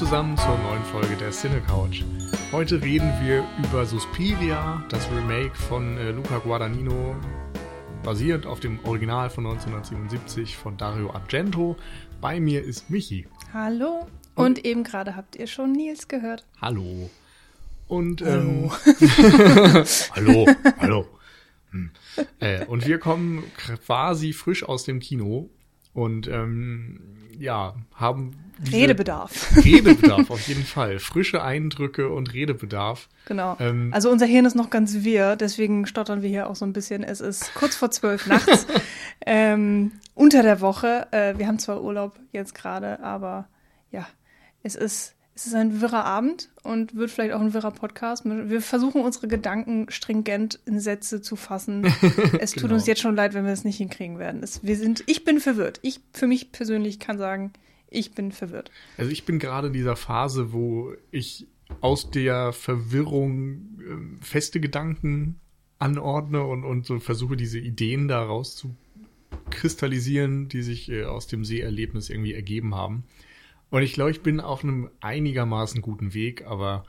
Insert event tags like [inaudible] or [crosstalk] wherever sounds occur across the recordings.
zusammen zur neuen Folge der Cine Couch. Heute reden wir über Suspiria, das Remake von äh, Luca Guadagnino, basiert auf dem Original von 1977 von Dario Argento. Bei mir ist Michi. Hallo. Und, Und eben gerade habt ihr schon Nils gehört. Hallo. Und ähm, hallo, [laughs] hallo. Hm. Äh, und wir kommen quasi frisch aus dem Kino und ähm, ja, haben Redebedarf. [laughs] Redebedarf, [laughs] auf jeden Fall. Frische Eindrücke und Redebedarf. Genau. Ähm, also unser Hirn ist noch ganz wirr, deswegen stottern wir hier auch so ein bisschen. Es ist kurz vor zwölf nachts, [laughs] ähm, unter der Woche. Äh, wir haben zwar Urlaub jetzt gerade, aber ja, es ist es ist ein wirrer Abend und wird vielleicht auch ein wirrer Podcast. Wir versuchen unsere Gedanken stringent in Sätze zu fassen. Es tut genau. uns jetzt schon leid, wenn wir es nicht hinkriegen werden. Es, wir sind, ich bin verwirrt. Ich für mich persönlich kann sagen, ich bin verwirrt. Also ich bin gerade in dieser Phase, wo ich aus der Verwirrung äh, feste Gedanken anordne und, und so versuche, diese Ideen daraus zu kristallisieren, die sich äh, aus dem Seherlebnis irgendwie ergeben haben. Und ich glaube, ich bin auf einem einigermaßen guten Weg, aber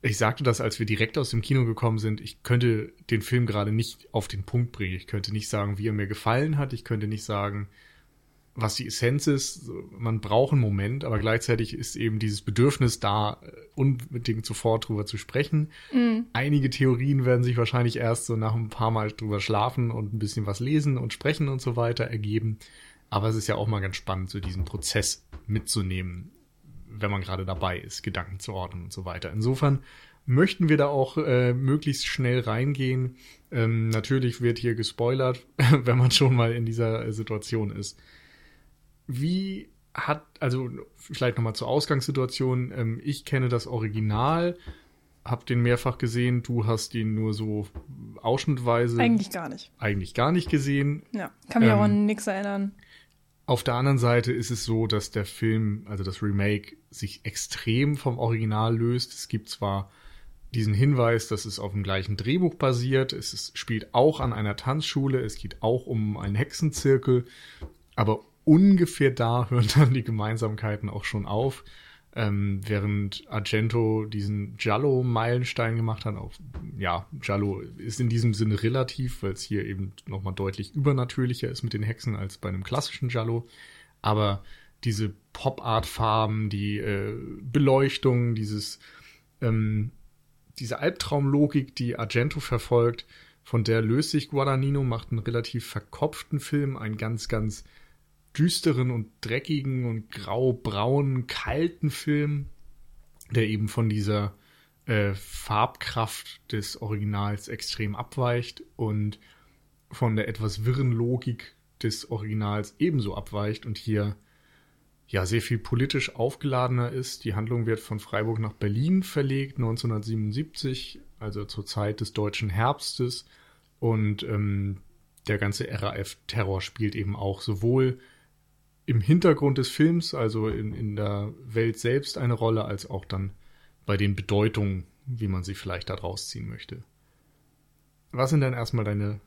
ich sagte das, als wir direkt aus dem Kino gekommen sind, ich könnte den Film gerade nicht auf den Punkt bringen. Ich könnte nicht sagen, wie er mir gefallen hat. Ich könnte nicht sagen, was die Essenz ist. Man braucht einen Moment, aber gleichzeitig ist eben dieses Bedürfnis da, unbedingt sofort drüber zu sprechen. Mhm. Einige Theorien werden sich wahrscheinlich erst so nach ein paar Mal drüber schlafen und ein bisschen was lesen und sprechen und so weiter ergeben. Aber es ist ja auch mal ganz spannend, so diesen Prozess mitzunehmen, wenn man gerade dabei ist, Gedanken zu ordnen und so weiter. Insofern möchten wir da auch äh, möglichst schnell reingehen. Ähm, natürlich wird hier gespoilert, [laughs] wenn man schon mal in dieser Situation ist. Wie hat, also vielleicht nochmal zur Ausgangssituation, ähm, ich kenne das Original, hab den mehrfach gesehen, du hast ihn nur so ausschnittweise. Eigentlich gar nicht. Eigentlich gar nicht gesehen. Ja, kann mich ähm, auch an nichts erinnern. Auf der anderen Seite ist es so, dass der Film, also das Remake, sich extrem vom Original löst. Es gibt zwar diesen Hinweis, dass es auf dem gleichen Drehbuch basiert, es ist, spielt auch an einer Tanzschule, es geht auch um einen Hexenzirkel, aber ungefähr da [laughs] hören dann die Gemeinsamkeiten auch schon auf. Ähm, während Argento diesen Giallo-Meilenstein gemacht hat, auch, ja, Giallo ist in diesem Sinne relativ, weil es hier eben nochmal deutlich übernatürlicher ist mit den Hexen als bei einem klassischen Giallo. Aber diese Pop-Art-Farben, die äh, Beleuchtung, dieses, ähm, diese Albtraumlogik, die Argento verfolgt, von der löst sich Guadagnino, macht einen relativ verkopften Film, einen ganz, ganz düsteren und dreckigen und grau-braunen, kalten Film, der eben von dieser äh, Farbkraft des Originals extrem abweicht und von der etwas wirren Logik des Originals ebenso abweicht und hier ja sehr viel politisch aufgeladener ist. Die Handlung wird von Freiburg nach Berlin verlegt, 1977, also zur Zeit des deutschen Herbstes. Und ähm, der ganze RAF-Terror spielt eben auch sowohl im Hintergrund des Films, also in, in der Welt selbst eine Rolle, als auch dann bei den Bedeutungen, wie man sie vielleicht da draus ziehen möchte. Was sind denn erstmal deine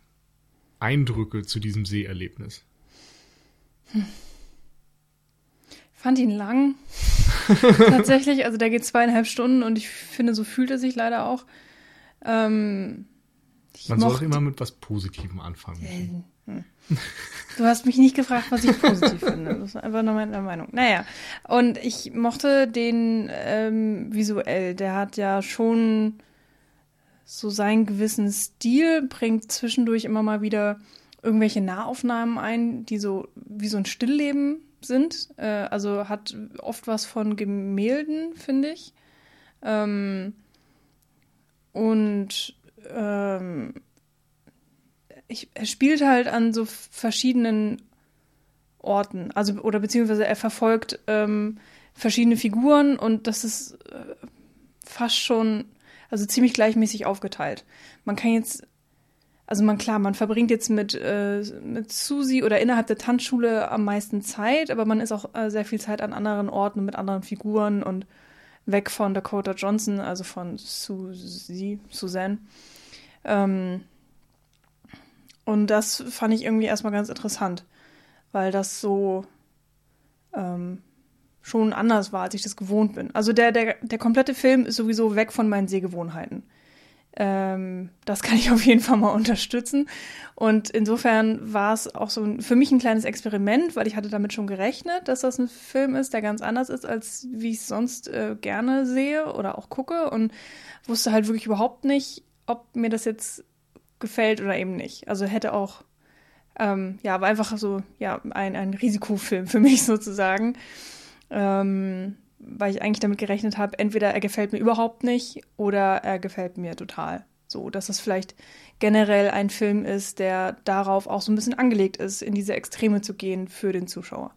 Eindrücke zu diesem Seherlebnis? Hm. Fand ihn lang. [laughs] Tatsächlich, also der geht zweieinhalb Stunden und ich finde, so fühlt er sich leider auch. Ähm, man soll auch immer mit was Positivem anfangen. Hm. Du hast mich nicht gefragt, was ich positiv finde. Das ist einfach nur meine Meinung. Naja, und ich mochte den ähm, visuell. Der hat ja schon so seinen gewissen Stil, bringt zwischendurch immer mal wieder irgendwelche Nahaufnahmen ein, die so wie so ein Stillleben sind. Äh, also hat oft was von Gemälden, finde ich. Ähm, und ähm, ich, er spielt halt an so verschiedenen Orten, also oder beziehungsweise er verfolgt ähm, verschiedene Figuren und das ist äh, fast schon, also ziemlich gleichmäßig aufgeteilt. Man kann jetzt, also man klar, man verbringt jetzt mit äh, mit Susi oder innerhalb der Tanzschule am meisten Zeit, aber man ist auch äh, sehr viel Zeit an anderen Orten mit anderen Figuren und weg von Dakota Johnson, also von Susie, Suzanne. Ähm, und das fand ich irgendwie erstmal ganz interessant, weil das so, ähm, schon anders war, als ich das gewohnt bin. Also der, der, der komplette Film ist sowieso weg von meinen Sehgewohnheiten. Ähm, das kann ich [laughs] auf jeden Fall mal unterstützen. Und insofern war es auch so ein, für mich ein kleines Experiment, weil ich hatte damit schon gerechnet, dass das ein Film ist, der ganz anders ist, als wie ich es sonst äh, gerne sehe oder auch gucke. Und wusste halt wirklich überhaupt nicht, ob mir das jetzt gefällt oder eben nicht. Also hätte auch, ähm, ja, war einfach so, ja, ein, ein Risikofilm für [laughs] mich sozusagen. Ähm, weil ich eigentlich damit gerechnet habe, entweder er gefällt mir überhaupt nicht oder er gefällt mir total. So, dass es vielleicht generell ein Film ist, der darauf auch so ein bisschen angelegt ist, in diese Extreme zu gehen für den Zuschauer.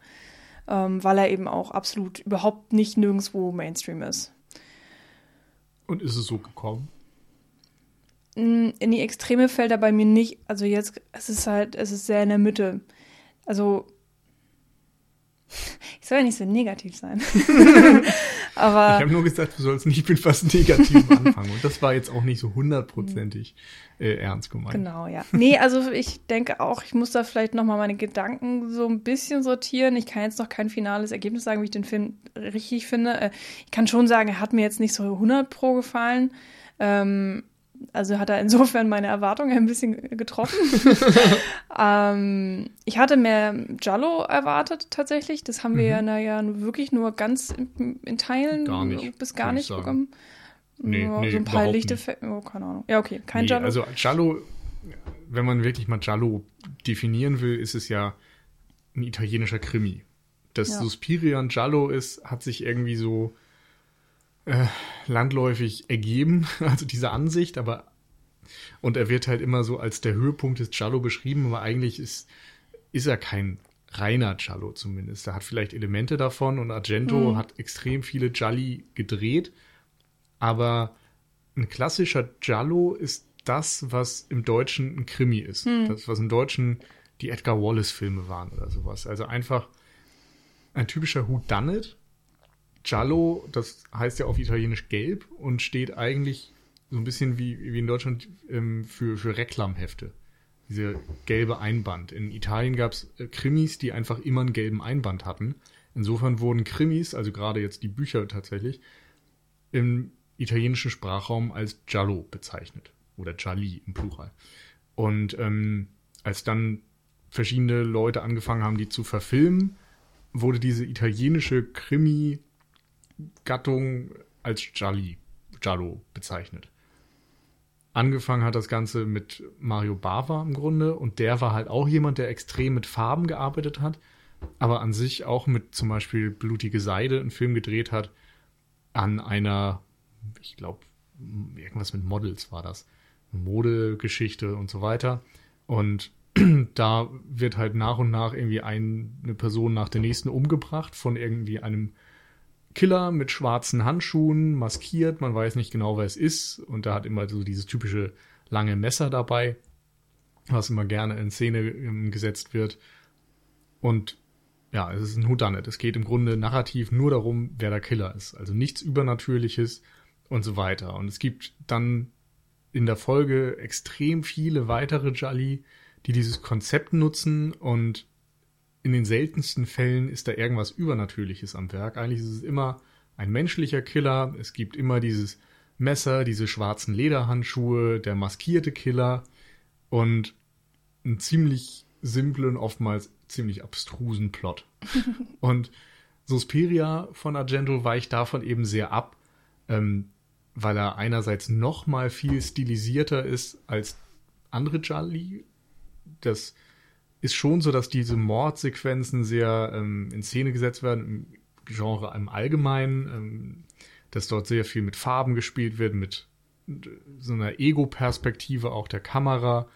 Ähm, weil er eben auch absolut überhaupt nicht nirgendwo Mainstream ist. Und ist es so gekommen? In die Extreme fällt er bei mir nicht. Also jetzt, es ist halt, es ist sehr in der Mitte. Also ich soll ja nicht so negativ sein. [laughs] Aber. Ich habe nur gesagt, du sollst nicht mit was Negativem anfangen. Und das war jetzt auch nicht so hundertprozentig äh, ernst gemeint. Genau, ja. Nee, also ich denke auch, ich muss da vielleicht nochmal meine Gedanken so ein bisschen sortieren. Ich kann jetzt noch kein finales Ergebnis sagen, wie ich den Film richtig finde. Äh, ich kann schon sagen, er hat mir jetzt nicht so 100 pro gefallen. Ähm, also hat er insofern meine Erwartungen ein bisschen getroffen. [laughs] ähm, ich hatte mehr Jallo erwartet tatsächlich. Das haben wir mhm. ja, ja wirklich nur ganz in, in Teilen gar nicht, bis gar nicht bekommen. Nee, nur nee, so ein paar lichte oh, keine Ahnung. Ja, okay, kein nee, Jallo. Also Jallo, wenn man wirklich mal Jallo definieren will, ist es ja ein italienischer Krimi. Dass ja. Suspiria ein Giallo ist, hat sich irgendwie so äh, landläufig ergeben, [laughs] also diese Ansicht, aber und er wird halt immer so als der Höhepunkt des Giallo beschrieben, aber eigentlich ist, ist er kein reiner Giallo zumindest. Er hat vielleicht Elemente davon und Argento mhm. hat extrem viele Gialli gedreht, aber ein klassischer Giallo ist das, was im Deutschen ein Krimi ist. Mhm. Das, was im Deutschen die Edgar Wallace-Filme waren oder sowas. Also einfach ein typischer Who Done It, Giallo, das heißt ja auf Italienisch gelb und steht eigentlich so ein bisschen wie, wie in Deutschland ähm, für, für Reklamhefte. Diese gelbe Einband. In Italien gab es äh, Krimis, die einfach immer einen gelben Einband hatten. Insofern wurden Krimis, also gerade jetzt die Bücher tatsächlich, im italienischen Sprachraum als Giallo bezeichnet. Oder Gialli im Plural. Und ähm, als dann verschiedene Leute angefangen haben, die zu verfilmen, wurde diese italienische Krimi Gattung als Jolly, Jallo bezeichnet. Angefangen hat das Ganze mit Mario Bava im Grunde und der war halt auch jemand, der extrem mit Farben gearbeitet hat, aber an sich auch mit zum Beispiel Blutige Seide einen Film gedreht hat, an einer, ich glaube, irgendwas mit Models war das, Modegeschichte und so weiter. Und [clears throat] da wird halt nach und nach irgendwie eine Person nach der nächsten umgebracht von irgendwie einem Killer mit schwarzen Handschuhen, maskiert, man weiß nicht genau, wer es ist. Und da hat immer so dieses typische lange Messer dabei, was immer gerne in Szene ähm, gesetzt wird. Und ja, es ist ein Whodunit. Es geht im Grunde narrativ nur darum, wer der Killer ist. Also nichts Übernatürliches und so weiter. Und es gibt dann in der Folge extrem viele weitere Jolly, die dieses Konzept nutzen und in den seltensten Fällen ist da irgendwas Übernatürliches am Werk. Eigentlich ist es immer ein menschlicher Killer. Es gibt immer dieses Messer, diese schwarzen Lederhandschuhe, der maskierte Killer und einen ziemlich simplen, oftmals ziemlich abstrusen Plot. [laughs] und Suspiria von Argento weicht davon eben sehr ab, ähm, weil er einerseits noch mal viel stilisierter ist als andere Jolly. Das ist schon so, dass diese Mordsequenzen sehr ähm, in Szene gesetzt werden, im Genre im Allgemeinen, ähm, dass dort sehr viel mit Farben gespielt wird, mit so einer Ego-Perspektive auch der Kamera,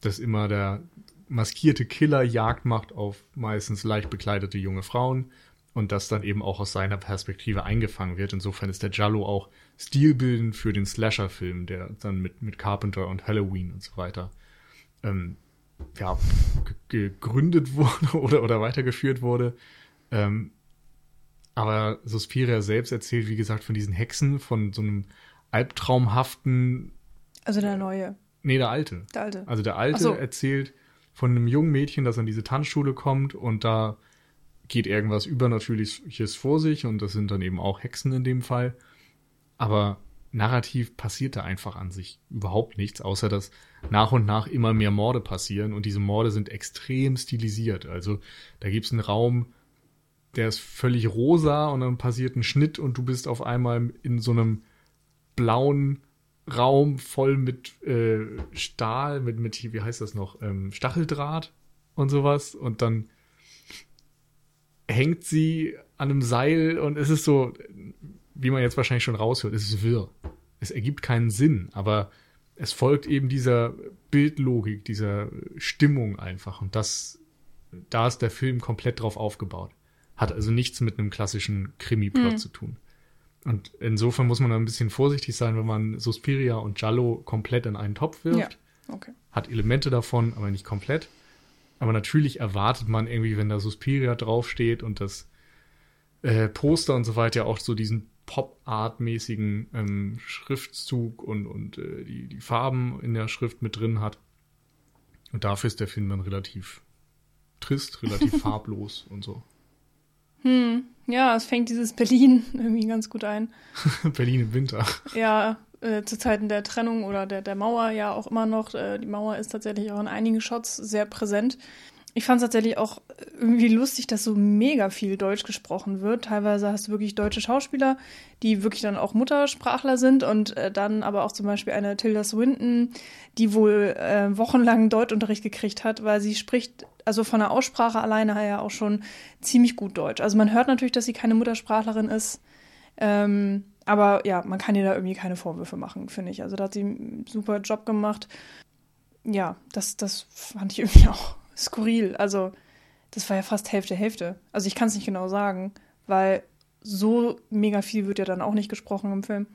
dass immer der maskierte Killer Jagd macht auf meistens leicht bekleidete junge Frauen und das dann eben auch aus seiner Perspektive eingefangen wird. Insofern ist der Jallo auch stilbildend für den Slasher-Film, der dann mit, mit Carpenter und Halloween und so weiter ähm, ja, gegründet wurde [laughs] oder, oder weitergeführt wurde. Ähm, aber Suspiria selbst erzählt, wie gesagt, von diesen Hexen, von so einem albtraumhaften. Also der neue. Nee, der alte. Der alte. Also der alte so. erzählt von einem jungen Mädchen, das an diese Tanzschule kommt und da geht irgendwas Übernatürliches vor sich und das sind dann eben auch Hexen in dem Fall. Aber narrativ passiert da einfach an sich überhaupt nichts, außer dass nach und nach immer mehr Morde passieren und diese Morde sind extrem stilisiert. Also da gibt's einen Raum, der ist völlig rosa und dann passiert ein Schnitt und du bist auf einmal in so einem blauen Raum voll mit äh, Stahl, mit, mit, wie heißt das noch, ähm, Stacheldraht und sowas und dann hängt sie an einem Seil und es ist so, wie man jetzt wahrscheinlich schon raushört, es ist wirr. Es ergibt keinen Sinn, aber es folgt eben dieser Bildlogik, dieser Stimmung einfach und das, da ist der Film komplett drauf aufgebaut. Hat also nichts mit einem klassischen Krimi-Plot hm. zu tun. Und insofern muss man ein bisschen vorsichtig sein, wenn man Suspiria und Giallo komplett in einen Topf wirft. Ja, okay. Hat Elemente davon, aber nicht komplett. Aber natürlich erwartet man irgendwie, wenn da Suspiria draufsteht und das äh, Poster und so weiter auch so diesen Pop-Art-mäßigen ähm, Schriftzug und, und äh, die, die Farben in der Schrift mit drin hat. Und dafür ist der Film dann relativ trist, relativ [laughs] farblos und so. Hm, ja, es fängt dieses Berlin [laughs] irgendwie ganz gut ein. [laughs] Berlin im Winter. Ja, äh, zu Zeiten der Trennung oder der, der Mauer ja auch immer noch. Äh, die Mauer ist tatsächlich auch in einigen Shots sehr präsent. Ich fand es tatsächlich auch irgendwie lustig, dass so mega viel Deutsch gesprochen wird. Teilweise hast du wirklich deutsche Schauspieler, die wirklich dann auch Muttersprachler sind und äh, dann aber auch zum Beispiel eine Tilda Swinton, die wohl äh, wochenlang Deutschunterricht gekriegt hat, weil sie spricht also von der Aussprache alleine her auch schon ziemlich gut Deutsch. Also man hört natürlich, dass sie keine Muttersprachlerin ist. Ähm, aber ja, man kann ihr da irgendwie keine Vorwürfe machen, finde ich. Also da hat sie einen super Job gemacht. Ja, das, das fand ich irgendwie auch skurril. Also das war ja fast Hälfte, Hälfte. Also ich kann es nicht genau sagen, weil so mega viel wird ja dann auch nicht gesprochen im Film.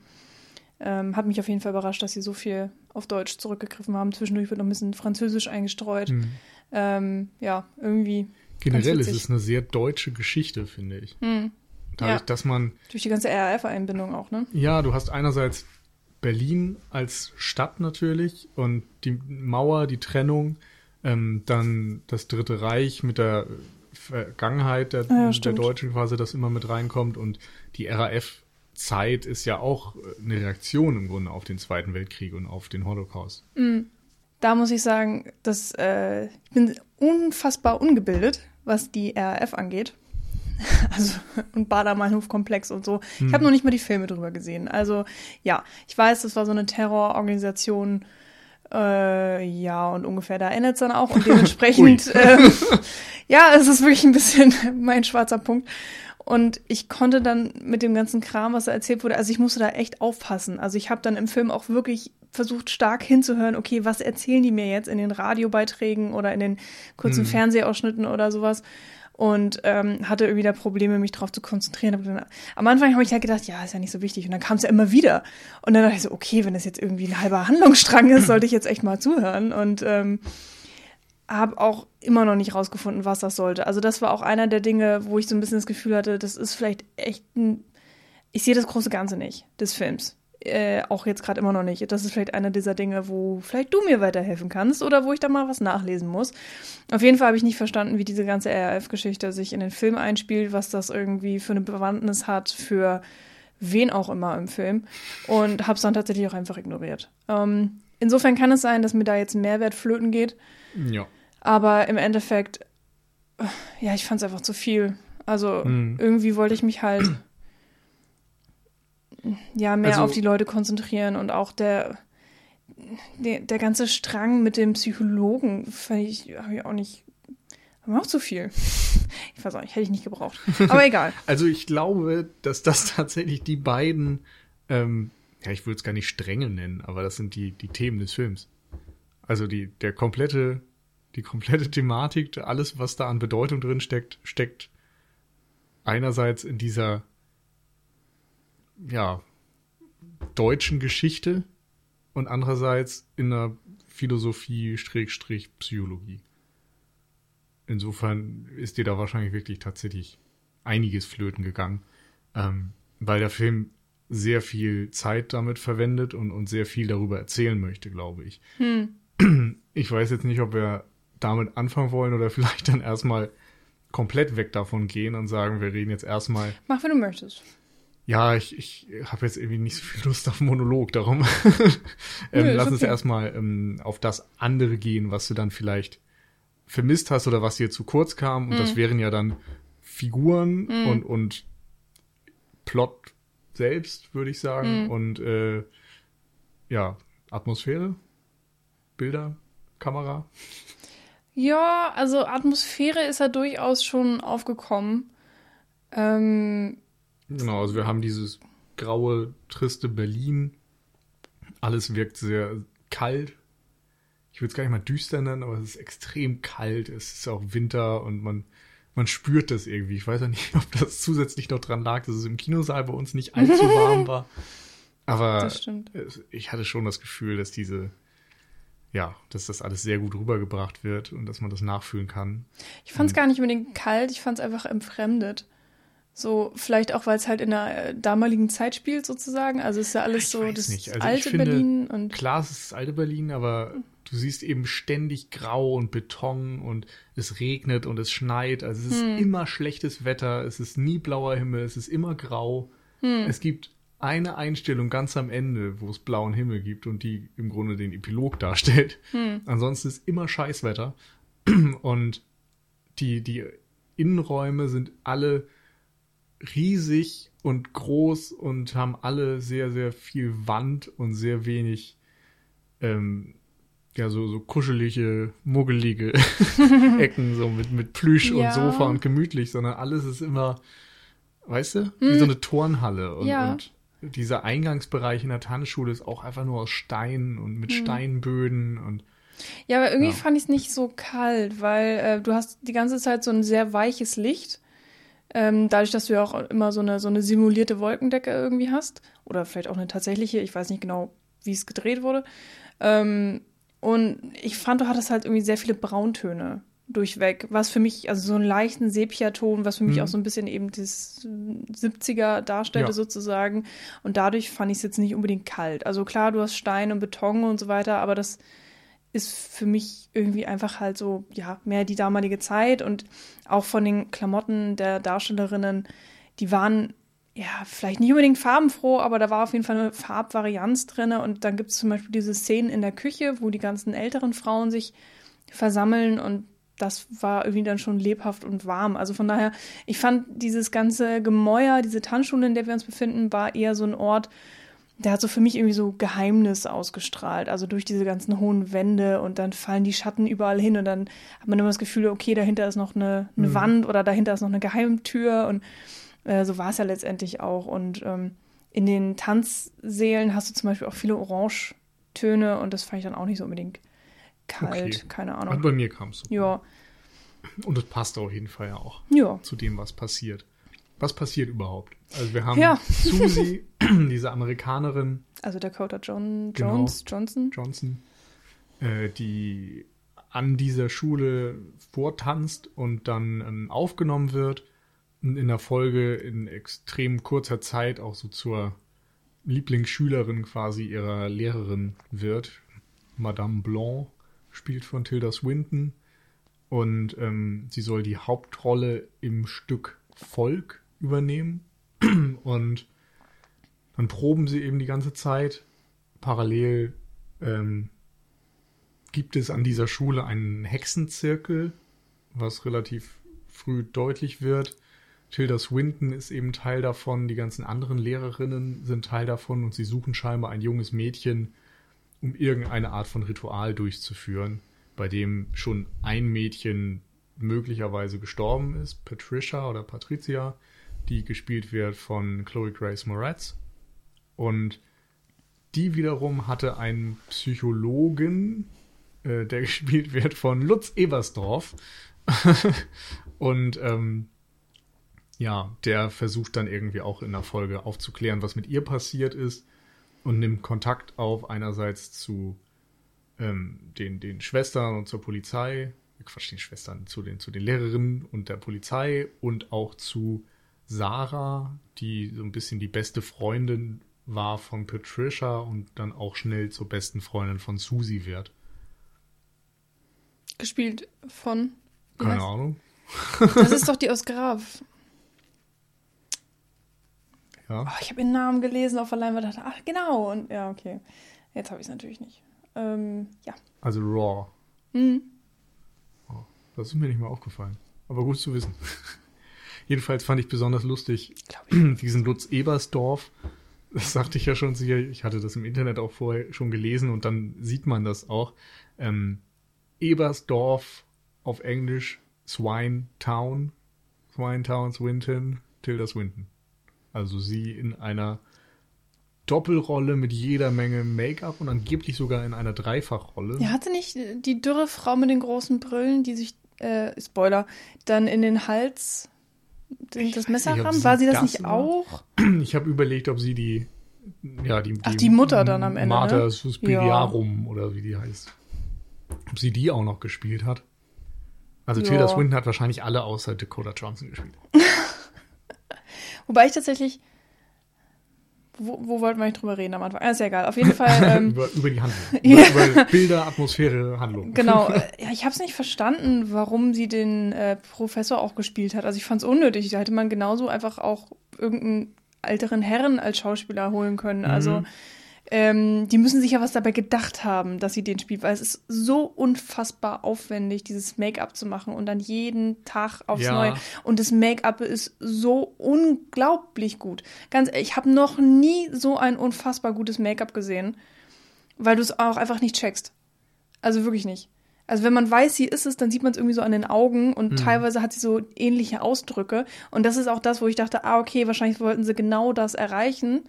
Ähm, hat mich auf jeden Fall überrascht, dass sie so viel auf Deutsch zurückgegriffen haben. Zwischendurch wird noch ein bisschen Französisch eingestreut. Mhm. Ähm, ja, irgendwie. Generell ist es eine sehr deutsche Geschichte, finde ich. Mhm. Dadurch, ja. dass man. Durch die ganze RAF-Einbindung auch, ne? Ja, du hast einerseits Berlin als Stadt natürlich und die Mauer, die Trennung, ähm, dann das Dritte Reich mit der Vergangenheit der, ja, der Deutschen quasi, das immer mit reinkommt und die RAF-Zeit ist ja auch eine Reaktion im Grunde auf den Zweiten Weltkrieg und auf den Holocaust. Mhm. Da muss ich sagen, dass äh, ich bin unfassbar ungebildet, was die RAF angeht. [laughs] Also, und Bader-Meinhof-Komplex und so. Hm. Ich habe noch nicht mal die Filme drüber gesehen. Also, ja, ich weiß, das war so eine Terrororganisation. Äh, ja, und ungefähr da endet es dann auch. Und [laughs] dementsprechend, ähm, [laughs] ja, es ist wirklich ein bisschen [laughs] mein schwarzer Punkt. Und ich konnte dann mit dem ganzen Kram, was da erzählt wurde, also ich musste da echt aufpassen. Also ich habe dann im Film auch wirklich versucht, stark hinzuhören, okay, was erzählen die mir jetzt in den Radiobeiträgen oder in den kurzen hm. Fernsehausschnitten oder sowas und ähm, hatte irgendwie da Probleme, mich drauf zu konzentrieren. Dann, am Anfang habe ich halt gedacht, ja, ist ja nicht so wichtig. Und dann kam es ja immer wieder. Und dann dachte ich so, okay, wenn das jetzt irgendwie ein halber Handlungsstrang ist, sollte ich jetzt echt mal zuhören. Und ähm, habe auch immer noch nicht rausgefunden, was das sollte. Also das war auch einer der Dinge, wo ich so ein bisschen das Gefühl hatte, das ist vielleicht echt ein, ich sehe das große Ganze nicht des Films äh, auch jetzt gerade immer noch nicht. Das ist vielleicht einer dieser Dinge, wo vielleicht du mir weiterhelfen kannst oder wo ich da mal was nachlesen muss. Auf jeden Fall habe ich nicht verstanden, wie diese ganze RAF-Geschichte sich in den Film einspielt, was das irgendwie für eine Bewandtnis hat für wen auch immer im Film und habe es dann tatsächlich auch einfach ignoriert. Ähm, insofern kann es sein, dass mir da jetzt ein Mehrwert flöten geht. Ja. Aber im Endeffekt, ja, ich fand es einfach zu viel. Also mhm. irgendwie wollte ich mich halt ja, mehr also, auf die Leute konzentrieren und auch der, der, der ganze Strang mit dem Psychologen, fand ich, habe ich auch nicht, aber auch zu viel. [laughs] Ich weiß auch nicht, hätte ich nicht gebraucht. Aber egal. [laughs] also ich glaube, dass das [laughs] tatsächlich die beiden, ähm, ja, ich würde es gar nicht Stränge nennen, aber das sind die, die Themen des Films. Also die, der komplette, die komplette Thematik, alles, was da an Bedeutung drin steckt, steckt einerseits in dieser ja, deutschen Geschichte und andererseits in der Philosophie, Strich, Psychologie. Insofern ist dir da wahrscheinlich wirklich tatsächlich einiges flöten gegangen, ähm, weil der Film sehr viel Zeit damit verwendet und, und sehr viel darüber erzählen möchte, glaube ich. Hm. Ich weiß jetzt nicht, ob wir damit anfangen wollen oder [laughs] vielleicht dann erstmal komplett weg davon gehen und sagen, wir reden jetzt erstmal. Mach, wenn du möchtest. Ja, ich, ich habe jetzt irgendwie nicht so viel Lust auf Monolog, darum [laughs] ähm, Nö, lass uns okay. erstmal ähm, auf das andere gehen, was du dann vielleicht vermisst hast oder was dir zu kurz kam. Und Mhm. das wären ja dann Figuren und, und Plot selbst, würde ich sagen. Mhm. Und äh, ja, Atmosphäre, Bilder, Kamera. Ja, also Atmosphäre ist ja durchaus schon aufgekommen. Ähm, Genau, also wir haben dieses graue, triste Berlin. Alles wirkt sehr kalt. Ich würde es gar nicht mal düster nennen, aber es ist extrem kalt. Es ist auch Winter und man, man spürt das irgendwie. Ich weiß ja nicht, [laughs] ob das zusätzlich noch dran lag, dass es im Kinosaal bei uns nicht allzu warm [laughs] war. Aber ich hatte schon das Gefühl, dass diese, ja, dass das alles sehr gut rübergebracht wird und dass man das nachfühlen kann. ich fand es gar nicht unbedingt kalt, ich fand es einfach entfremdet. So, vielleicht auch, weil es halt in der äh, damaligen Zeit spielt, sozusagen. Also es ist ja alles Ich so das. Also alte finde, Berlin und Klar, es ist das alte Berlin, aber du siehst eben ständig Grau und Beton und es regnet und es schneit. Also es ist Hm. immer schlechtes Wetter, es ist nie blauer Himmel, es ist immer grau. Hm. Es gibt eine Einstellung ganz am Ende, wo es blauen Himmel gibt und die im Grunde den Epilog darstellt. Hm. Ansonsten ist immer Scheißwetter. Und die, die Innenräume sind alle riesig und groß und haben alle sehr, sehr viel Wand und sehr wenig, ähm, ja, so, so kuschelige, muggelige [laughs] [laughs] Ecken, so mit, mit Plüsch Ja. und Sofa und gemütlich, sondern alles ist immer, weißt du, wie so eine Turnhalle. Und, Hm. Ja. und dieser Eingangsbereich in der Tanzschule ist auch einfach nur aus Stein und mit Hm. Steinböden und Ja, aber irgendwie Ja. fand ich es nicht so kalt, weil äh, du hast die ganze Zeit so ein sehr weiches Licht. Ähm, dadurch, dass du ja auch immer so eine, so eine simulierte Wolkendecke irgendwie hast. Oder vielleicht auch eine tatsächliche, ich weiß nicht genau, wie es gedreht wurde. Ähm, und ich fand, du hattest halt irgendwie sehr viele Brauntöne durchweg, was für mich, also so einen leichten Sepiaton, was für mich Mhm. auch so ein bisschen eben das 70er darstellte Ja. sozusagen. Und dadurch fand ich es jetzt nicht unbedingt kalt. Also klar, du hast Stein und Beton und so weiter, aber das ist für mich irgendwie einfach halt so, ja, mehr die damalige Zeit und auch von den Klamotten der Darstellerinnen, die waren ja vielleicht nicht unbedingt farbenfroh, aber da war auf jeden Fall eine Farbvarianz drin. Und dann gibt es zum Beispiel diese Szenen in der Küche, wo die ganzen älteren Frauen sich versammeln und das war irgendwie dann schon lebhaft und warm. Also von daher, ich fand dieses ganze Gemäuer, diese Tanzschule, in der wir uns befinden, war eher so ein Ort, der hat so für mich irgendwie so Geheimnis ausgestrahlt. Also durch diese ganzen hohen Wände und dann fallen die Schatten überall hin und dann hat man immer das Gefühl, okay, dahinter ist noch eine, eine Mhm. Wand oder dahinter ist noch eine Geheimtür und äh, so war es ja letztendlich auch. Und ähm, in den Tanzsälen hast du zum Beispiel auch viele Orangetöne und das fand ich dann auch nicht so unbedingt kalt. Okay. Keine also Ahnung. bei mir kam es so. Ja, Und das passt auf jeden Fall ja auch ja. zu dem, was passiert. Was passiert überhaupt? Also wir haben Ja. [laughs] Susie, [clears throat] diese Amerikanerin Also Dakota John, Genau. Jones, Johnson. Johnson, äh, die an dieser Schule vortanzt und dann ähm, aufgenommen wird und in der Folge in extrem kurzer Zeit auch so zur Lieblingsschülerin quasi ihrer Lehrerin wird. Madame Blanc spielt von Tilda Swinton und ähm, sie soll die Hauptrolle im Stück Volk übernehmen. [clears throat] Und dann proben sie eben die ganze Zeit. Parallel ähm, gibt es an dieser Schule einen Hexenzirkel, was relativ früh deutlich wird. Tilda Swinton ist eben Teil davon, die ganzen anderen Lehrerinnen sind Teil davon. Und sie suchen scheinbar ein junges Mädchen, um irgendeine Art von Ritual durchzuführen, bei dem schon ein Mädchen möglicherweise gestorben ist, Patricia oder Patricia, die gespielt wird von Chloe Grace Moretz. Und die wiederum hatte einen Psychologen, äh, der [laughs] gespielt wird von Lutz Ebersdorf. [laughs] und ähm, ja, der versucht dann irgendwie auch in der Folge aufzuklären, was mit ihr passiert ist und nimmt Kontakt auf einerseits zu ähm, den, den Schwestern und zur Polizei, äh, Quatsch, den Schwestern, zu den, zu den Lehrerinnen und der Polizei und auch zu Sarah, die so ein bisschen die beste Freundin war von Patricia und dann auch schnell zur besten Freundin von Susie wird. Gespielt von. Keine heißt- Ahnung. Das ist doch die aus Graf. Ja. Oh, ich habe ihren Namen gelesen auf der Leinwand dachte, ach genau. Und ja, okay. Jetzt habe ich es natürlich nicht. Ähm, ja. Also Raw. Hm. Das ist mir nicht mal aufgefallen. Aber gut zu wissen. Jedenfalls fand ich besonders lustig ich. [clears throat] diesen Lutz Ebersdorf. Das sagte ich ja schon sicher. Ich hatte das im Internet auch vorher schon gelesen und dann sieht man das auch. Ähm, Ebersdorf auf Englisch Swine Town. Swine Town, Swinton, Tilda Swinton. Also sie in einer Doppelrolle mit jeder Menge Make-up und angeblich sogar in einer Dreifachrolle. Ja, hatte nicht die dürre Frau mit den großen Brillen, die sich, äh, Spoiler, dann in den Hals das Messer nicht, War sie das, das nicht war. auch? [clears throat] Ich habe überlegt, ob sie die, ja, die, Ach, die Mutter dann am Ende, Mater ne? Suspiriarum oder wie die heißt. Ob sie die auch noch gespielt hat. Also Ja. Tilda Swinton hat wahrscheinlich alle außer Dakota Johnson gespielt. [laughs] Wobei ich tatsächlich. Wo, wo wollten wir nicht drüber reden am Anfang? Ah, ist ja egal. Auf jeden Fall. [laughs] Ähm, über, über die Handlung. [laughs] Ja. Über, über Bilder, Atmosphäre, Handlung. Genau, äh, [laughs] ja, ich habe es nicht verstanden, warum sie den äh, Professor auch gespielt hat. Also ich fand es unnötig. Da hätte man genauso einfach auch irgendeinen älteren Herren als Schauspieler holen können. Also Mhm. Ähm, die müssen sich ja was dabei gedacht haben, dass sie den spielt, weil es ist so unfassbar aufwendig, dieses Make-up zu machen und dann jeden Tag aufs Ja. Neue. Und das Make-up ist so unglaublich gut. Ganz ehrlich, ich habe noch nie so ein unfassbar gutes Make-up gesehen, weil du es auch einfach nicht checkst. Also wirklich nicht. Also wenn man weiß, sie ist es, dann sieht man es irgendwie so an den Augen und teilweise hat sie so ähnliche Ausdrücke. Und das ist auch das, wo ich dachte, ah, okay, wahrscheinlich wollten sie genau das erreichen,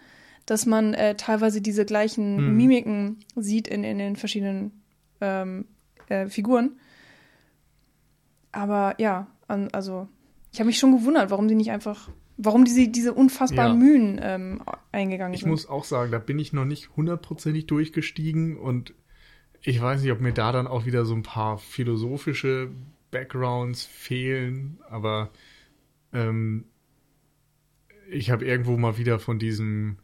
dass man äh, teilweise diese gleichen Mhm. Mimiken sieht in, in den verschiedenen ähm, äh, Figuren. Aber ja, an, also ich habe mich schon gewundert, warum sie nicht einfach, warum diese, diese unfassbaren Ja. Mühen ähm, eingegangen Ich sind. muss auch sagen, da bin ich noch nicht hundertprozentig durchgestiegen und ich weiß nicht, ob mir da dann auch wieder so ein paar philosophische Backgrounds fehlen, aber ähm, ich habe irgendwo mal wieder von diesem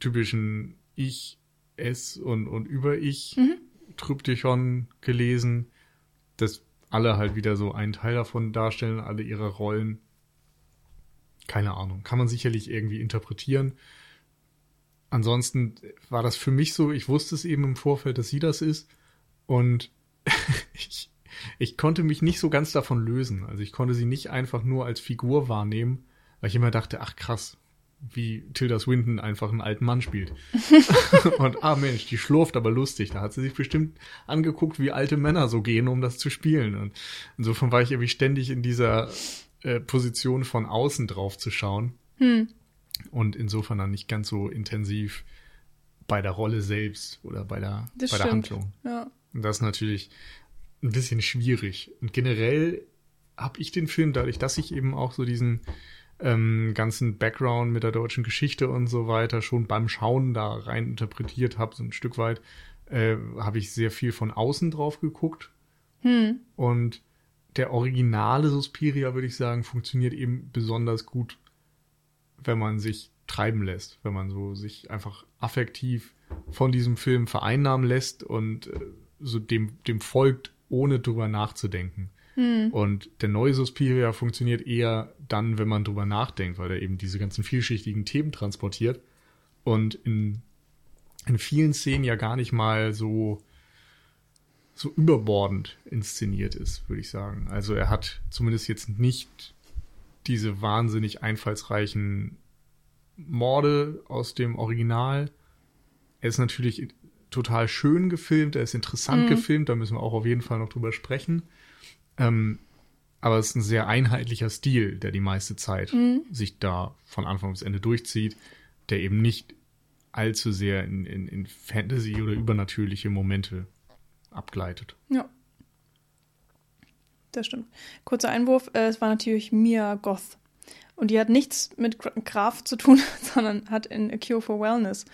typischen Ich, Es und, und Über-Ich Tryptychon gelesen, dass alle halt wieder so einen Teil davon darstellen, alle ihre Rollen. Keine Ahnung, kann man sicherlich irgendwie interpretieren. Ansonsten war das für mich so, ich wusste es eben im Vorfeld, dass sie das ist. Und [laughs] ich, ich konnte mich nicht so ganz davon lösen. Also ich konnte sie nicht einfach nur als Figur wahrnehmen, weil ich immer dachte, ach krass, wie Tilda Swinton einfach einen alten Mann spielt. [laughs] Und ah Mensch, die schlurft aber lustig. Da hat sie sich bestimmt angeguckt, wie alte Männer so gehen, um das zu spielen. Und insofern war ich irgendwie ständig in dieser äh, Position von außen drauf zu schauen Hm. und insofern dann nicht ganz so intensiv bei der Rolle selbst oder bei der, Das bei der. Handlung. Ja. Und das ist natürlich ein bisschen schwierig. Und generell habe ich den Film, dadurch, dass ich eben auch so diesen ähm, ganzen Background mit der deutschen Geschichte und so weiter schon beim Schauen da rein interpretiert habe, so ein Stück weit, äh, habe ich sehr viel von außen drauf geguckt. Hm. Und der originale Suspiria, würde ich sagen, funktioniert eben besonders gut, wenn man sich treiben lässt, wenn man so sich einfach affektiv von diesem Film vereinnahmen lässt und äh, so dem, dem folgt, ohne drüber nachzudenken. Und der neue Suspiria funktioniert eher dann, wenn man drüber nachdenkt, weil er eben diese ganzen vielschichtigen Themen transportiert und in, in vielen Szenen ja gar nicht mal so so überbordend inszeniert ist, würde ich sagen. Also er hat zumindest jetzt nicht diese wahnsinnig einfallsreichen Morde aus dem Original. Er ist natürlich total schön gefilmt, er ist interessant gefilmt, da müssen wir auch auf jeden Fall noch drüber sprechen. Ähm, aber es ist ein sehr einheitlicher Stil, der die meiste Zeit sich da von Anfang bis Ende durchzieht, der eben nicht allzu sehr in, in, in Fantasy oder übernatürliche Momente abgleitet. Ja. Das stimmt. Kurzer Einwurf, äh, es war natürlich Mia Goth. Und die hat nichts mit Gra- Graf zu tun, [laughs] sondern hat in A Cure for Wellness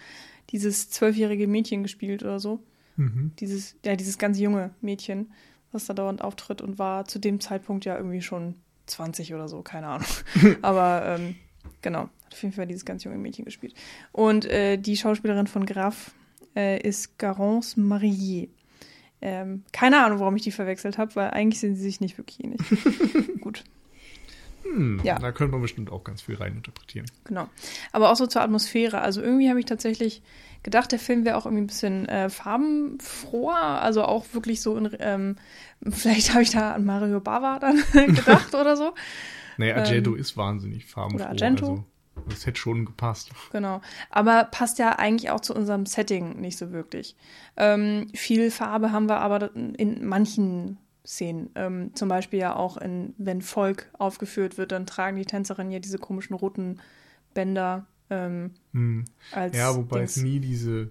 dieses zwölfjährige Mädchen gespielt oder so. Mhm. Dieses, ja, dieses ganz junge Mädchen, was da dauernd auftritt und war zu dem Zeitpunkt ja irgendwie schon 20 oder so, keine Ahnung. [laughs] Aber ähm, genau, hat auf jeden Fall dieses ganz junge Mädchen gespielt. Und äh, die Schauspielerin von Graf äh, ist Garance Marillier. Ähm, keine Ahnung, warum ich die verwechselt habe, weil eigentlich sind sie sich nicht wirklich ähnlich. [laughs] Gut. Hm, ja. Da könnte man bestimmt auch ganz viel reininterpretieren. Genau. Aber auch so zur Atmosphäre. Also irgendwie habe ich tatsächlich gedacht, der Film wäre auch irgendwie ein bisschen äh, farbenfroher. Also auch wirklich so in, ähm, vielleicht habe ich da an Mario Bava dann [laughs] gedacht oder so. Naja, Argento ähm, ist wahnsinnig farbenfroh. Oder Argento. Also. Das hätte schon gepasst. Genau. Aber passt ja eigentlich auch zu unserem Setting nicht so wirklich. Ähm, viel Farbe haben wir aber in manchen Szenen. Ähm, zum Beispiel ja auch, in, wenn Volk aufgeführt wird, dann tragen die Tänzerinnen ja diese komischen roten Bänder. Ähm, hm. ja, wobei Dings. es nie diese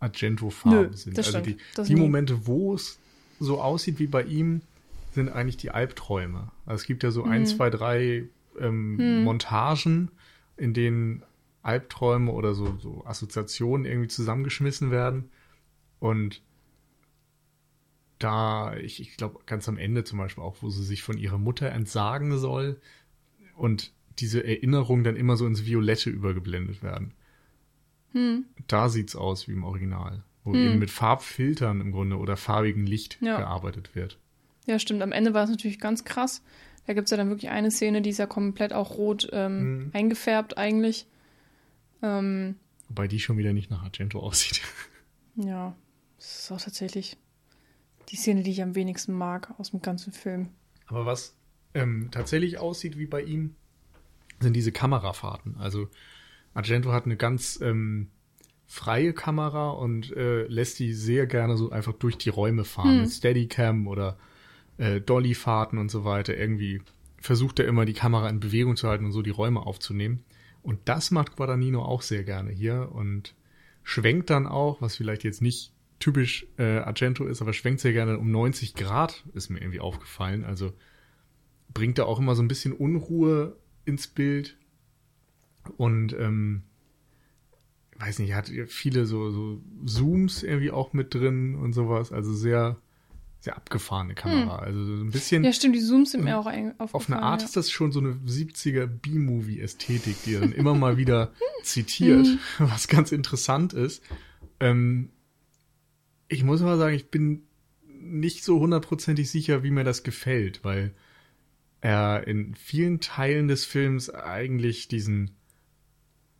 Argento-Farben sind. also die, die Momente, wo es so aussieht wie bei ihm, sind eigentlich die Albträume. Also es gibt ja so hm. ein, zwei, drei ähm, hm. Montagen, in denen Albträume oder so, so Assoziationen irgendwie zusammengeschmissen werden. Und da, ich, ich glaube, ganz am Ende zum Beispiel auch, wo sie sich von ihrer Mutter entsagen soll und diese Erinnerungen dann immer so ins Violette übergeblendet werden. Hm. Da sieht's aus wie im Original, wo hm. eben mit Farbfiltern im Grunde oder farbigem Licht ja. gearbeitet wird. Ja, stimmt. Am Ende war es natürlich ganz krass. Da gibt es ja dann wirklich eine Szene, die ist ja komplett auch rot ähm, mhm. eingefärbt eigentlich. Ähm, Wobei die schon wieder nicht nach Argento aussieht. Ja, das ist auch tatsächlich die Szene, die ich am wenigsten mag aus dem ganzen Film. Aber was ähm, tatsächlich aussieht wie bei ihm, sind diese Kamerafahrten. Also Argento hat eine ganz ähm, freie Kamera und äh, lässt die sehr gerne so einfach durch die Räume fahren hm. mit Steadicam oder äh, Dolly-Fahrten und so weiter. Irgendwie versucht er immer die Kamera in Bewegung zu halten und so die Räume aufzunehmen. Und das macht Guadagnino auch sehr gerne hier und schwenkt dann auch, was vielleicht jetzt nicht typisch äh, Argento ist, aber schwenkt sehr gerne um 90 Grad, ist mir irgendwie aufgefallen. Also bringt er auch immer so ein bisschen Unruhe ins Bild und ähm, weiß nicht, hat viele so, so Zooms irgendwie auch mit drin und sowas. Also sehr sehr abgefahrene Kamera. Hm. Also so ein bisschen. Ja, stimmt, die Zooms sind mir auch aufgefallen. Auf eine Art ja. ist das schon so eine 70er B-Movie-Ästhetik, die er dann immer mal wieder [laughs] zitiert, hm. was ganz interessant ist. Ähm, ich muss mal sagen, ich bin nicht so hundertprozentig sicher, wie mir das gefällt, weil er in vielen Teilen des Films eigentlich diesen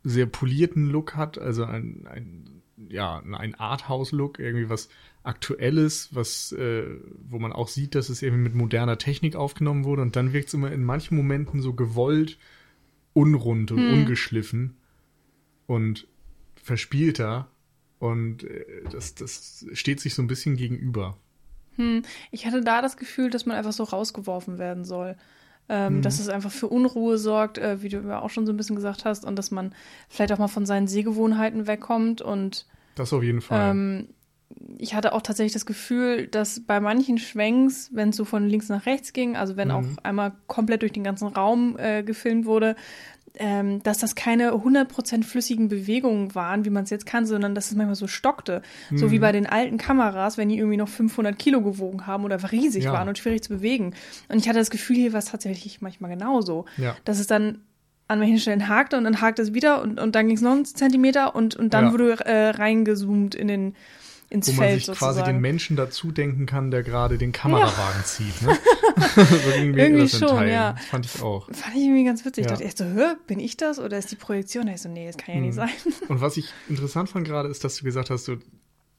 sehr polierten Look hat, also ein, ein ja, ein Arthouse-Look, irgendwie was Aktuelles, was, äh, wo man auch sieht, dass es irgendwie mit moderner Technik aufgenommen wurde und dann wirkt es immer in manchen Momenten so gewollt unrund und hm. ungeschliffen und verspielter und äh, das, das steht sich so ein bisschen gegenüber. Hm. Ich hatte da das Gefühl, dass man einfach so rausgeworfen werden soll. Ähm, mhm. Dass es einfach für Unruhe sorgt, äh, wie du ja auch schon so ein bisschen gesagt hast, und dass man vielleicht auch mal von seinen Sehgewohnheiten wegkommt und das auf jeden Fall. Ähm, ich hatte auch tatsächlich das Gefühl, dass bei manchen Schwenks, wenn es so von links nach rechts ging, also wenn mhm. auch einmal komplett durch den ganzen Raum äh, gefilmt wurde, ähm, dass das keine 100% flüssigen Bewegungen waren, wie man es jetzt kann, sondern dass es manchmal so stockte. Mhm. So wie mhm. bei den alten Kameras, wenn die irgendwie noch 500 Kilo gewogen haben oder riesig ja. waren und schwierig zu bewegen. Und ich hatte das Gefühl, hier war es tatsächlich manchmal genauso. Ja. Dass es dann an manchen Stellen hakte und dann hakte es wieder und, und dann ging es noch einen Zentimeter und, und dann ja. wurde äh, reingezoomt in den ins Wo man Feld sich sozusagen. quasi den Menschen dazu denken kann, der gerade den Kamerawagen ja. zieht. Ne? [laughs] so irgendwie, irgendwie schon, ja. Das fand ich auch. Fand ich irgendwie ganz witzig. Ja. Ich dachte erst so, hör, bin ich das oder ist die Projektion? Da ich so, nee, das kann ja nicht hm. sein. [laughs] Und was ich interessant fand gerade ist, dass du gesagt hast, so,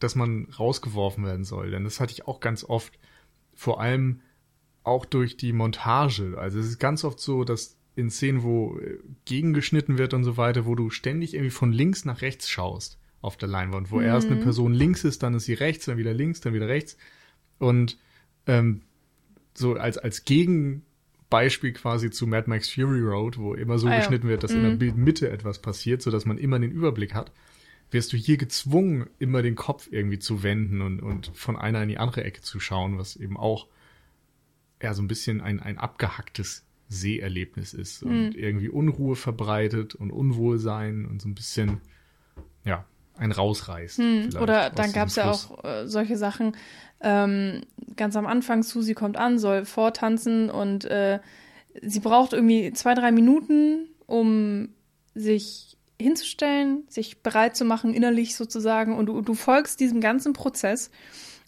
dass man rausgeworfen werden soll. Denn das hatte ich auch ganz oft. Vor allem auch durch die Montage. Also es ist ganz oft so, dass in Szenen, wo äh, gegengeschnitten wird und so weiter, wo du ständig irgendwie von links nach rechts schaust auf der Leinwand, wo mhm. erst eine Person links ist, dann ist sie rechts, dann wieder links, dann wieder rechts. Und ähm, so als, als Gegenbeispiel quasi zu Mad Max Fury Road, wo immer so ah, geschnitten ja. wird, dass mhm. in der mhm. Bildmitte etwas passiert, sodass man immer den Überblick hat, wirst du hier gezwungen, immer den Kopf irgendwie zu wenden und, und von einer in die andere Ecke zu schauen, was eben auch ja so ein bisschen ein, ein abgehacktes Seherlebnis ist und mhm. irgendwie Unruhe verbreitet und Unwohlsein und so ein bisschen, ja, ein rausreißt. Hm, oder dann gab es ja auch äh, solche Sachen, ähm, ganz am Anfang, Susi kommt an, soll vortanzen und äh, sie braucht irgendwie zwei, drei Minuten, um sich hinzustellen, sich bereit zu machen, innerlich sozusagen. Und du, du folgst diesem ganzen Prozess.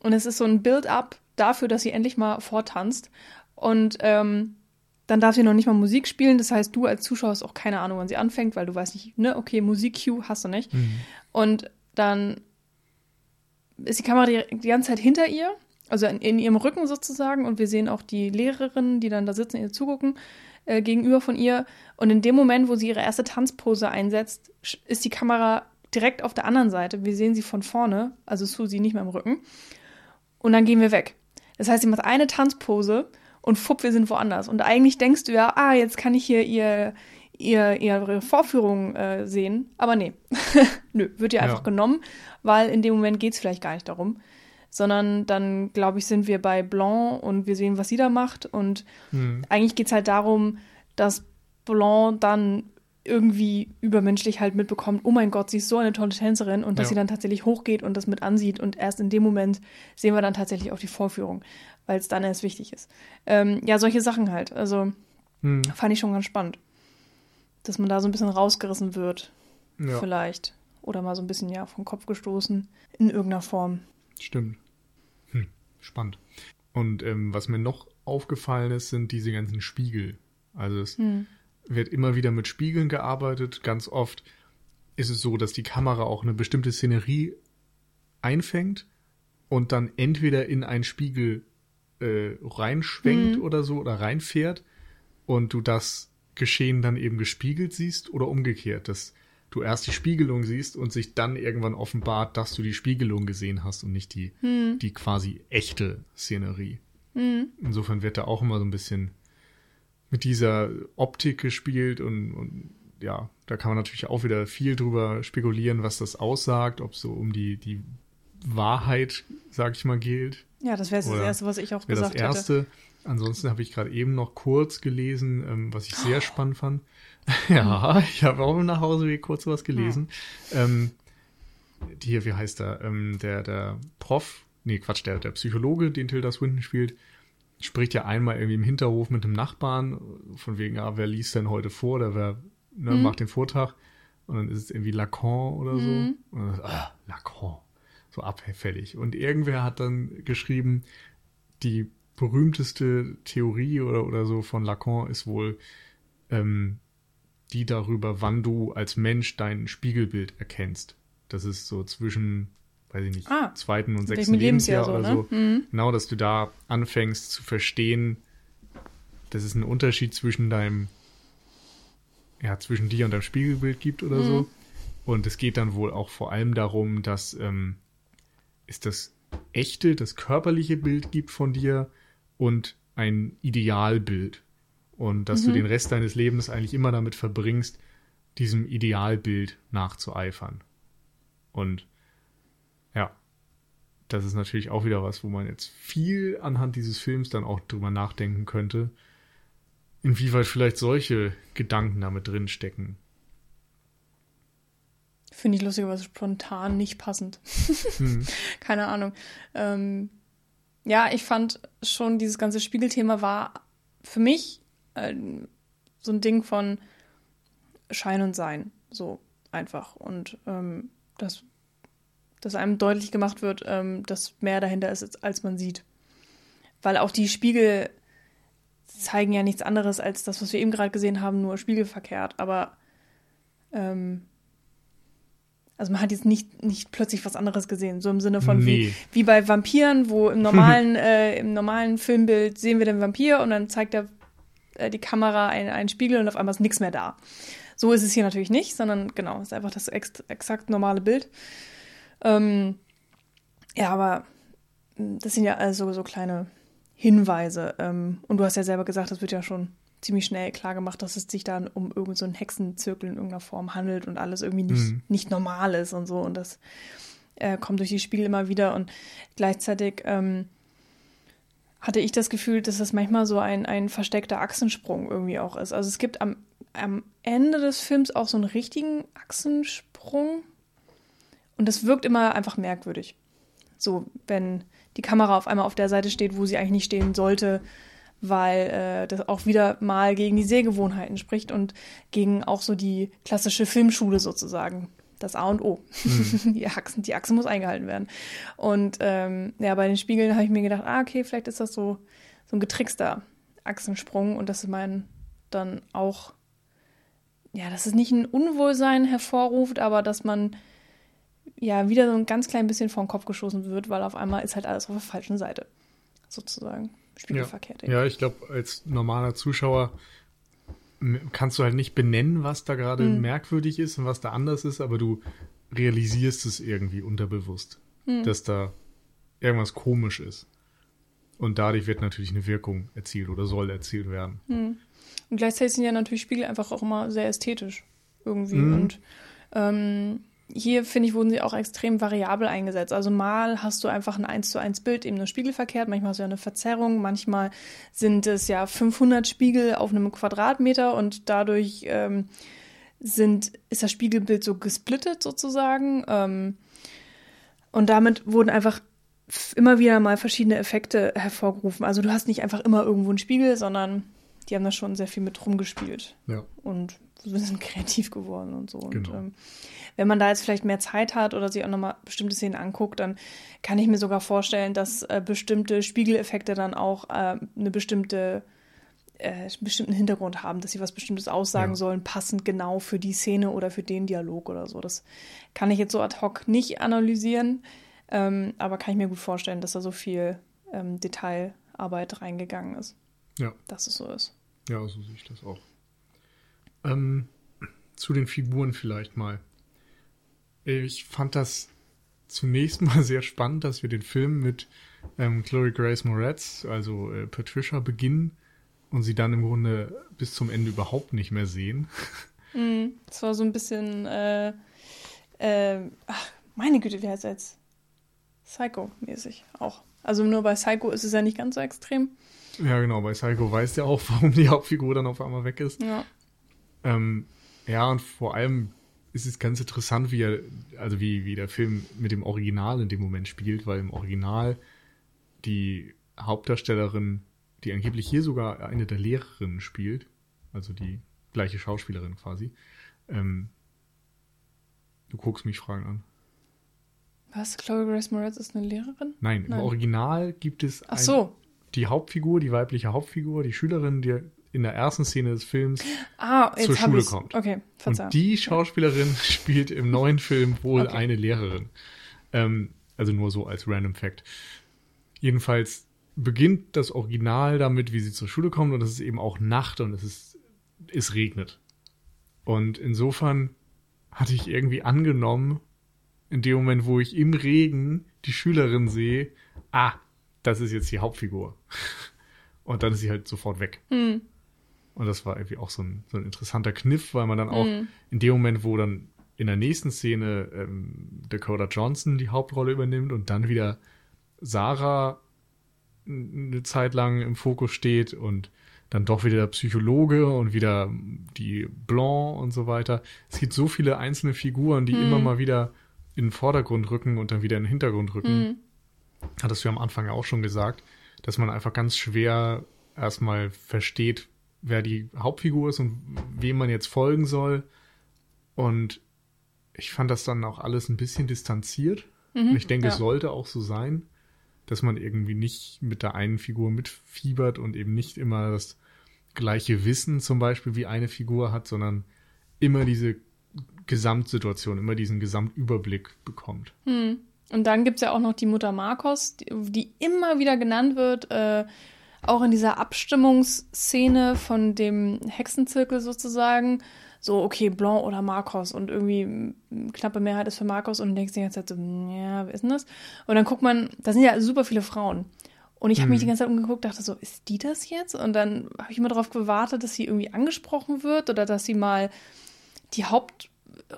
Und es ist so ein Build-up dafür, dass sie endlich mal vortanzt. Und ähm, dann darf sie noch nicht mal Musik spielen. Das heißt, du als Zuschauer hast auch keine Ahnung, wann sie anfängt, weil du weißt nicht, ne, okay, Musik-Cue hast du nicht. Mhm. Und dann ist die Kamera die, die ganze Zeit hinter ihr, also in, in, ihrem Rücken sozusagen. Und wir sehen auch die Lehrerinnen, die dann da sitzen, ihr zugucken, äh, gegenüber von ihr. Und in dem Moment, wo sie ihre erste Tanzpose einsetzt, ist die Kamera direkt auf der anderen Seite. Wir sehen sie von vorne, also Susi nicht mehr im Rücken. Und dann gehen wir weg. Das heißt, sie macht eine Tanzpose und fupp, wir sind woanders. Und eigentlich denkst du ja, ah, jetzt kann ich hier ihr, ihr, ihre Vorführung äh, sehen. Aber nee, [laughs] nö, wird ihr einfach ja. genommen, weil in dem Moment geht es vielleicht gar nicht darum. Sondern dann, glaube ich, sind wir bei Blanc und wir sehen, was sie da macht. Und mhm. eigentlich geht es halt darum, dass Blanc dann irgendwie übermenschlich halt mitbekommt, oh mein Gott, sie ist so eine tolle Tänzerin und dass ja. sie dann tatsächlich hochgeht und das mit ansieht und erst in dem Moment sehen wir dann tatsächlich auch die Vorführung, weil es dann erst wichtig ist. Ähm, ja, solche Sachen halt. Also hm. fand ich schon ganz spannend, dass man da so ein bisschen rausgerissen wird, ja. vielleicht. Oder mal so ein bisschen, ja, vom Kopf gestoßen in irgendeiner Form. Stimmt. Hm. Spannend. Und ähm, was mir noch aufgefallen ist, sind diese ganzen Spiegel. Also es hm wird immer wieder mit Spiegeln gearbeitet. Ganz oft ist es so, dass die Kamera auch eine bestimmte Szenerie einfängt und dann entweder in einen Spiegel äh, reinschwenkt mhm. oder so oder reinfährt und du das Geschehen dann eben gespiegelt siehst oder umgekehrt, dass du erst die Spiegelung siehst und sich dann irgendwann offenbart, dass du die Spiegelung gesehen hast und nicht die, mhm. die quasi echte Szenerie. Mhm. Insofern wird da auch immer so ein bisschen mit dieser Optik gespielt und, und ja, da kann man natürlich auch wieder viel drüber spekulieren, was das aussagt, ob so um die, die Wahrheit, sag ich mal, gilt. Ja, das wäre das Erste, was ich auch gesagt hätte. Das Erste. Hätte. Ansonsten habe ich gerade eben noch kurz gelesen, ähm, was ich sehr oh. spannend fand. [laughs] ja, ich habe auch im Nachhauseweg kurz was gelesen. Ja. Ähm, hier, wie heißt er? Ähm, der, der Prof, nee, Quatsch, der, der Psychologe, den Tilda Swinton spielt, spricht ja einmal irgendwie im Hinterhof mit dem Nachbarn, von wegen, ja, wer liest denn heute vor oder wer ne, mhm. macht den Vortrag? Und dann ist es irgendwie Lacan oder so. Mhm. Und dann, ah, Lacan. So abfällig. Und irgendwer hat dann geschrieben, die berühmteste Theorie oder, oder so von Lacan ist wohl ähm, die darüber, wann du als Mensch dein Spiegelbild erkennst. Das ist so zwischen weiß ich nicht, ah, zweiten und sechsten Lebensjahr, Lebensjahr, oder so. Ne? Mhm. Genau, dass du da anfängst zu verstehen, dass es einen Unterschied zwischen deinem, ja, zwischen dir und deinem Spiegelbild gibt oder mhm. so. Und es geht dann wohl auch vor allem darum, dass ähm, es das echte, das körperliche Bild gibt von dir und ein Idealbild. Und dass mhm. du den Rest deines Lebens eigentlich immer damit verbringst, diesem Idealbild nachzueifern. Und ja. Das ist natürlich auch wieder was, wo man jetzt viel anhand dieses Films dann auch drüber nachdenken könnte, inwieweit vielleicht solche Gedanken damit drin stecken. Finde ich lustigerweise spontan nicht passend. [laughs] Hm. Keine Ahnung. Ähm, ja, ich fand schon, dieses ganze Spiegelthema war für mich äh, so ein Ding von Schein und Sein. So einfach. Und ähm, das dass einem deutlich gemacht wird, ähm, dass mehr dahinter ist, als man sieht. Weil auch die Spiegel zeigen ja nichts anderes als das, was wir eben gerade gesehen haben, nur spiegelverkehrt. Aber ähm, also man hat jetzt nicht, nicht plötzlich was anderes gesehen, so im Sinne von nee. wie, wie bei Vampiren, wo im [laughs] normalen, äh, im normalen Filmbild sehen wir den Vampir und dann zeigt der, äh, die Kamera einen Spiegel und auf einmal ist nichts mehr da. So ist es hier natürlich nicht, sondern genau, es ist einfach das ex exakt normale Bild. Ähm, ja, aber hm, das sind ja also so kleine Hinweise. Ähm, und du hast ja selber gesagt, das wird ja schon ziemlich schnell klar gemacht, dass es sich dann um irgendeinen so Hexenzirkel in irgendeiner Form handelt und alles irgendwie nicht, mhm. nicht normal ist und so. Und das äh, kommt durch die Spiegel immer wieder. Und gleichzeitig ähm, hatte ich das Gefühl, dass das manchmal so ein, ein versteckter Achsensprung irgendwie auch ist. Also es gibt am, am Ende des Films auch so einen richtigen Achsensprung, und das wirkt immer einfach merkwürdig. So, wenn die Kamera auf einmal auf der Seite steht, wo sie eigentlich nicht stehen sollte, weil äh, das auch wieder mal gegen die Sehgewohnheiten spricht und gegen auch so die klassische Filmschule sozusagen. Das A und O. Mhm. [laughs] die, Achsen, die Achse muss eingehalten werden. Und ähm, ja, bei den Spiegeln habe ich mir gedacht, ah, okay, vielleicht ist das so, so ein getrickster Achsensprung und das ist mein dann auch, ja, dass es nicht ein Unwohlsein hervorruft, aber dass man ja wieder so ein ganz klein bisschen vor den Kopf geschossen wird, weil auf einmal ist halt alles auf der falschen Seite. Sozusagen. Spiegelverkehrt. Ja, ja ich glaube, als normaler Zuschauer kannst du halt nicht benennen, was da gerade mhm. merkwürdig ist und was da anders ist, aber du realisierst es irgendwie unterbewusst, mhm. dass da irgendwas komisch ist. Und dadurch wird natürlich eine Wirkung erzielt oder soll erzielt werden. Mhm. Und gleichzeitig sind ja natürlich Spiegel einfach auch immer sehr ästhetisch irgendwie. Mhm. Und ähm, hier, finde ich, wurden sie auch extrem variabel eingesetzt. Also mal hast du einfach ein 1 zu 1 Bild, eben nur spiegelverkehrt, manchmal hast du ja eine Verzerrung, manchmal sind es ja 500 Spiegel auf einem Quadratmeter und dadurch ähm, sind, ist das Spiegelbild so gesplittet sozusagen. Ähm, und damit wurden einfach immer wieder mal verschiedene Effekte hervorgerufen. Also du hast nicht einfach immer irgendwo einen Spiegel, sondern die haben da schon sehr viel mit rumgespielt. Ja. Und wir sind kreativ geworden und so. Genau. Und ähm, wenn man da jetzt vielleicht mehr Zeit hat oder sich auch nochmal bestimmte Szenen anguckt, dann kann ich mir sogar vorstellen, dass äh, bestimmte Spiegeleffekte dann auch äh, eine bestimmte äh, einen bestimmten Hintergrund haben, dass sie was Bestimmtes aussagen ja. sollen, passend genau für die Szene oder für den Dialog oder so. Das kann ich jetzt so ad hoc nicht analysieren, ähm, aber kann ich mir gut vorstellen, dass da so viel ähm, Detailarbeit reingegangen ist. Ja. Dass es so ist. Ja, so sehe ich das auch. Ähm, zu den Figuren vielleicht mal. Ich fand das zunächst mal [laughs] sehr spannend, dass wir den Film mit ähm, Chloe Grace Moretz, also äh, Patricia, beginnen und sie dann im Grunde bis zum Ende überhaupt nicht mehr sehen. [laughs] Mm, das war so ein bisschen, äh, äh, ach, meine Güte, wie heißt er jetzt? Psycho-mäßig auch. Also nur bei Psycho ist es ja nicht ganz so extrem. Ja, genau, bei Psycho weiß ja auch, [laughs] warum die Hauptfigur dann auf einmal weg ist. Ja. Ähm, ja, und vor allem ist es ganz interessant, wie er, also wie, wie der Film mit dem Original in dem Moment spielt, weil im Original die Hauptdarstellerin, die angeblich hier sogar eine der Lehrerinnen spielt, also die gleiche Schauspielerin quasi, ähm, du guckst mich Fragen an. Was? Chloe Grace Moretz ist eine Lehrerin? Nein, Nein. im Original gibt es Ach so. die Hauptfigur, die weibliche Hauptfigur, die Schülerin, die in der ersten Szene des Films ah, zur Schule ich's. kommt. Okay, verzeihung. Und die Schauspielerin [laughs] spielt im neuen Film wohl okay. eine Lehrerin. Ähm, also nur so als random Fact. Jedenfalls beginnt das Original damit, wie sie zur Schule kommt und es ist eben auch Nacht und es ist, es regnet. Und insofern hatte ich irgendwie angenommen, in dem Moment, wo ich im Regen die Schülerin sehe, ah, das ist jetzt die Hauptfigur. [laughs] Und dann ist sie halt sofort weg. Hm. Und das war irgendwie auch so ein, so ein interessanter Kniff, weil man dann auch mhm. in dem Moment, wo dann in der nächsten Szene ähm, Dakota Johnson die Hauptrolle übernimmt und dann wieder Sarah eine Zeit lang im Fokus steht und dann doch wieder der Psychologe und wieder die Blanc und so weiter. Es gibt so viele einzelne Figuren, die mhm. immer mal wieder in den Vordergrund rücken und dann wieder in den Hintergrund rücken. Mhm. Hattest du am Anfang auch schon gesagt, dass man einfach ganz schwer erstmal versteht, wer die Hauptfigur ist und wem man jetzt folgen soll. Und ich fand das dann auch alles ein bisschen distanziert. Mhm, und ich denke, ja. es sollte auch so sein, dass man irgendwie nicht mit der einen Figur mitfiebert und eben nicht immer das gleiche Wissen zum Beispiel wie eine Figur hat, sondern immer diese Gesamtsituation, immer diesen Gesamtüberblick bekommt. Mhm. Und dann gibt es ja auch noch die Mutter Marcos, die, die immer wieder genannt wird, äh, auch in dieser Abstimmungsszene von dem Hexenzirkel sozusagen, so, okay, Blanc oder Marcos und irgendwie knappe Mehrheit ist für Marcos und du denkst die ganze Zeit so, ja, wer ist denn das? Und dann guckt man, da sind ja super viele Frauen. Und ich habe mich hm. die ganze Zeit umgeguckt, dachte so, ist die das jetzt? Und dann habe ich immer darauf gewartet, dass sie irgendwie angesprochen wird oder dass sie mal die Haupt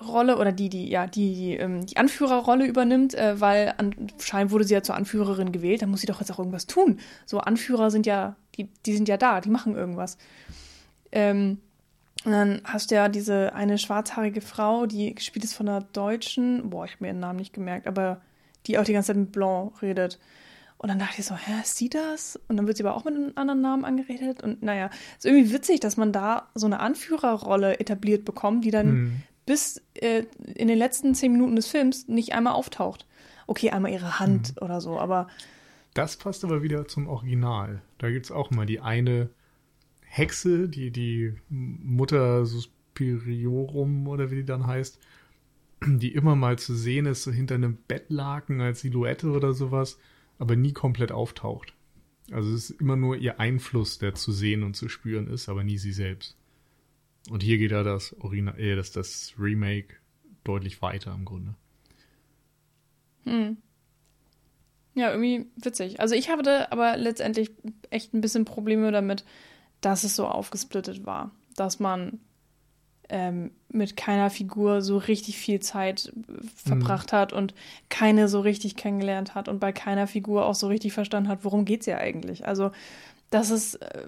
Rolle oder die, die, ja, die, die, ähm, die Anführerrolle übernimmt, äh, weil anscheinend wurde sie ja zur Anführerin gewählt, dann muss sie doch jetzt auch irgendwas tun. So, Anführer sind ja, die, die sind ja da, die machen irgendwas. Ähm, und dann hast du ja diese eine schwarzhaarige Frau, die gespielt ist von einer Deutschen, boah, ich habe mir ihren Namen nicht gemerkt, aber die auch die ganze Zeit mit Blanc redet. Und dann dachte ich so, hä, ist sie das? Und dann wird sie aber auch mit einem anderen Namen angeredet. Und naja, ist irgendwie witzig, dass man da so eine Anführerrolle etabliert bekommt, die dann mhm. Bis äh, in den letzten zehn Minuten des Films nicht einmal auftaucht. Okay, einmal ihre Hand mhm. oder so, aber. Das passt aber wieder zum Original. Da gibt es auch mal die eine Hexe, die, die Mutter Suspiriorum oder wie die dann heißt, die immer mal zu sehen ist, so hinter einem Bettlaken als Silhouette oder sowas, aber nie komplett auftaucht. Also es ist immer nur ihr Einfluss, der zu sehen und zu spüren ist, aber nie sie selbst. Und hier geht ja das, Original, äh, das, das Remake deutlich weiter im Grunde. Hm. Ja, irgendwie witzig. Also ich hatte aber letztendlich echt ein bisschen Probleme damit, dass es so aufgesplittet war. Dass man ähm, mit keiner Figur so richtig viel Zeit äh, verbracht mhm. hat und keine so richtig kennengelernt hat und bei keiner Figur auch so richtig verstanden hat, worum geht es ja eigentlich. Also das ist äh,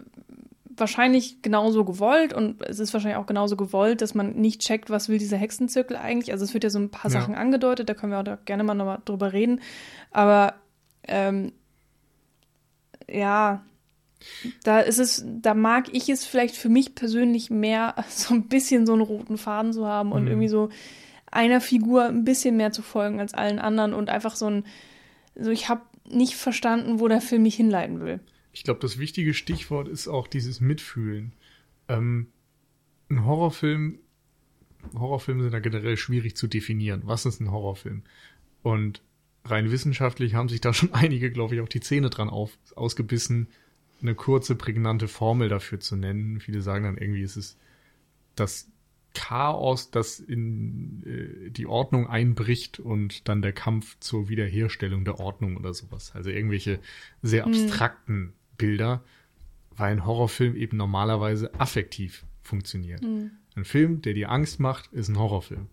wahrscheinlich genauso gewollt und es ist wahrscheinlich auch genauso gewollt, dass man nicht checkt, was will dieser Hexenzirkel eigentlich. Also es wird ja so ein paar ja. Sachen angedeutet, da können wir auch gerne mal nochmal drüber reden. Aber ähm, ja, da ist es, da mag ich es vielleicht für mich persönlich mehr, [laughs] so ein bisschen so einen roten Faden zu haben und mhm. irgendwie so einer Figur ein bisschen mehr zu folgen als allen anderen und einfach so ein, so ich habe nicht verstanden, wo der Film mich hinleiten will. Ich glaube, das wichtige Stichwort ist auch dieses Mitfühlen. Ähm, ein Horrorfilm, Horrorfilme sind ja generell schwierig zu definieren. Was ist ein Horrorfilm? Und rein wissenschaftlich haben sich da schon [laughs] einige, glaube ich, auch die Zähne dran auf, ausgebissen, eine kurze, prägnante Formel dafür zu nennen. Viele sagen dann irgendwie, ist es das Chaos, das in äh, die Ordnung einbricht und dann der Kampf zur Wiederherstellung der Ordnung oder sowas. Also irgendwelche sehr hm. abstrakten. Bilder, weil ein Horrorfilm eben normalerweise affektiv funktioniert. Mhm. Ein Film, der dir Angst macht, ist ein Horrorfilm.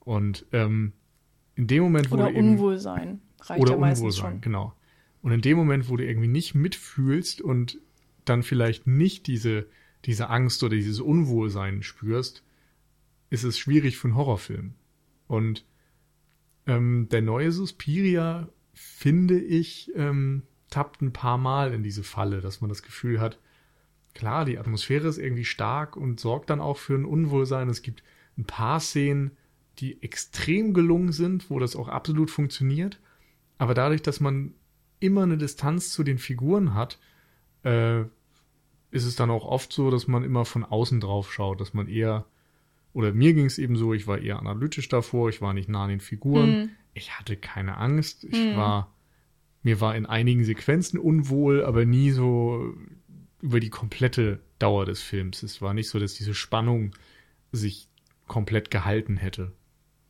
Und ähm, in dem Moment, wo oder du eben, Unwohlsein reicht oder ja Unwohlsein, schon. genau. Und in dem Moment, wo du irgendwie nicht mitfühlst und dann vielleicht nicht diese, diese Angst oder dieses Unwohlsein spürst, ist es schwierig für einen Horrorfilm. Und ähm, der neue Suspiria, finde ich, ähm, tappt ein paar Mal in diese Falle, dass man das Gefühl hat, klar, die Atmosphäre ist irgendwie stark und sorgt dann auch für ein Unwohlsein. Es gibt ein paar Szenen, die extrem gelungen sind, wo das auch absolut funktioniert. Aber dadurch, dass man immer eine Distanz zu den Figuren hat, äh, ist es dann auch oft so, dass man immer von außen drauf schaut, dass man eher, oder mir ging es eben so, ich war eher analytisch davor, ich war nicht nah an den Figuren, mhm. ich hatte keine Angst, ich mhm. war, mir war in einigen Sequenzen unwohl, aber nie so über die komplette Dauer des Films. Es war nicht so, dass diese Spannung sich komplett gehalten hätte.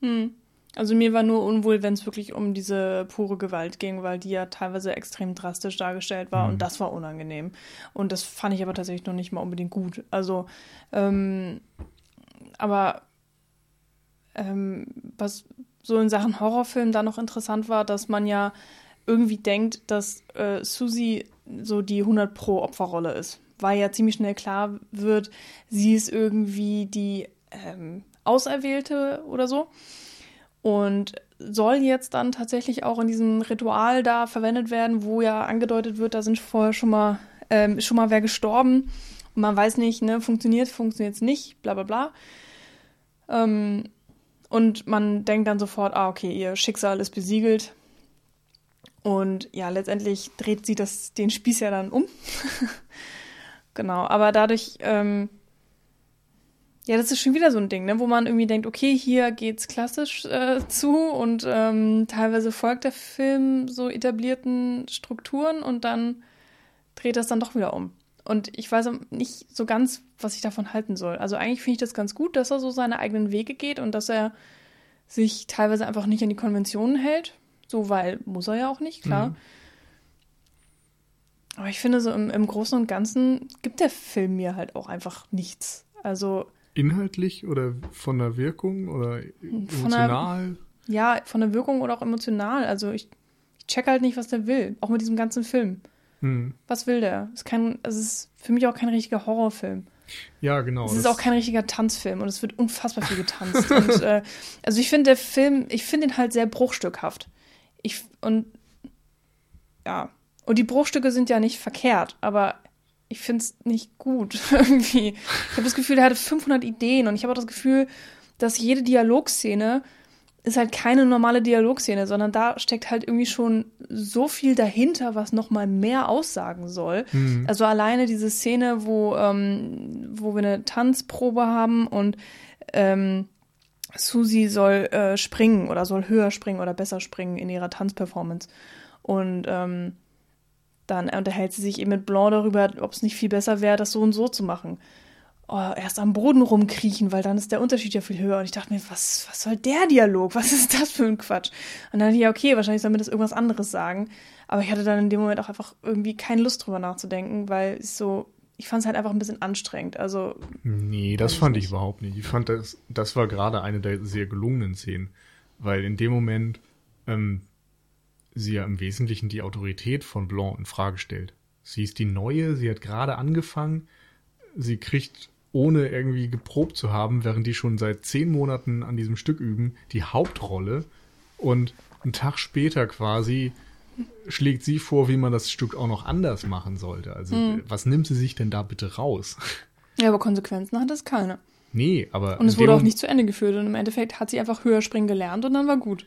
Mhm. Also mir war nur unwohl, wenn es wirklich um diese pure Gewalt ging, weil die ja teilweise extrem drastisch dargestellt war mhm. und das war unangenehm. Und das fand ich aber tatsächlich noch nicht mal unbedingt gut. Also, ähm, aber ähm, was so in Sachen Horrorfilm da noch interessant war, dass man ja irgendwie denkt, dass äh, Susie so die 100 pro Opferrolle ist. Weil ja ziemlich schnell klar wird, sie ist irgendwie die ähm, Auserwählte oder so und soll jetzt dann tatsächlich auch in diesem Ritual da verwendet werden, wo ja angedeutet wird, da sind vorher schon mal ähm, schon mal wer gestorben und man weiß nicht, ne, funktioniert, funktioniert es nicht, bla bla bla. Ähm, und man denkt dann sofort, ah, okay, ihr Schicksal ist besiegelt. Und ja, letztendlich dreht sie das, den Spieß ja dann um. [laughs] genau, aber dadurch ähm, ja, das ist schon wieder so ein Ding, ne, wo man irgendwie denkt, okay, hier geht's klassisch äh, zu und ähm, teilweise folgt der Film so etablierten Strukturen und dann dreht das dann doch wieder um. Und ich weiß nicht so ganz, was ich davon halten soll. Also eigentlich finde ich das ganz gut, dass er so seine eigenen Wege geht und dass er sich teilweise einfach nicht an die Konventionen hält. So, weil muss er ja auch nicht, klar. Mhm. Aber ich finde, so im, im Großen und Ganzen gibt der Film mir halt auch einfach nichts. Also Inhaltlich oder von der Wirkung oder emotional? Der, ja, von der Wirkung oder auch emotional. Also ich, ich check halt nicht, was der will. Auch mit diesem ganzen Film. Hm. Was will der? Es ist, kein, es ist für mich auch kein richtiger Horrorfilm. Ja, genau. Es ist auch kein richtiger Tanzfilm und es wird unfassbar viel getanzt. und, [laughs] äh, also ich finde der Film, ich finde ihn halt sehr bruchstückhaft. Ich, und ja, Und die Bruchstücke sind ja nicht verkehrt, aber ich finde es nicht gut [laughs] irgendwie. Ich habe das Gefühl, er hatte 500 Ideen und ich habe auch das Gefühl, dass jede Dialogszene ist halt keine normale Dialogszene, sondern da steckt halt irgendwie schon so viel dahinter, was noch mal mehr aussagen soll. Mhm. Also alleine diese Szene, wo ähm, wo wir eine Tanzprobe haben und ähm, Susi soll äh, springen oder soll höher springen oder besser springen in ihrer Tanzperformance und ähm, dann unterhält sie sich eben mit Blanc darüber, ob es nicht viel besser wäre, das so und so zu machen oh, erst am Boden rumkriechen, weil dann ist der Unterschied ja viel höher. Und ich dachte mir, was, was soll der Dialog? Was ist das für ein Quatsch? Und dann dachte ich, ja, okay, wahrscheinlich soll mir das irgendwas anderes sagen. Aber ich hatte dann in dem Moment auch einfach irgendwie keine Lust drüber nachzudenken, weil es so, ich fand es halt einfach ein bisschen anstrengend. Also. Nee, das fand ich überhaupt nicht. Ich fand das, das war gerade eine der sehr gelungenen Szenen. Weil in dem Moment, ähm, sie ja im Wesentlichen die Autorität von Blanc in Frage stellt. Sie ist die Neue, sie hat gerade angefangen, sie kriegt ohne irgendwie geprobt zu haben, während die schon seit zehn Monaten an diesem Stück üben, die Hauptrolle. Und einen Tag später quasi schlägt sie vor, wie man das Stück auch noch anders machen sollte. Also, mhm. was nimmt sie sich denn da bitte raus? [laughs] Ja, aber Konsequenzen hat es keine. Nee, aber. Und es wurde auch nicht zu Ende geführt. Und im Endeffekt hat sie einfach höher springen gelernt und dann war gut.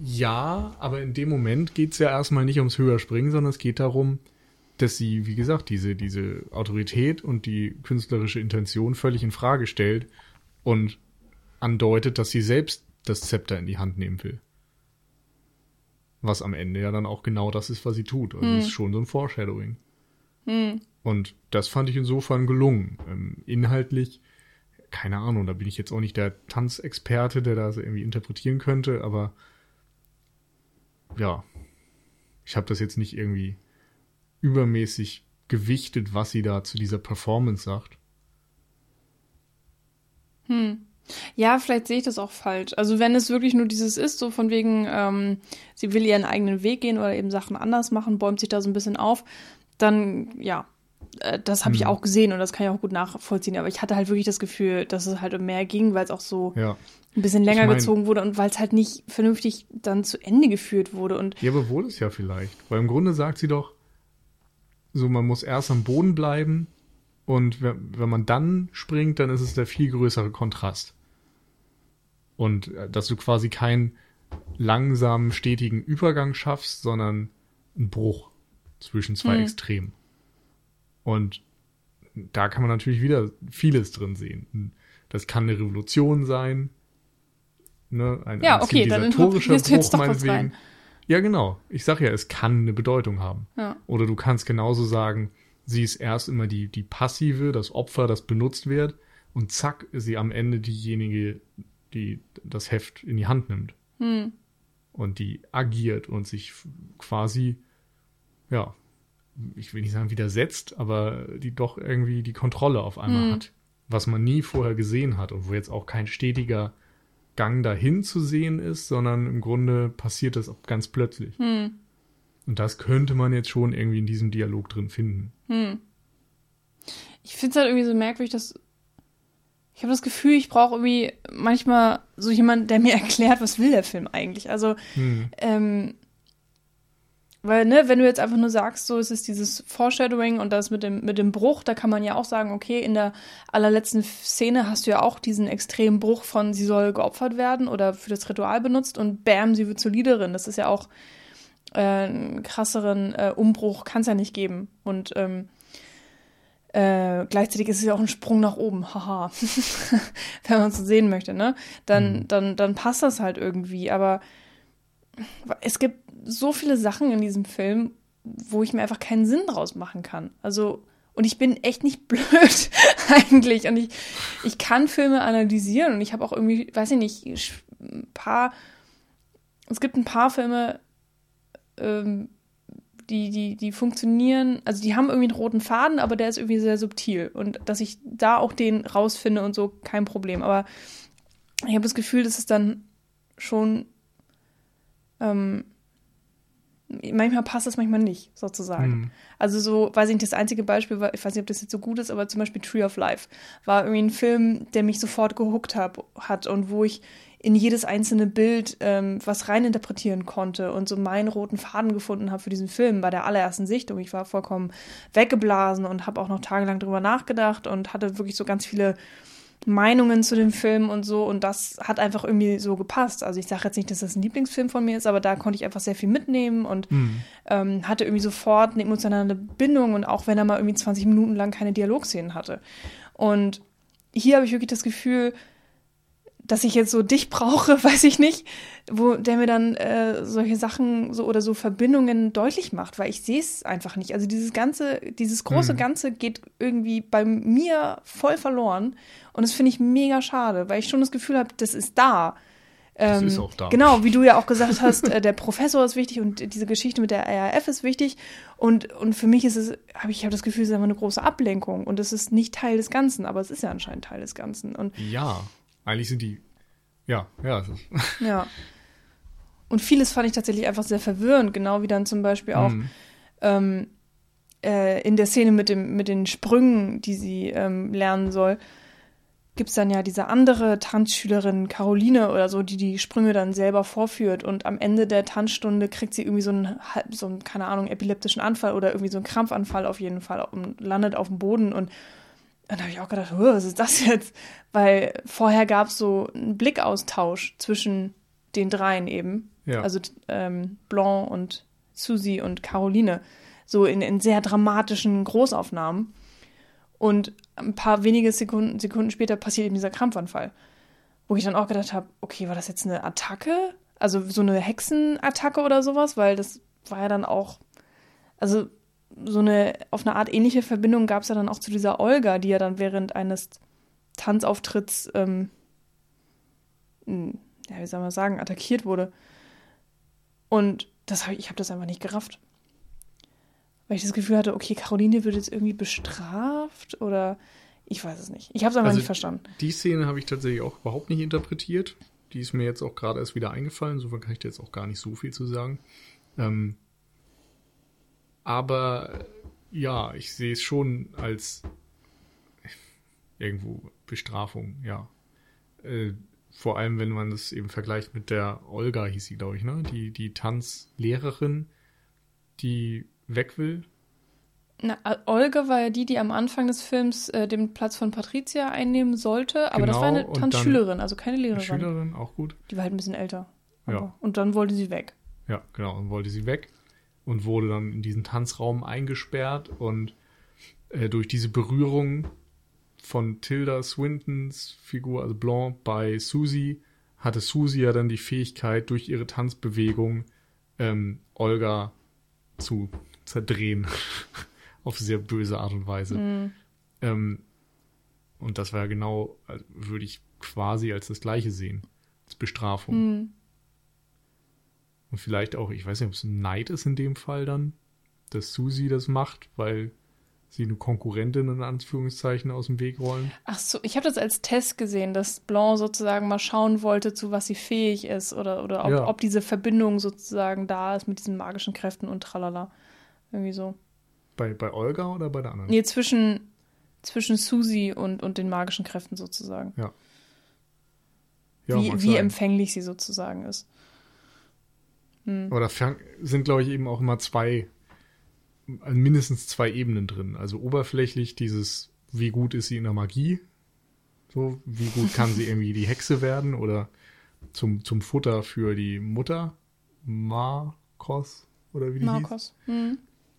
Ja, aber in dem Moment geht es ja erstmal nicht ums Höherspringen, sondern es geht darum, dass sie, wie gesagt, diese, diese Autorität und die künstlerische Intention völlig in Frage stellt und andeutet, dass sie selbst das Zepter in die Hand nehmen will. Was am Ende ja dann auch genau das ist, was sie tut. Also hm. ist schon so ein Foreshadowing. Hm. Und das fand ich insofern gelungen. Ähm, inhaltlich, keine Ahnung, da bin ich jetzt auch nicht der Tanzexperte, der das irgendwie interpretieren könnte, aber ja, ich habe das jetzt nicht irgendwie übermäßig gewichtet, was sie da zu dieser Performance sagt. Hm. Ja, vielleicht sehe ich das auch falsch. Also wenn es wirklich nur dieses ist, so von wegen, ähm, sie will ihren eigenen Weg gehen oder eben Sachen anders machen, bäumt sich da so ein bisschen auf, dann ja, äh, das habe hm. ich auch gesehen und das kann ich auch gut nachvollziehen. Aber ich hatte halt wirklich das Gefühl, dass es halt um mehr ging, weil es auch so ja. ein bisschen länger ich mein, gezogen wurde und weil es halt nicht vernünftig dann zu Ende geführt wurde. Und ja, aber wohl es ja vielleicht. Weil im Grunde sagt sie doch, so, man muss erst am Boden bleiben und wenn, wenn man dann springt, dann ist es der viel größere Kontrast. Und äh, dass du quasi keinen langsamen, stetigen Übergang schaffst, sondern einen Bruch zwischen zwei mhm. Extremen. Und da kann man natürlich wieder vieles drin sehen. Das kann eine Revolution sein, ne? ein, ja, okay, dann Bruch meinetwegen. Rein. Ja, genau. Ich sag ja, es kann eine Bedeutung haben. Ja. Oder du kannst genauso sagen, sie ist erst immer die, die passive, das Opfer, das benutzt wird, und zack, ist sie am Ende diejenige, die das Heft in die Hand nimmt. Hm. Und die agiert und sich quasi, ja, ich will nicht sagen widersetzt, aber die doch irgendwie die Kontrolle auf einmal hm. hat. Was man nie vorher gesehen hat und wo jetzt auch kein stetiger Gang dahin zu sehen ist, sondern im Grunde passiert das auch ganz plötzlich. Hm. Und das könnte man jetzt schon irgendwie in diesem Dialog drin finden. Hm. Ich finde es halt irgendwie so merkwürdig, dass ich habe das Gefühl, ich brauche irgendwie manchmal so jemand, der mir [laughs] erklärt, was will der Film eigentlich. Also hm. ähm, weil, ne, wenn du jetzt einfach nur sagst, so es ist dieses Foreshadowing und das mit dem, mit dem Bruch, da kann man ja auch sagen, okay, in der allerletzten Szene hast du ja auch diesen extremen Bruch von, sie soll geopfert werden oder für das Ritual benutzt und bam, sie wird zur Leaderin. Das ist ja auch äh, einen krasseren äh, Umbruch, kann es ja nicht geben. Und ähm, äh, gleichzeitig ist es ja auch ein Sprung nach oben, haha. [laughs] wenn man es so sehen möchte, ne? Dann, mhm. dann, dann passt das halt irgendwie. Aber es gibt so viele Sachen in diesem Film, wo ich mir einfach keinen Sinn draus machen kann. Also, und ich bin echt nicht [laughs] blöd [laughs] eigentlich. Und ich, ich kann Filme analysieren und ich habe auch irgendwie, weiß ich nicht, ein paar, es gibt ein paar Filme, ähm, die, die, die funktionieren, also die haben irgendwie einen roten Faden, aber der ist irgendwie sehr subtil. Und dass ich da auch den rausfinde und so, kein Problem. Aber ich habe das Gefühl, dass es dann schon ähm, manchmal passt das, manchmal nicht, sozusagen. Mhm. Also so, weiß ich nicht, das einzige Beispiel war, ich weiß nicht, ob das jetzt so gut ist, aber zum Beispiel Tree of Life war irgendwie ein Film, der mich sofort gehuckt hab, hat und wo ich in jedes einzelne Bild ähm, was reininterpretieren konnte und so meinen roten Faden gefunden habe für diesen Film bei der allerersten Sichtung. Ich war vollkommen weggeblasen und habe auch noch tagelang drüber nachgedacht und hatte wirklich so ganz viele Meinungen zu dem Film und so und das hat einfach irgendwie so gepasst. Also ich sage jetzt nicht, dass das ein Lieblingsfilm von mir ist, aber da konnte ich einfach sehr viel mitnehmen und mhm. ähm, hatte irgendwie sofort eine emotionale Bindung und auch wenn er mal irgendwie 20 Minuten lang keine Dialogszenen hatte. Und hier habe ich wirklich das Gefühl, dass ich jetzt so dich brauche, [laughs] weiß ich nicht, wo der mir dann äh, solche Sachen so oder so Verbindungen deutlich macht, weil ich sehe es einfach nicht. Also dieses ganze, dieses große mhm. Ganze geht irgendwie bei mir voll verloren und das finde ich mega schade, weil ich schon das Gefühl habe, das ist da. Das ähm, ist auch da. Genau, wie du ja auch gesagt hast, äh, der Professor ist wichtig und diese Geschichte mit der RAF ist wichtig. Und, und für mich ist es, habe ich hab das Gefühl, es ist einfach eine große Ablenkung und es ist nicht Teil des Ganzen, aber es ist ja anscheinend Teil des Ganzen. Und ja, eigentlich sind die, ja, ja. [laughs] ja. Und vieles fand ich tatsächlich einfach sehr verwirrend, genau wie dann zum Beispiel auch mhm. ähm, äh, in der Szene mit, dem, mit den Sprüngen, die sie ähm, lernen soll gibt es dann ja diese andere Tanzschülerin, Caroline oder so, die die Sprünge dann selber vorführt und am Ende der Tanzstunde kriegt sie irgendwie so einen, so einen keine Ahnung, epileptischen Anfall oder irgendwie so einen Krampfanfall auf jeden Fall und landet auf dem Boden und dann habe ich auch gedacht, was ist das jetzt? Weil vorher gab es so einen Blickaustausch zwischen den dreien eben. Ja. Also ähm, Blanc und Susie und Caroline. So in, in sehr dramatischen Großaufnahmen. Und ein paar wenige Sekunden, Sekunden später passiert eben dieser Krampfanfall. Wo ich dann auch gedacht habe, okay, war das jetzt eine Attacke? Also so eine Hexenattacke oder sowas? Weil das war ja dann auch, also so eine, auf eine Art ähnliche Verbindung gab es ja dann auch zu dieser Olga, die ja dann während eines Tanzauftritts, ähm, hm, ja, wie soll man sagen, attackiert wurde. Und das hab, ich habe das einfach nicht gerafft weil ich das Gefühl hatte, okay, Caroline wird jetzt irgendwie bestraft oder ich weiß es nicht. Ich habe es einfach also nicht verstanden. Die Szene habe ich tatsächlich auch überhaupt nicht interpretiert. Die ist mir jetzt auch gerade erst wieder eingefallen. Insofern kann ich dir jetzt auch gar nicht so viel zu sagen. Ähm, aber ja, ich sehe es schon als irgendwo Bestrafung, ja. Äh, vor allem, wenn man das eben vergleicht mit der Olga, hieß sie, glaube ich, ne? Die, die Tanzlehrerin, die weg will? Na, Olga war ja die, die am Anfang des Films äh, den Platz von Patricia einnehmen sollte, aber genau, das war eine Tanzschülerin, also keine Lehrerin. Schülerin, auch gut. Die war halt ein bisschen älter. Ja. Und dann wollte sie weg. Ja, genau, und wollte sie weg und wurde dann in diesen Tanzraum eingesperrt und äh, durch diese Berührung von Tilda Swintons Figur, also Blanc, bei Susie, hatte Susie ja dann die Fähigkeit, durch ihre Tanzbewegung ähm, Olga zu zerdrehen. [laughs] Auf sehr böse Art und Weise. Mhm. Ähm, und das war ja genau, also würde ich quasi als das Gleiche sehen. Als Bestrafung. Mhm. Und vielleicht auch, ich weiß nicht, ob es Neid ist in dem Fall dann, dass Susi das macht, weil sie eine Konkurrentin in Anführungszeichen aus dem Weg rollen. Ach so, ich habe das als Test gesehen, dass Blanc sozusagen mal schauen wollte, zu was sie fähig ist oder, oder ob, ja. ob diese Verbindung sozusagen da ist mit diesen magischen Kräften und tralala. Irgendwie so. Bei, bei Olga oder bei der anderen? Nee, zwischen, zwischen Susi und, und den magischen Kräften sozusagen. Ja. ja wie wie empfänglich sie sozusagen ist. Hm. Aber da sind, glaube ich, eben auch immer zwei, mindestens zwei Ebenen drin. Also oberflächlich dieses, wie gut ist sie in der Magie? So, wie gut kann sie [laughs] irgendwie die Hexe werden oder zum, zum Futter für die Mutter? Marcos oder wie die Marcos. hieß?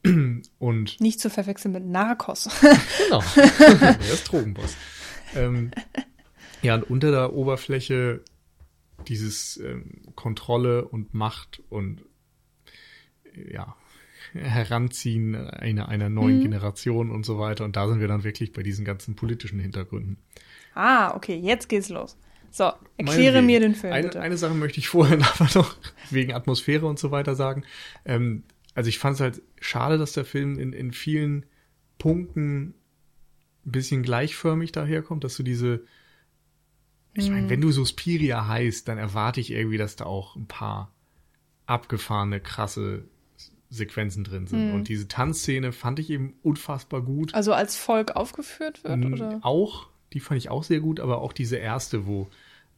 Hm. [clears throat] Und Nicht zu verwechseln mit Narcos. [laughs] genau. [laughs] er ist Drogenboss. Ähm, ja, und unter der Oberfläche dieses ähm, Kontrolle und Macht und ja, [laughs] Heranziehen einer, einer neuen mhm. Generation und so weiter. Und da sind wir dann wirklich bei diesen ganzen politischen Hintergründen. Ah, okay, jetzt geht's los. So, erkläre mir den Film. Eine, bitte. eine Sache möchte ich vorher [laughs] aber noch wegen Atmosphäre und so weiter sagen. Ähm, also ich fand es halt schade, dass der Film in, in vielen Punkten ein bisschen gleichförmig daherkommt, dass du diese, ich meine, mhm. wenn du Suspiria heißt, dann erwarte ich irgendwie, dass da auch ein paar abgefahrene, krasse Sequenzen drin sind. Mm. Und diese Tanzszene fand ich eben unfassbar gut. Also als Volk aufgeführt wird, oder? Auch, die fand ich auch sehr gut, aber auch diese erste, wo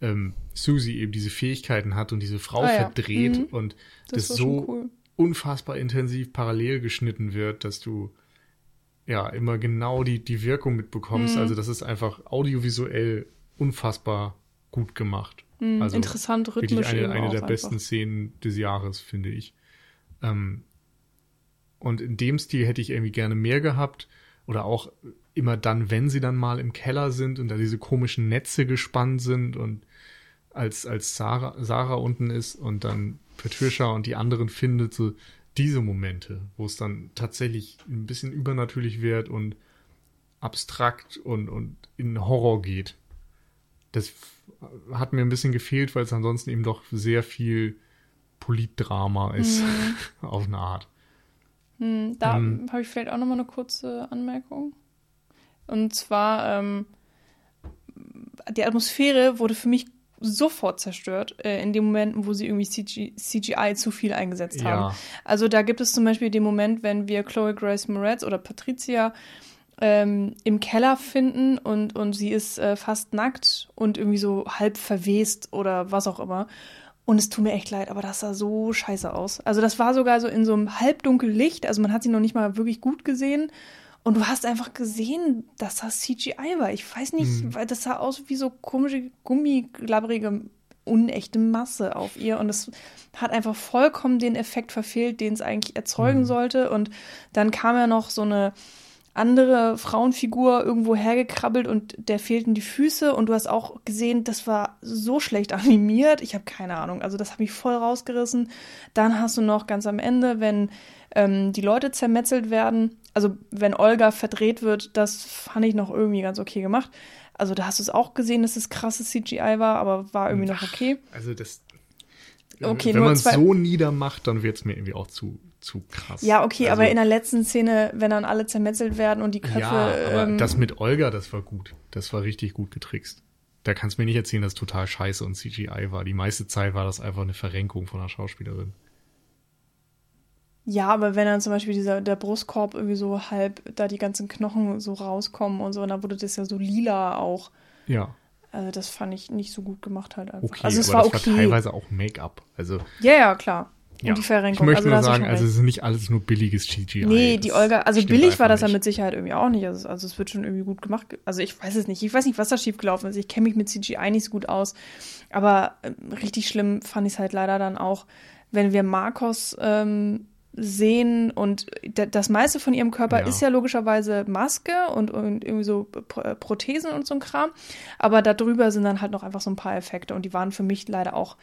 ähm, Susie eben diese Fähigkeiten hat und diese Frau Ah ja. verdreht Mhm. und Das das, so cool. unfassbar intensiv parallel geschnitten wird, dass du ja immer genau die, die Wirkung mitbekommst. Mhm. Also das ist einfach audiovisuell unfassbar gut gemacht. Mhm, Also interessant, Wirklich rhythmisch eine, eben eine auch der einfach. besten Szenen des Jahres, finde ich. Ähm, und in dem Stil hätte ich irgendwie gerne mehr gehabt. Oder auch immer dann, wenn sie dann mal im Keller sind und da diese komischen Netze gespannt sind und als, als Sarah, Sarah unten ist und dann Patricia und die anderen findet, so diese Momente, wo es dann tatsächlich ein bisschen übernatürlich wird und abstrakt und, und in Horror geht. Das hat mir ein bisschen gefehlt, weil es ansonsten eben doch sehr viel Politdrama ist, [laughs] auf eine Art. Hm, da Ähm, habe ich vielleicht auch nochmal eine kurze Anmerkung. Und zwar, ähm, die Atmosphäre wurde für mich sofort zerstört, äh, in den Momenten, wo sie irgendwie CG, CGI zu viel eingesetzt haben. Ja, Also da gibt es zum Beispiel den Moment, wenn wir Chloe Grace Moretz oder Patricia ähm, im Keller finden und, und sie ist äh, fast nackt und irgendwie so halb verwest oder was auch immer. Und es tut mir echt leid, aber das sah so scheiße aus. Also das war sogar so in so einem halbdunkel Licht, also man hat sie noch nicht mal wirklich gut gesehen. Und du hast einfach gesehen, dass das CGI war. Ich weiß nicht, weil das sah aus wie so komische, gummiglabberige, unechte Masse auf ihr. Und es hat einfach vollkommen den Effekt verfehlt, den es eigentlich erzeugen sollte. Und dann kam ja noch so eine andere Frauenfigur irgendwo hergekrabbelt und der fehlten die Füße und du hast auch gesehen, das war so schlecht [laughs] animiert. Ich habe keine Ahnung. Also das hat mich voll rausgerissen. Dann hast du noch ganz am Ende, wenn ähm, die Leute zermetzelt werden, also wenn Olga verdreht wird, das fand ich noch irgendwie ganz okay gemacht. Also da hast du es auch gesehen, dass es krasses CGI war, aber war irgendwie noch okay. also das. Okay, wenn man es so niedermacht, dann wird es mir irgendwie auch zu, zu krass. Ja, okay, also, aber in der letzten Szene, wenn dann alle zermetzelt werden und die Köpfe. Ja, aber ähm, das mit Olga, das war gut. Das war richtig gut getrickst. Da kannst du mir nicht erzählen, dass total scheiße und CGI war. Die meiste Zeit war das einfach eine Verrenkung von einer Schauspielerin. Ja, aber wenn dann zum Beispiel dieser, der Brustkorb irgendwie so halb, da die ganzen Knochen so rauskommen und so, und dann wurde das ja so lila auch. Ja, Also das fand ich nicht so gut gemacht halt einfach. okay. also es aber war das okay. war teilweise auch Make-up. Also, ja, ja, klar. Ja. Und die Verrenkung. Ich möchte also, nur sagen, also es ist nicht alles nur billiges CGI. Nee, die Olga, also billig war das ja mit Sicherheit irgendwie auch nicht. Also, also es wird schon irgendwie gut gemacht. Also ich weiß es nicht. Ich weiß nicht, was da schiefgelaufen ist. Ich kenne mich mit CGI nicht so gut aus. Aber ähm, richtig schlimm fand ich es halt leider dann auch, wenn wir Marcos ähm, sehen und das meiste von ihrem Körper Ja. ist ja logischerweise Maske und, und irgendwie so Pro- äh, Prothesen und so ein Kram. Aber darüber sind dann halt noch einfach so ein paar Effekte und die waren für mich leider auch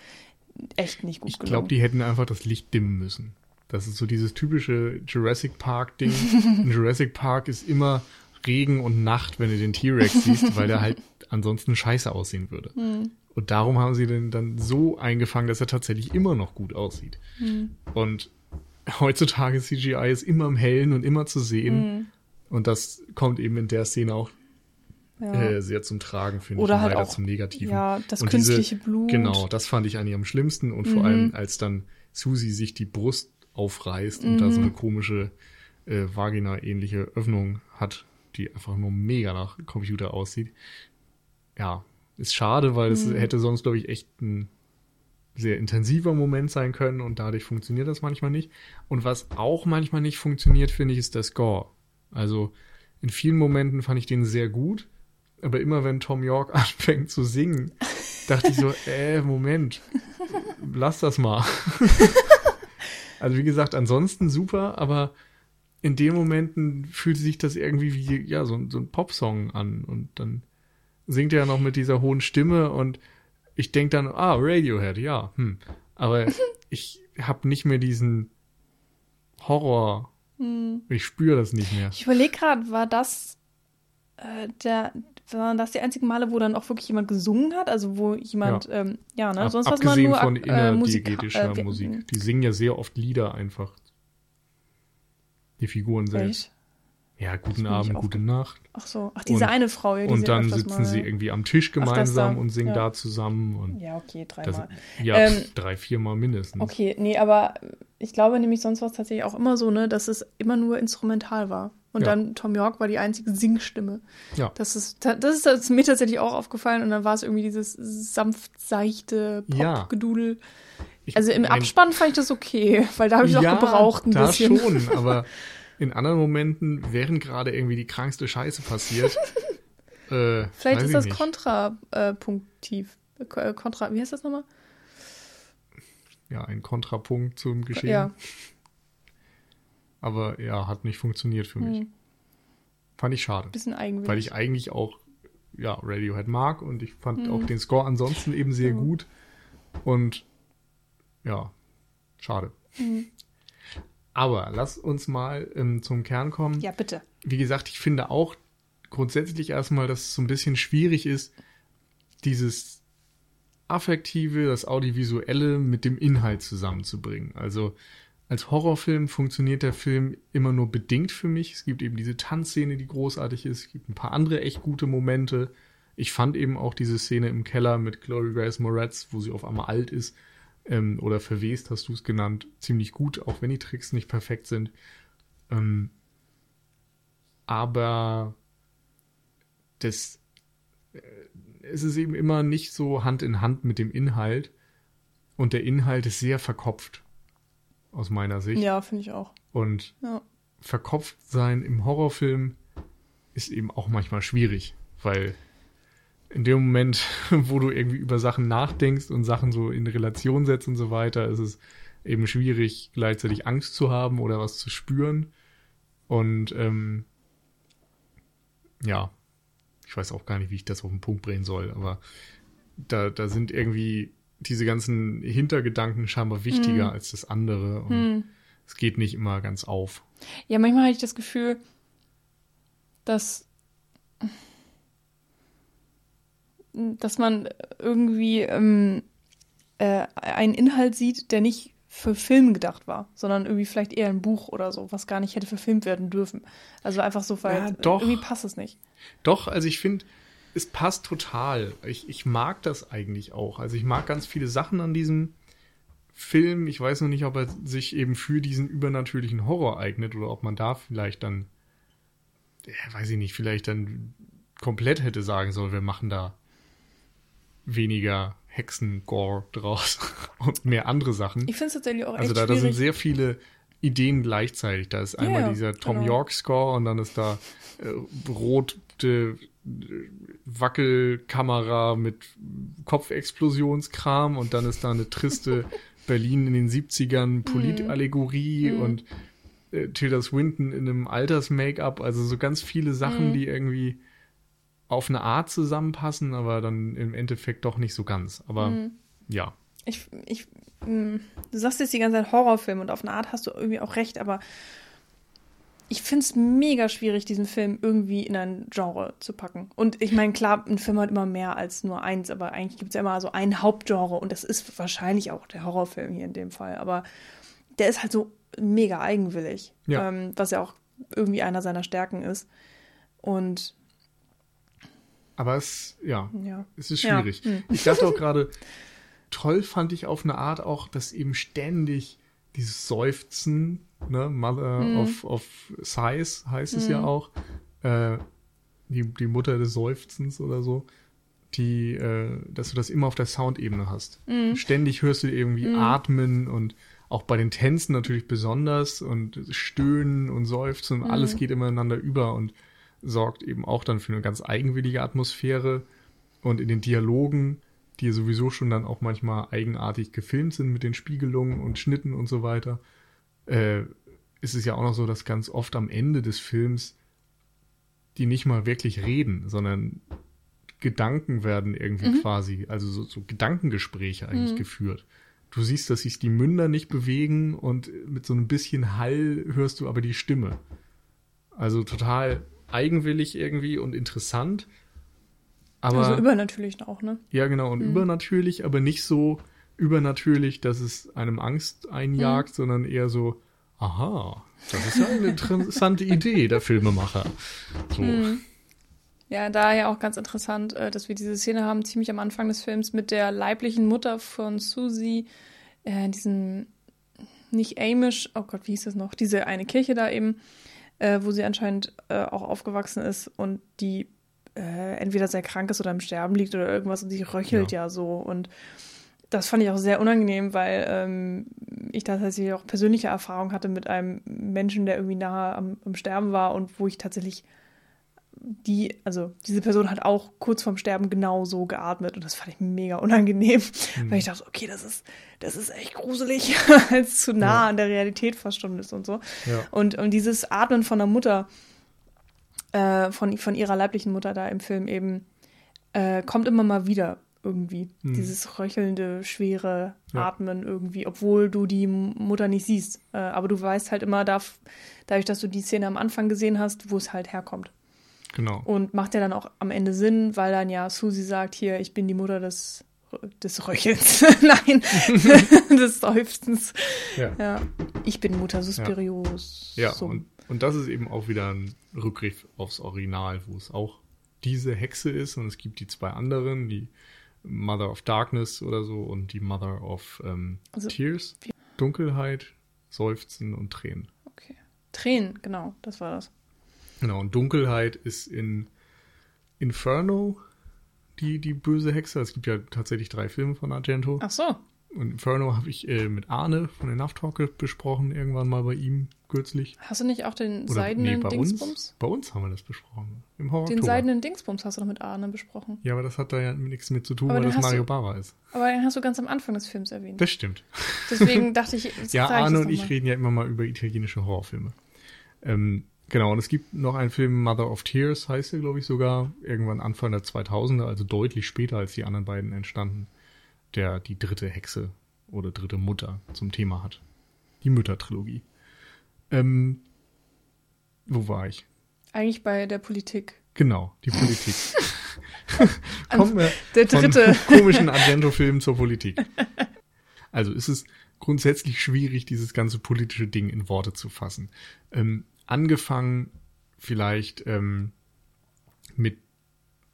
echt nicht gut Ich gelungen. glaube, die hätten einfach das Licht dimmen müssen. Das ist so dieses typische Jurassic Park-Ding. [laughs] In Jurassic Park ist immer Regen und Nacht, wenn du den T-Rex siehst, weil der halt ansonsten scheiße aussehen würde. Hm. Und darum haben sie den dann so eingefangen, dass er tatsächlich immer noch gut aussieht. Hm. Und heutzutage CGI ist immer im Hellen und immer zu sehen. Und das kommt eben in der Szene auch Hm. Ja. äh, sehr zum Tragen, finde ich, Oder und halt leider auch, zum Negativen. ja, das Und künstliche Blut. Genau, das fand ich eigentlich am schlimmsten. Und Mhm. vor allem, als dann Susi sich die Brust aufreißt und Mhm. da so eine komische äh, Vagina-ähnliche Öffnung hat, die einfach nur mega nach Computer aussieht. Ja, ist schade, weil es Mhm. hätte sonst, glaube ich, echt ein sehr intensiver Moment sein können und dadurch funktioniert das manchmal nicht. Und was auch manchmal nicht funktioniert, finde ich, ist der Score. Also in vielen Momenten fand ich den sehr gut, aber immer wenn Tom York [laughs] anfängt zu singen, dachte ich so, [laughs] äh, Moment, lass das mal. [laughs] also wie gesagt, ansonsten super, aber in den Momenten fühlt sich das irgendwie wie, ja, so, ein- so ein Popsong an und dann singt er noch mit dieser hohen Stimme und ich denke dann, ah, Radiohead, ja, hm. Aber ich habe nicht mehr diesen Horror. Ich spüre das nicht mehr. Ich überlege gerade, war das äh, der, waren das die einzigen Male, wo dann auch wirklich jemand gesungen hat? Also wo jemand, ja, ähm, ja ne? Ab- Sonst was man nur von äh, Musik, innerdiegetischer äh, Musik. Die singen ja sehr oft Lieder einfach. Die Figuren selbst. Echt? Ja, guten Abend, gute Nacht. Ach so, ach diese Und- eine Frau, ja, die Und dann sitzen mal- sie irgendwie am Tisch gemeinsam da, und singen ja. da zusammen. Und Ja, okay, dreimal. ja, Ähm, drei, viermal mindestens. Okay, nee, aber ich glaube nämlich sonst war es tatsächlich auch immer so, ne, dass es immer nur instrumental war. Und Ja. dann Tom York war die einzige Singstimme. Ja. Das ist, das ist, das ist mir tatsächlich auch aufgefallen. Und dann war es irgendwie dieses sanft seichte Ja. Pop-Gedudel. Ich Also im Abspann fand ich das okay, weil da habe ich auch gebraucht ein da bisschen. schon, [laughs] aber in anderen Momenten, während gerade irgendwie die krankste Scheiße passiert, [laughs] äh, Vielleicht ist das nicht. kontrapunktiv. Äh, äh, Kontra, wie heißt das nochmal? ja ein Kontrapunkt zum Geschehen. Ja. Aber ja, hat nicht funktioniert für mich. Hm, Fand ich schade. bisschen eigenwillig. weil ich eigentlich auch ja, Radiohead mag und ich fand Mhm. auch den Score ansonsten eben sehr Ja. gut. Und ja, schade. Mhm. Aber lass uns mal ähm, zum Kern kommen. Ja, bitte. Wie gesagt, ich finde auch grundsätzlich erstmal, dass es so ein bisschen schwierig ist, dieses Affektive, das Audiovisuelle mit dem Inhalt zusammenzubringen. Also als Horrorfilm funktioniert der Film immer nur bedingt für mich. Es gibt eben diese Tanzszene, die großartig ist. Es gibt ein paar andere echt gute Momente. Ich fand eben auch diese Szene im Keller mit Chloe Grace Moretz, wo sie auf einmal alt ist, ähm, oder verwest, hast du es genannt, ziemlich gut, auch wenn die Tricks nicht perfekt sind. Ähm, aber das äh, es ist eben immer nicht so Hand in Hand mit dem Inhalt und der Inhalt ist sehr verkopft aus meiner Sicht Ja, finde ich auch. und Ja. verkopft sein im Horrorfilm ist eben auch manchmal schwierig, weil in dem Moment, [laughs] wo du irgendwie über Sachen nachdenkst und Sachen so in Relation setzt und so weiter, ist es eben schwierig, gleichzeitig Angst zu haben oder was zu spüren. Und ähm, ja, ich weiß auch gar nicht, wie ich das auf den Punkt bringen soll, aber da, da sind irgendwie diese ganzen Hintergedanken scheinbar wichtiger Mhm. als das andere. Und Hm. es geht nicht immer ganz auf. Ja, manchmal hatte ich das Gefühl, dass, dass man irgendwie ähm, äh, einen Inhalt sieht, der nicht für Film gedacht war, sondern irgendwie vielleicht eher ein Buch oder so, was gar nicht hätte verfilmt werden dürfen. Also einfach so, weil Ja, doch. irgendwie passt es nicht. Doch, also ich finde, es passt total. Ich, ich mag das eigentlich auch. Also ich mag ganz viele Sachen an diesem Film. Ich weiß noch nicht, ob er sich eben für diesen übernatürlichen Horror eignet oder ob man da vielleicht dann, ja, weiß ich nicht, vielleicht dann komplett hätte sagen sollen, wir machen da weniger Hexengore draus [laughs] und mehr andere Sachen. Ich finde es tatsächlich auch Also da, da sind sehr viele Ideen gleichzeitig. Da ist einmal ja, dieser Tom genau. York Score und dann ist da äh, rote Wackelkamera mit Kopfexplosionskram und dann ist da eine triste [laughs] Berlin in den 70ern Politallegorie Mhm. und äh, Tilda Swinton in einem Alters-Make-up. Also so ganz viele Sachen, Mhm. die irgendwie auf eine Art zusammenpassen, aber dann im Endeffekt doch nicht so ganz. Aber Mhm. ja. Ich, ich, mh, du sagst jetzt die ganze Zeit Horrorfilm und auf eine Art hast du irgendwie auch recht, aber ich finde es mega schwierig, diesen Film irgendwie in ein Genre zu packen. Und ich meine, klar, ein Film hat immer mehr als nur eins, aber eigentlich gibt es ja immer so ein Hauptgenre und das ist wahrscheinlich auch der Horrorfilm hier in dem Fall. Aber der ist halt so mega eigenwillig, Ja. ähm, was ja auch irgendwie einer seiner Stärken ist. Und Aber es, ja, ja. Es ist Ja, schwierig. hm. Ich dachte auch gerade, toll fand ich auf eine Art auch, dass eben ständig dieses Seufzen, ne, Mother Mhm. of, of Sighs heißt es ja auch, äh, die, die Mutter des Seufzens oder so, die, äh, dass du das immer auf der Soundebene hast. Mhm. Ständig hörst du irgendwie atmen und auch bei den Tänzen natürlich besonders und stöhnen und seufzen und alles geht ineinander über und sorgt eben auch dann für eine ganz eigenwillige Atmosphäre. Und in den Dialogen, die sowieso schon dann auch manchmal eigenartig gefilmt sind mit den Spiegelungen und Schnitten und so weiter, äh, ist es ja auch noch so, dass ganz oft am Ende des Films die nicht mal wirklich reden, sondern Gedanken werden irgendwie quasi, also so, so Gedankengespräche eigentlich geführt. Du siehst, dass sich die Münder nicht bewegen und mit so ein bisschen Hall hörst du aber die Stimme. Also total eigenwillig irgendwie und interessant. Aber also übernatürlich auch, ne? ja, genau, und übernatürlich, aber nicht so übernatürlich, dass es einem Angst einjagt, sondern eher so, aha, das ist ja eine interessante [laughs] Idee, der Filmemacher. So. Ja, daher auch ganz interessant, äh, dass wir diese Szene haben, ziemlich am Anfang des Films, mit der leiblichen Mutter von Susie, äh, diesen, nicht Amish, oh Gott, wie hieß das noch, diese eine Kirche da eben, äh, wo sie anscheinend äh, auch aufgewachsen ist und die äh, entweder sehr krank ist oder im Sterben liegt oder irgendwas und sie röchelt ja, ja so. Und das fand ich auch sehr unangenehm, weil ähm, ich tatsächlich auch persönliche Erfahrung hatte mit einem Menschen, der irgendwie nahe am, am Sterben war und wo ich tatsächlich die, also diese Person hat auch kurz vorm Sterben genau so geatmet und das fand ich mega unangenehm, mhm. weil ich dachte, okay, das ist, das ist echt gruselig, [laughs] weil es zu nah ja. an der Realität schon ist und so. Ja. Und, und dieses Atmen von der Mutter, äh, von, von ihrer leiblichen Mutter da im Film eben, äh, kommt immer mal wieder irgendwie. Mhm. Dieses röchelnde, schwere ja. Atmen irgendwie, obwohl du die Mutter nicht siehst. Äh, aber du weißt halt immer, darf, dadurch, dass du die Szene am Anfang gesehen hast, wo es halt herkommt. Genau. Und macht ja dann auch am Ende Sinn, weil dann ja Susi sagt, hier, ich bin die Mutter des, des Röchelns. [laughs] Nein, [laughs] des Seufzens. Ja. ja. Ich bin Mutter Suspirios. Ja, ja und, und das ist eben auch wieder ein Rückgriff aufs Original, wo es auch diese Hexe ist und es gibt die zwei anderen, die Mother of Darkness oder so und die Mother of ähm, also, Tears. Dunkelheit, Seufzen und Tränen. Okay. Tränen, genau, das war das. Genau, und Dunkelheit ist in Inferno die, die böse Hexe. Es gibt ja tatsächlich drei Filme von Argento. Ach so. Und Inferno habe ich äh, mit Arne von den Talk besprochen, irgendwann mal bei ihm kürzlich. Hast du nicht auch den Oder, seidenen nee, bei Dingsbums? Uns, bei uns haben wir das besprochen. Im Horror Den seidenen Dingsbums hast du doch mit Arne besprochen. Ja, aber das hat da ja nichts mit zu tun, aber weil das Mario Bava ist. Aber den hast du ganz am Anfang des Films erwähnt. Das stimmt. Deswegen [laughs] dachte ich, ja, Arne und ich reden ja immer mal über italienische Horrorfilme. Ähm, Genau, und es gibt noch einen Film, Mother of Tears heißt er, glaube ich, sogar, irgendwann Anfang der 2000er, also deutlich später als die anderen beiden entstanden, der die dritte Hexe oder dritte Mutter zum Thema hat. Die Müttertrilogie. Ähm, wo war ich? Eigentlich bei der Politik. Genau, die Politik. [laughs] [laughs] Kommen wir der dritte. von [laughs] komischen Argento-Film zur Politik. Also ist es grundsätzlich schwierig, dieses ganze politische Ding in Worte zu fassen. Ähm, angefangen vielleicht ähm, mit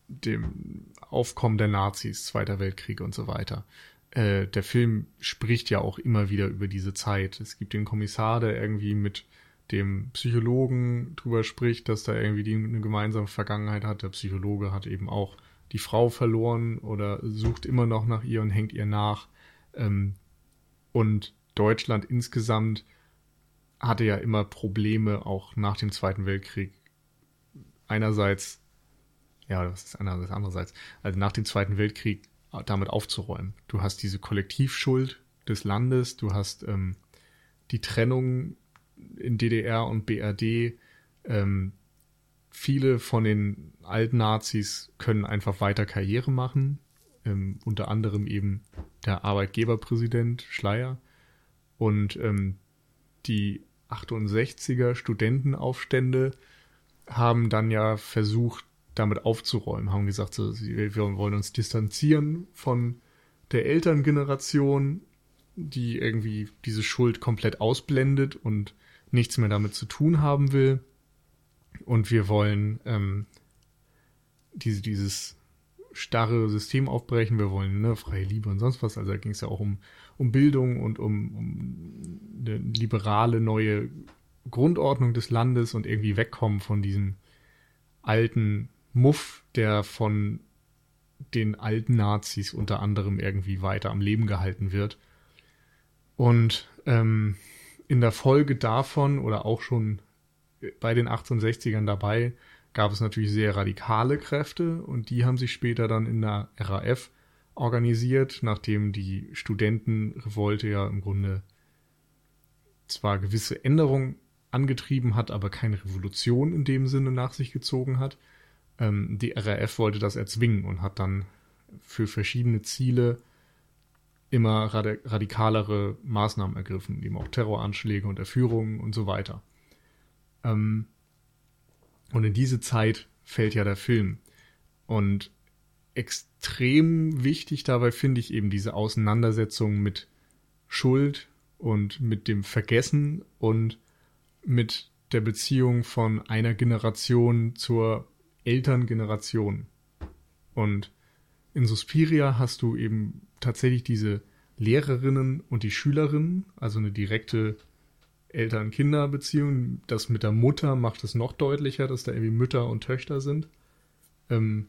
dem Aufkommen der Nazis, Zweiter Weltkrieg und so weiter. Äh, der Film spricht ja auch immer wieder über diese Zeit. Es gibt den Kommissar, der irgendwie mit dem Psychologen drüber spricht, dass da irgendwie die eine gemeinsame Vergangenheit hat. Der Psychologe hat eben auch die Frau verloren oder sucht immer noch nach ihr und hängt ihr nach. Ähm, und Deutschland insgesamt hatte ja immer Probleme, auch nach dem Zweiten Weltkrieg. Einerseits, ja, das ist einerseits, andererseits, also nach dem Zweiten Weltkrieg damit aufzuräumen. Du hast diese Kollektivschuld des Landes, du hast ähm, die Trennung in DDR und BRD. Ähm, viele von den alten Nazis können einfach weiter Karriere machen, ähm, unter anderem eben der Arbeitgeberpräsident Schleier. Und ähm, die 68er Studentenaufstände haben dann ja versucht, damit aufzuräumen, haben gesagt, so, wir wollen uns distanzieren von der Elterngeneration, die irgendwie diese Schuld komplett ausblendet und nichts mehr damit zu tun haben will. Und wir wollen ähm, diese, dieses starre System aufbrechen, wir wollen ne, freie Liebe und sonst was. Also da ging es ja auch um, um Bildung und um, um eine liberale neue Grundordnung des Landes und irgendwie wegkommen von diesem alten Muff, der von den alten Nazis unter anderem irgendwie weiter am Leben gehalten wird. Und ähm, in der Folge davon oder auch schon bei den 1860ern dabei gab es natürlich sehr radikale Kräfte und die haben sich später dann in der RAF organisiert, nachdem die Studentenrevolte ja im Grunde zwar gewisse Änderungen angetrieben hat, aber keine Revolution in dem Sinne nach sich gezogen hat. Ähm, die RAF wollte das erzwingen und hat dann für verschiedene Ziele immer radikalere Maßnahmen ergriffen, eben auch Terroranschläge und Erführungen und so weiter. Ähm, und in diese Zeit fällt ja der Film. Und extrem wichtig dabei finde ich eben diese Auseinandersetzung mit Schuld und mit dem Vergessen und mit der Beziehung von einer Generation zur Elterngeneration. Und in Suspiria hast du eben tatsächlich diese Lehrerinnen und die Schülerinnen, also eine direkte Eltern-Kinder-Beziehung. Das mit der Mutter macht es noch deutlicher, dass da irgendwie Mütter und Töchter sind. Ähm,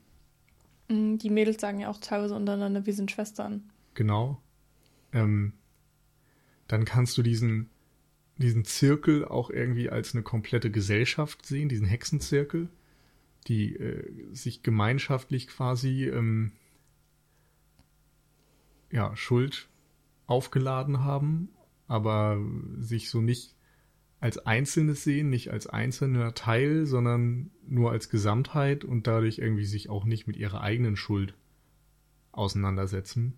Mm, Die Mädels sagen ja auch teilweise untereinander, wir sind Schwestern. Genau. Ähm, dann kannst du diesen, diesen Zirkel auch irgendwie als eine komplette Gesellschaft sehen, diesen Hexenzirkel, die äh, sich gemeinschaftlich quasi ähm, ja, Schuld aufgeladen haben, aber sich so nicht als Einzelnes sehen, nicht als einzelner Teil, sondern nur als Gesamtheit und dadurch irgendwie sich auch nicht mit ihrer eigenen Schuld auseinandersetzen.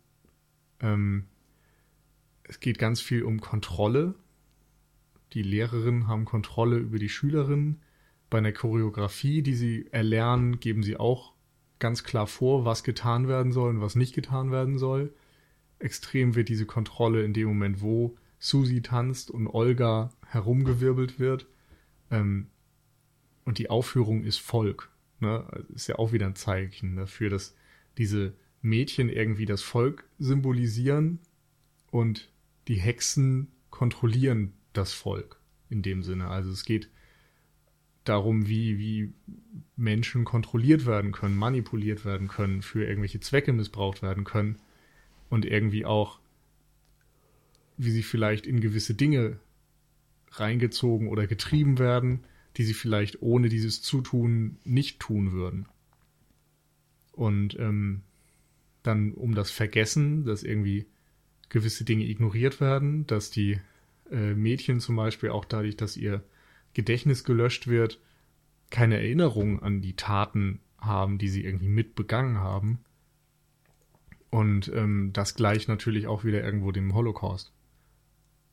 Ähm, es geht ganz viel um Kontrolle. Die Lehrerinnen haben Kontrolle über die Schülerinnen. Bei einer Choreografie, die sie erlernen, geben sie auch ganz klar vor, was getan werden soll und was nicht getan werden soll. Extrem wird diese Kontrolle in dem Moment, wo Susi tanzt und Olga herumgewirbelt wird. Ähm, und die Aufführung ist Volk. Ne? Ist ja auch wieder ein Zeichen dafür, dass diese Mädchen irgendwie das Volk symbolisieren und die Hexen kontrollieren das Volk in dem Sinne. Also es geht darum, wie, wie Menschen kontrolliert werden können, manipuliert werden können, für irgendwelche Zwecke missbraucht werden können und irgendwie auch, wie sie vielleicht in gewisse Dinge reingezogen oder getrieben werden, die sie vielleicht ohne dieses Zutun nicht tun würden. Und ähm, dann um das Vergessen, dass irgendwie gewisse Dinge ignoriert werden, dass die äh, Mädchen zum Beispiel auch dadurch, dass ihr Gedächtnis gelöscht wird, keine Erinnerung an die Taten haben, die sie irgendwie mitbegangen haben. Und ähm, das gleicht natürlich auch wieder irgendwo dem Holocaust.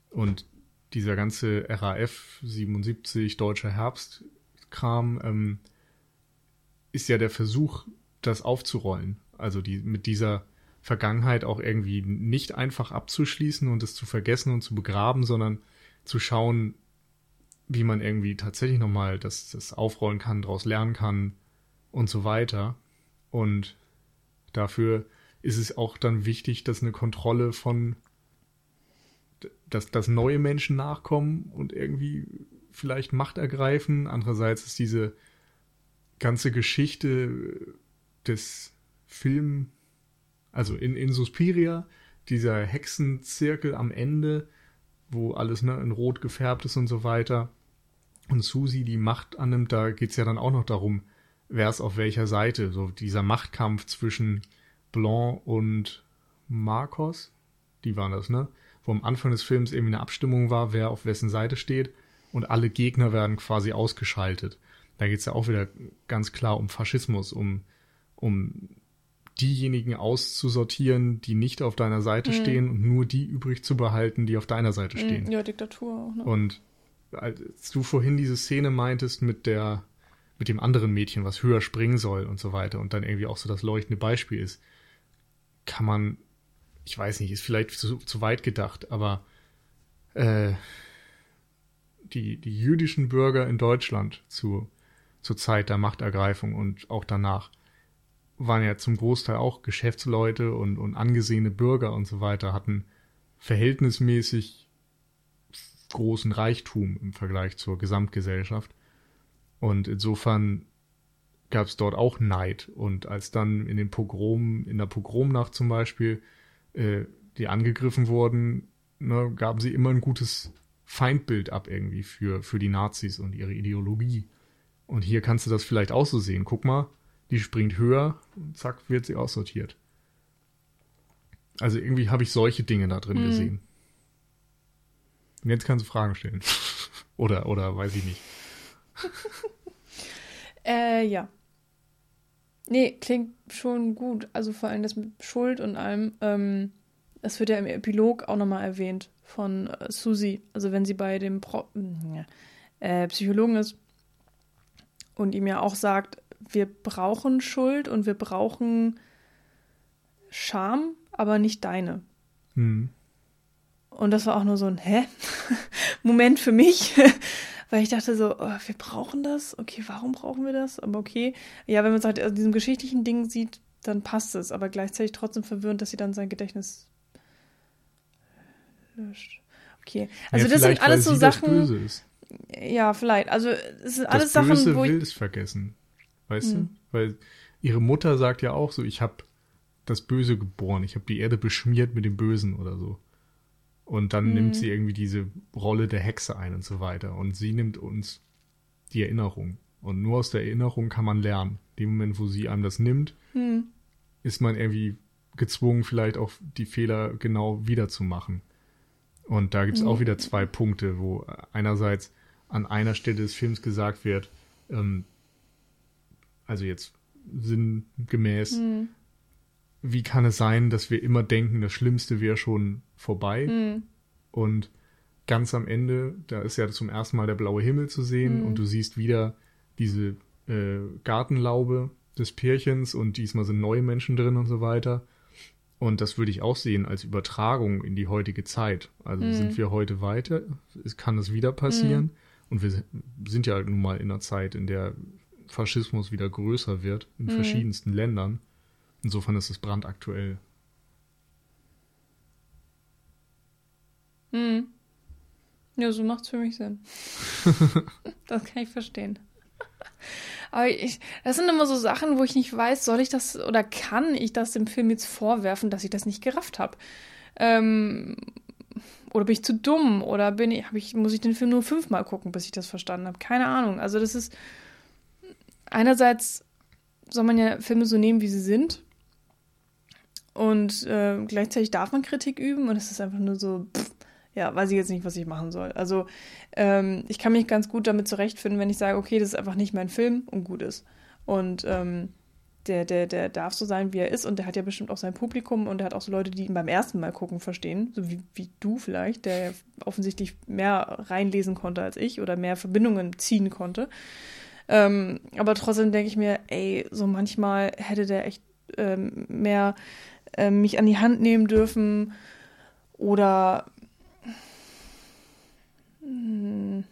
Und dieser ganze RAF 77 deutscher Herbstkram ähm, ist ja der Versuch, das aufzurollen. Also die mit dieser Vergangenheit auch irgendwie nicht einfach abzuschließen und es zu vergessen und zu begraben, sondern zu schauen, wie man irgendwie tatsächlich nochmal das, das aufrollen kann, daraus lernen kann und so weiter. Und dafür ist es auch dann wichtig, dass eine Kontrolle von dass, dass neue Menschen nachkommen und irgendwie vielleicht Macht ergreifen. Andererseits ist diese ganze Geschichte des Film, also in, in Suspiria, dieser Hexenzirkel am Ende, wo alles ne, in Rot gefärbt ist und so weiter, und Susi die Macht annimmt, da geht's ja dann auch noch darum, wer ist auf welcher Seite. So dieser Machtkampf zwischen Blanc und Marcos, die waren das, ne? wo am Anfang des Films eben eine Abstimmung war, wer auf wessen Seite steht und alle Gegner werden quasi ausgeschaltet. Da geht es ja auch wieder ganz klar um Faschismus, um, um diejenigen auszusortieren, die nicht auf deiner Seite mhm. stehen und nur die übrig zu behalten, die auf deiner Seite stehen. Ja, Diktatur auch. Ne? Und als du vorhin diese Szene meintest mit der mit dem anderen Mädchen, was höher springen soll und so weiter und dann irgendwie auch so das leuchtende Beispiel ist, kann man ich weiß nicht, ist vielleicht zu, zu weit gedacht, aber äh, die, die jüdischen Bürger in Deutschland zu, zur Zeit der Machtergreifung und auch danach waren ja zum Großteil auch Geschäftsleute und, und angesehene Bürger und so weiter, hatten verhältnismäßig großen Reichtum im Vergleich zur Gesamtgesellschaft. Und insofern gab es dort auch Neid. Und als dann in den Pogromen, in der Pogromnacht zum Beispiel, äh, die angegriffen wurden, ne, gaben sie immer ein gutes Feindbild ab irgendwie für, für die Nazis und ihre Ideologie. Und hier kannst du das vielleicht auch so sehen. Guck mal, die springt höher und zack, wird sie aussortiert. Also irgendwie habe ich solche Dinge da drin mhm. gesehen. Und jetzt kannst du Fragen stellen. [laughs] oder, oder weiß ich nicht. [laughs] äh, ja. Nee, klingt schon gut. Also vor allem das mit Schuld und allem. Ähm, das wird ja im Epilog auch nochmal erwähnt von äh, Susi. Also wenn sie bei dem Pro äh, Psychologen ist und ihm ja auch sagt, wir brauchen Schuld und wir brauchen Scham, aber nicht deine. Hm. Und das war auch nur so ein Hä? [laughs] Moment für mich [laughs] weil ich dachte so, oh, wir brauchen das. Okay, warum brauchen wir das? Aber okay. Ja, wenn man es halt aus diesem geschichtlichen Ding sieht, dann passt es. Aber gleichzeitig trotzdem verwirrend, dass sie dann sein Gedächtnis löscht. Okay. Also ja, das sind alles so sie das Sachen. Böse ist. Ja, vielleicht. Also es sind alles das Böse Sachen, wo will ich. es vergessen. Weißt Hm. du? Weil ihre Mutter sagt ja auch so, ich habe das Böse geboren, ich habe die Erde beschmiert mit dem Bösen oder so. Und dann Hm. nimmt sie irgendwie diese Rolle der Hexe ein und so weiter. Und sie nimmt uns die Erinnerung. Und nur aus der Erinnerung kann man lernen. In dem Moment, wo sie einem das nimmt, Hm. ist man irgendwie gezwungen, vielleicht auch die Fehler genau wiederzumachen. Und da gibt es auch wieder zwei Punkte, wo einerseits an einer Stelle des Films gesagt wird, ähm, also jetzt sinngemäß, Hm. wie kann es sein, dass wir immer denken, das Schlimmste wäre schon vorbei? Hm. Und ganz am Ende, da ist ja zum ersten Mal der blaue Himmel zu sehen Mhm. und du siehst wieder diese äh, Gartenlaube des Pärchens und diesmal sind neue Menschen drin und so weiter. Und das würde ich auch sehen als Übertragung in die heutige Zeit. Also Mhm. sind wir heute weiter, es kann es wieder passieren. Und wir sind ja nun mal in einer Zeit, in der Faschismus wieder größer wird, in Mhm. verschiedensten Ländern. Insofern ist es brandaktuell. Hm. Ja, so macht's für mich Sinn. [laughs] das kann ich verstehen. Aber ich, das sind immer so Sachen, wo ich nicht weiß, soll ich das oder kann ich das dem Film jetzt vorwerfen, dass ich das nicht gerafft habe? Ähm, oder bin ich zu dumm? Oder bin ich, ich, muss ich den Film nur fünfmal gucken, bis ich das verstanden habe? Keine Ahnung. Also das ist einerseits soll man ja Filme so nehmen, wie sie sind. Und äh, gleichzeitig darf man Kritik üben und es ist einfach nur so, pff, ja, weiß ich jetzt nicht, was ich machen soll. Also ähm, ich kann mich ganz gut damit zurechtfinden, wenn ich sage, okay, das ist einfach nicht mein Film und gut ist. Und ähm, der, der, der darf so sein, wie er ist und der hat ja bestimmt auch sein Publikum und der hat auch so Leute, die ihn beim ersten Mal gucken, verstehen, so wie, wie du vielleicht, der offensichtlich mehr reinlesen konnte als ich oder mehr Verbindungen ziehen konnte. Ähm, aber trotzdem denke ich mir, ey, so manchmal hätte der echt ähm, mehr ähm, mich an die Hand nehmen dürfen oder hm,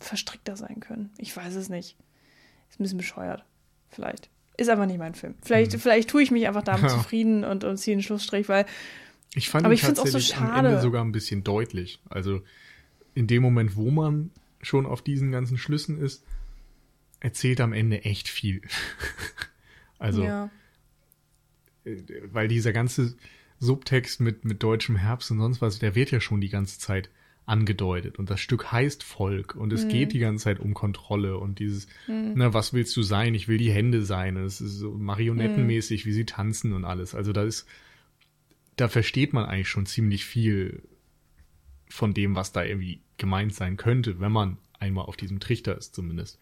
verstrickter sein können. Ich weiß es nicht. Ist ein bisschen bescheuert. Vielleicht. Ist aber nicht mein Film. Vielleicht, vielleicht tue ich mich einfach damit [laughs] Ja. zufrieden und, und ziehe einen Schlussstrich, weil Ich fand Aber ich find's auch so tatsächlich am schade. Ende sogar ein bisschen deutlich. Also in dem Moment, wo man schon auf diesen ganzen Schlüssen ist, erzählt am Ende echt viel. [laughs] also, ja. äh, weil dieser ganze Subtext mit, mit deutschem Herbst und sonst was, der wird ja schon die ganze Zeit angedeutet. Und das Stück heißt Volk und es geht die ganze Zeit um Kontrolle und dieses, na, was willst du sein? Ich will die Hände sein. Und es ist so marionettenmäßig, wie sie tanzen und alles. Also da ist, da versteht man eigentlich schon ziemlich viel von dem, was da irgendwie gemeint sein könnte, wenn man einmal auf diesem Trichter ist zumindest.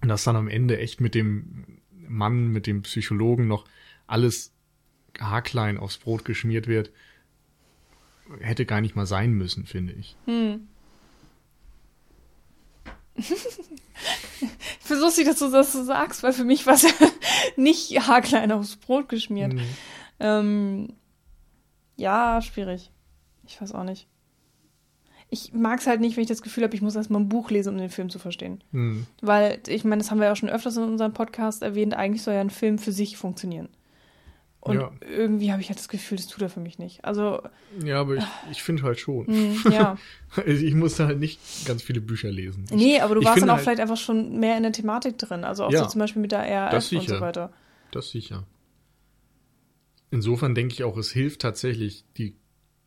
Und dass dann am Ende echt mit dem Mann, mit dem Psychologen noch alles haarklein aufs Brot geschmiert wird, hätte gar nicht mal sein müssen, finde ich. [laughs] Ich finde lustig, dass du das so sagst, weil für mich war es ja [laughs] nicht haarklein aufs Brot geschmiert. Mhm. Ähm, ja, schwierig. Ich weiß auch nicht. Ich mag es halt nicht, wenn ich das Gefühl habe, ich muss erstmal ein Buch lesen, um den Film zu verstehen. Hm. Weil, ich meine, das haben wir ja auch schon öfters in unserem Podcast erwähnt, eigentlich soll ja ein Film für sich funktionieren. Und Ja. irgendwie habe ich halt das Gefühl, das tut er für mich nicht. Also, Ja, aber ich, ich finde halt schon. mh, ja. [laughs] Also ich musste halt nicht ganz viele Bücher lesen. Nee, aber du ich warst dann auch halt- vielleicht einfach schon mehr in der Thematik drin. Also auch Ja. so zum Beispiel mit der RAF und so weiter. Das sicher. Insofern denke ich auch, es hilft tatsächlich, die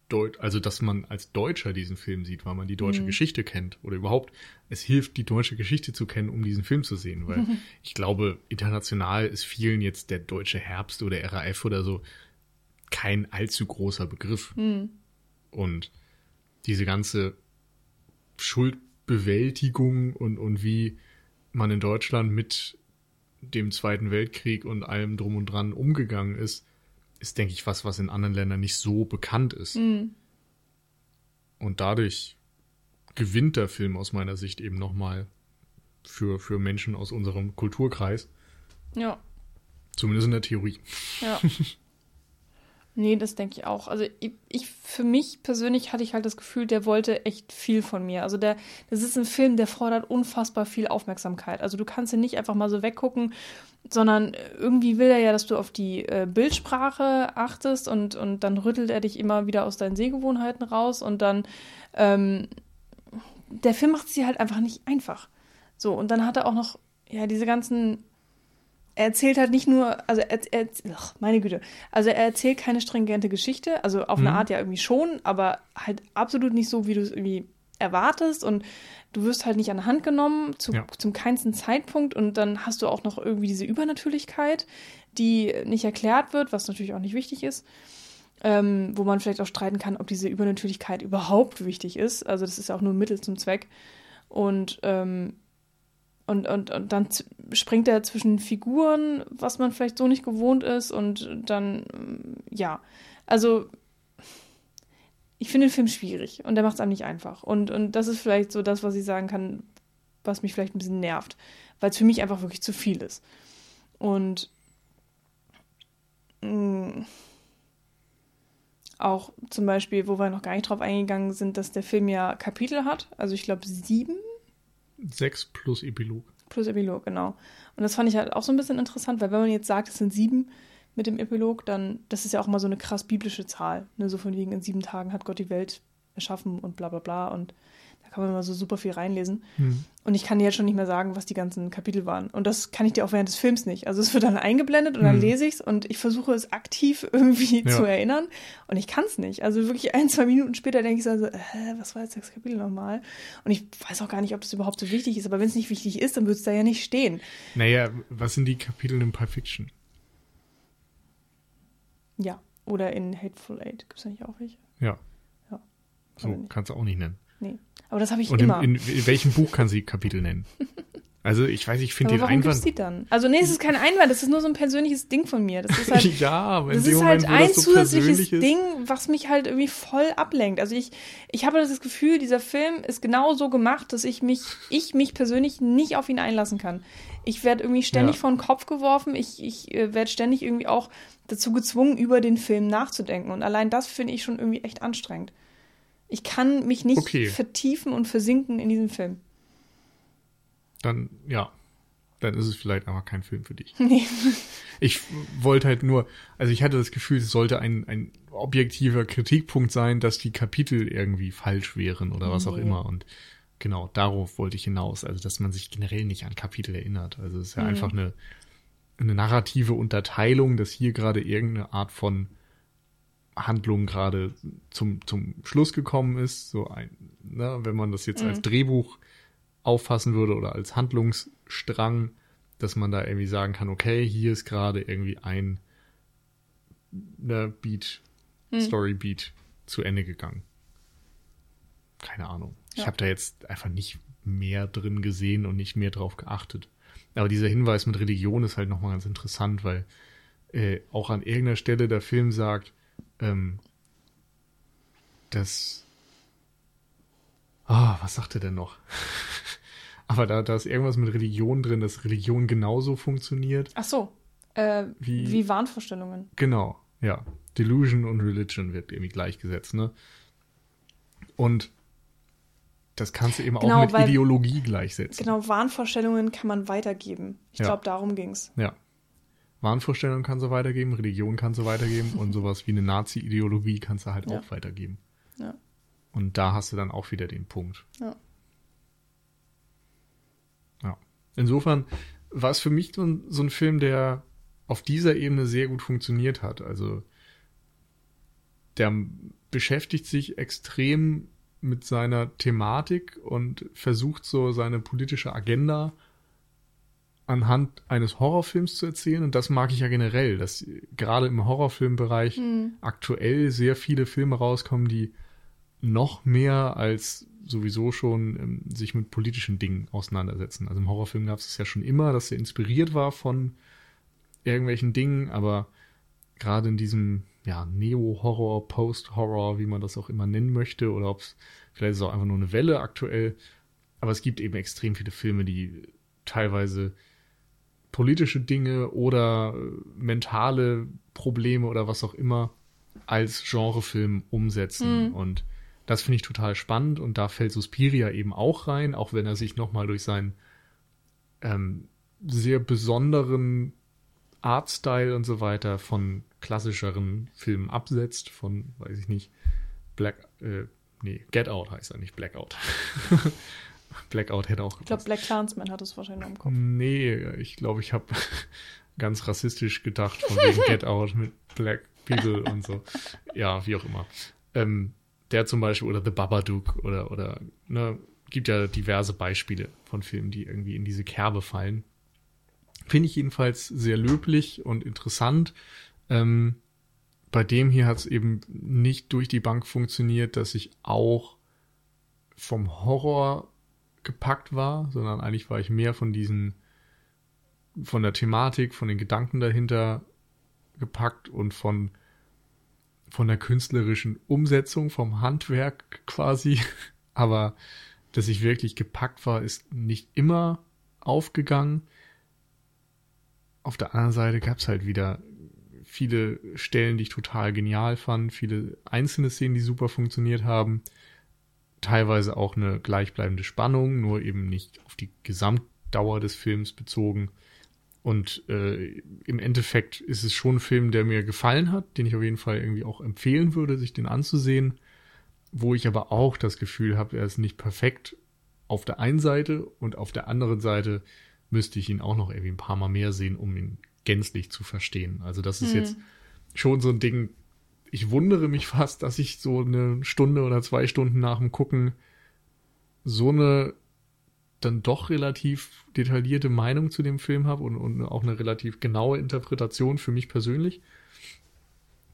Deut also dass man als Deutscher diesen Film sieht, weil man die deutsche Mhm. Geschichte kennt. Oder überhaupt, es hilft, die deutsche Geschichte zu kennen, um diesen Film zu sehen. Weil [laughs] ich glaube, international ist vielen jetzt der deutsche Herbst oder RAF oder so kein allzu großer Begriff. Hm. Und diese ganze Schuldbewältigung und, und wie man in Deutschland mit dem Zweiten Weltkrieg und allem drum und dran umgegangen ist, ist, denke ich, was, was in anderen Ländern nicht so bekannt ist. Hm. Und dadurch gewinnt der Film aus meiner Sicht eben nochmal für, für Menschen aus unserem Kulturkreis, Ja, zumindest in der Theorie. ja. [laughs] Nee, das denke ich auch. Also ich, ich, für mich persönlich hatte ich halt das Gefühl, der wollte echt viel von mir. Also der, das ist ein Film, der fordert unfassbar viel Aufmerksamkeit. Also du kannst ihn nicht einfach mal so weggucken, sondern irgendwie will er ja, dass du auf die äh, Bildsprache achtest und, und dann rüttelt er dich immer wieder aus deinen Sehgewohnheiten raus und dann ähm, der Film macht es dir halt einfach nicht einfach. So, und dann hat er auch noch, ja, diese ganzen er erzählt halt nicht nur, also er, er ach, meine Güte, also er erzählt keine stringente Geschichte, also auf mhm. eine Art ja irgendwie schon, aber halt absolut nicht so, wie du es irgendwie erwartest und du wirst halt nicht an der Hand genommen zu, ja. zum keinsten Zeitpunkt und dann hast du auch noch irgendwie diese Übernatürlichkeit, die nicht erklärt wird, was natürlich auch nicht wichtig ist. Ähm, wo man vielleicht auch streiten kann, ob diese Übernatürlichkeit überhaupt wichtig ist. Also das ist ja auch nur ein Mittel zum Zweck. Und ähm, und, und, und dann springt er zwischen Figuren, was man vielleicht so nicht gewohnt ist. Und dann, ja. Also, ich finde den Film schwierig und der macht es einem nicht einfach. Und, und das ist vielleicht so das, was ich sagen kann, was mich vielleicht ein bisschen nervt. Weil es für mich einfach wirklich zu viel ist. Und mh, mm, auch zum Beispiel, wo wir noch gar nicht drauf eingegangen sind, dass der Film ja Kapitel hat. Also ich glaube sieben Sechs plus Epilog. Plus Epilog, genau. Und das fand ich halt auch so ein bisschen interessant, weil wenn man jetzt sagt, es sind sieben mit dem Epilog, dann, das ist ja auch immer so eine krass biblische Zahl. Ne? So von wegen, in sieben Tagen hat Gott die Welt erschaffen und bla bla bla. Und da kann man immer so super viel reinlesen. Hm. Und ich kann dir jetzt schon nicht mehr sagen, was die ganzen Kapitel waren. Und das kann ich dir auch während des Films nicht. Also es wird dann eingeblendet und dann hm. lese ich es und ich versuche es aktiv [laughs] irgendwie ja. zu erinnern. Und ich kann es nicht. Also wirklich ein, zwei Minuten später denke ich so, also, äh, was war jetzt das Kapitel nochmal? Und ich weiß auch gar nicht, ob es überhaupt so wichtig ist. Aber wenn es nicht wichtig ist, dann wird es da ja nicht stehen. Naja, was sind die Kapitel in Pulp Fiction? Ja. Oder in Hateful Eight. Gibt es da nicht auch welche? Ja. Ja. So kannst du auch nicht nennen. Nee. Aber das habe ich Und immer. In, in, in welchem Buch kann sie Kapitel nennen? [laughs] Also ich weiß, ich finde den warum Einwand. Die dann? Also nee, es ist kein Einwand, das ist nur so ein persönliches Ding von mir. Das ist [laughs] halt, ja, das ist Moment, halt ein so zusätzliches Ding, was mich halt irgendwie voll ablenkt. Also ich, ich habe das Gefühl, dieser Film ist genau so gemacht, dass ich mich, ich mich persönlich nicht auf ihn einlassen kann. Ich werde irgendwie ständig ja. vor den Kopf geworfen. Ich, ich äh, werde ständig irgendwie auch dazu gezwungen, über den Film nachzudenken. Und allein das finde ich schon irgendwie echt anstrengend. Ich kann mich nicht okay. vertiefen und versinken in diesem Film. Dann, ja. Dann ist es vielleicht aber kein Film für dich. Nee. [laughs] Ich wollte halt nur, also ich hatte das Gefühl, es sollte ein, ein objektiver Kritikpunkt sein, dass die Kapitel irgendwie falsch wären oder was nee. auch immer. Und genau, darauf wollte ich hinaus. Also, dass man sich generell nicht an Kapitel erinnert. Also, es ist ja mhm. einfach eine, eine narrative Unterteilung, dass hier gerade irgendeine Art von Handlung gerade zum, zum Schluss gekommen ist. So ein, ne, wenn man das jetzt mhm. als Drehbuch auffassen würde oder als Handlungsstrang, dass man da irgendwie sagen kann, okay, hier ist gerade irgendwie ein ne, Beat, mhm. Story Beat zu Ende gegangen. Keine Ahnung. Ja. Ich habe da jetzt einfach nicht mehr drin gesehen und nicht mehr drauf geachtet. Aber dieser Hinweis mit Religion ist halt nochmal ganz interessant, weil äh, auch an irgendeiner Stelle der Film sagt, ähm, das. Ah, oh, was sagt er denn noch? [laughs] Aber da, da ist irgendwas mit Religion drin, dass Religion genauso funktioniert. Ach so. Äh, wie, wie Wahnvorstellungen. Genau, ja. Delusion und Religion wird irgendwie gleichgesetzt, ne? Und das kannst du eben genau, auch mit weil, Ideologie gleichsetzen. Genau, Wahnvorstellungen kann man weitergeben. Ich ja. glaube, darum ging's. Ja. Wahnvorstellungen kannst du weitergeben, Religion kannst du weitergeben und sowas wie eine Nazi-Ideologie kannst du halt ja. auch weitergeben. Ja. Und da hast du dann auch wieder den Punkt. Ja. Ja. Insofern war es für mich so ein, so ein Film, der auf dieser Ebene sehr gut funktioniert hat. Also der beschäftigt sich extrem mit seiner Thematik und versucht so seine politische Agenda anhand eines Horrorfilms zu erzählen. Und das mag ich ja generell, dass gerade im Horrorfilmbereich mhm. aktuell sehr viele Filme rauskommen, die noch mehr als sowieso schon ähm, sich mit politischen Dingen auseinandersetzen. Also im Horrorfilm gab es ja schon immer, dass er inspiriert war von irgendwelchen Dingen, aber gerade in diesem ja, Neo-Horror, Post-Horror, wie man das auch immer nennen möchte, oder ob es vielleicht ist es auch einfach nur eine Welle aktuell. Aber es gibt eben extrem viele Filme, die teilweise politische Dinge oder äh, mentale Probleme oder was auch immer als Genrefilm umsetzen. Mhm. Und das finde ich total spannend. Und da fällt Suspiria eben auch rein, auch wenn er sich nochmal durch seinen ähm, sehr besonderen Artstyle und so weiter von klassischeren Filmen absetzt, von, weiß ich nicht, Black, äh, nee, Get Out heißt er nicht, Blackout. [laughs] Blackout hätte auch Ich glaube, Black Clansman hat es wahrscheinlich im Kopf. Nee, ich glaube, ich habe [laughs] ganz rassistisch gedacht, von wegen Get Out mit Black People und so. Ja, wie auch immer. Ähm, der zum Beispiel oder The Babadook oder, oder, ne, gibt ja diverse Beispiele von Filmen, die irgendwie in diese Kerbe fallen. Finde ich jedenfalls sehr löblich und interessant. Ähm, bei dem hier hat es eben nicht durch die Bank funktioniert, dass ich auch vom Horror gepackt war, sondern eigentlich war ich mehr von diesen, von der Thematik, von den Gedanken dahinter gepackt und von, von der künstlerischen Umsetzung, vom Handwerk quasi. [laughs] Aber dass ich wirklich gepackt war, ist nicht immer aufgegangen. Auf der anderen Seite gab es halt wieder viele Stellen, die ich total genial fand, viele einzelne Szenen, die super funktioniert haben, teilweise auch eine gleichbleibende Spannung, nur eben nicht auf die Gesamtdauer des Films bezogen. Und äh, im Endeffekt ist es schon ein Film, der mir gefallen hat, den ich auf jeden Fall irgendwie auch empfehlen würde, sich den anzusehen, wo ich aber auch das Gefühl habe, er ist nicht perfekt auf der einen Seite und auf der anderen Seite müsste ich ihn auch noch irgendwie ein paar Mal mehr sehen, um ihn gänzlich zu verstehen. Also das ist Hm. jetzt schon so ein Ding, ich wundere mich fast, dass ich so eine Stunde oder zwei Stunden nach dem Gucken so eine dann doch relativ detaillierte Meinung zu dem Film habe und, und auch eine relativ genaue Interpretation für mich persönlich.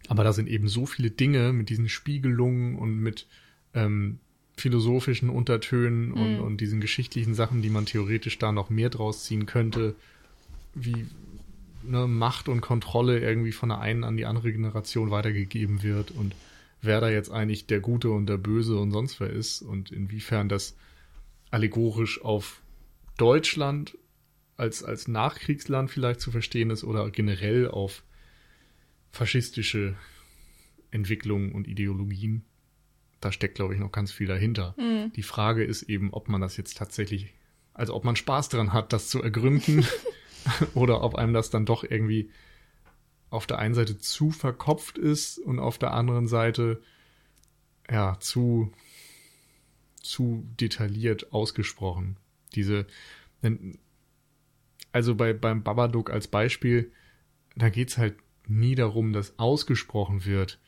Aber da sind eben so viele Dinge mit diesen Spiegelungen und mit ähm, philosophischen Untertönen und, Mhm. und diesen geschichtlichen Sachen, die man theoretisch da noch mehr draus ziehen könnte, wie ne, Macht und Kontrolle irgendwie von der einen an die andere Generation weitergegeben wird und wer da jetzt eigentlich der Gute und der Böse und sonst wer ist und inwiefern das allegorisch auf Deutschland als, als Nachkriegsland vielleicht zu verstehen ist oder generell auf faschistische Entwicklungen und Ideologien. Da steckt, glaube ich, noch ganz viel dahinter. Hm. Die Frage ist eben, ob man das jetzt tatsächlich, also ob man Spaß daran hat, das zu ergründen [laughs] [laughs] oder ob einem das dann doch irgendwie auf der einen Seite zu verkopft ist und auf der anderen Seite ja zu zu detailliert ausgesprochen. Diese also bei beim Babadook als Beispiel, da geht's halt nie darum, dass ausgesprochen wird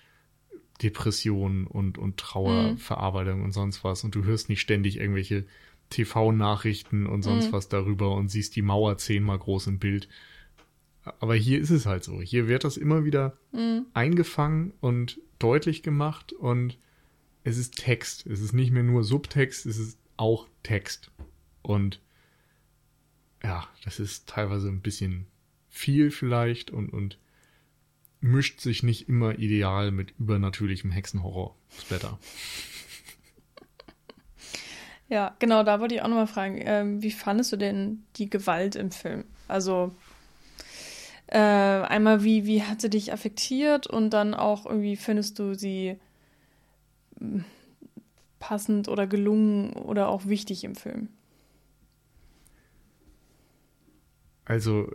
Depression und und Trauerverarbeitung und sonst was und du hörst nicht ständig irgendwelche TV-Nachrichten und sonst Mhm. was darüber und siehst die Mauer zehnmal groß im Bild. Aber hier ist es halt so. Hier wird das immer wieder Hm. eingefangen und deutlich gemacht und es ist Text. Es ist nicht mehr nur Subtext, es ist auch Text. Und ja, das ist teilweise ein bisschen viel vielleicht und, und mischt sich nicht immer ideal mit übernatürlichem Hexenhorror. Splatter. Ja, genau, da wollte ich auch nochmal fragen, ähm, wie fandest du denn die Gewalt im Film? Also äh, einmal, wie, wie hat sie dich affektiert und dann auch irgendwie findest du sie mm, passend oder gelungen oder auch wichtig im Film? Also,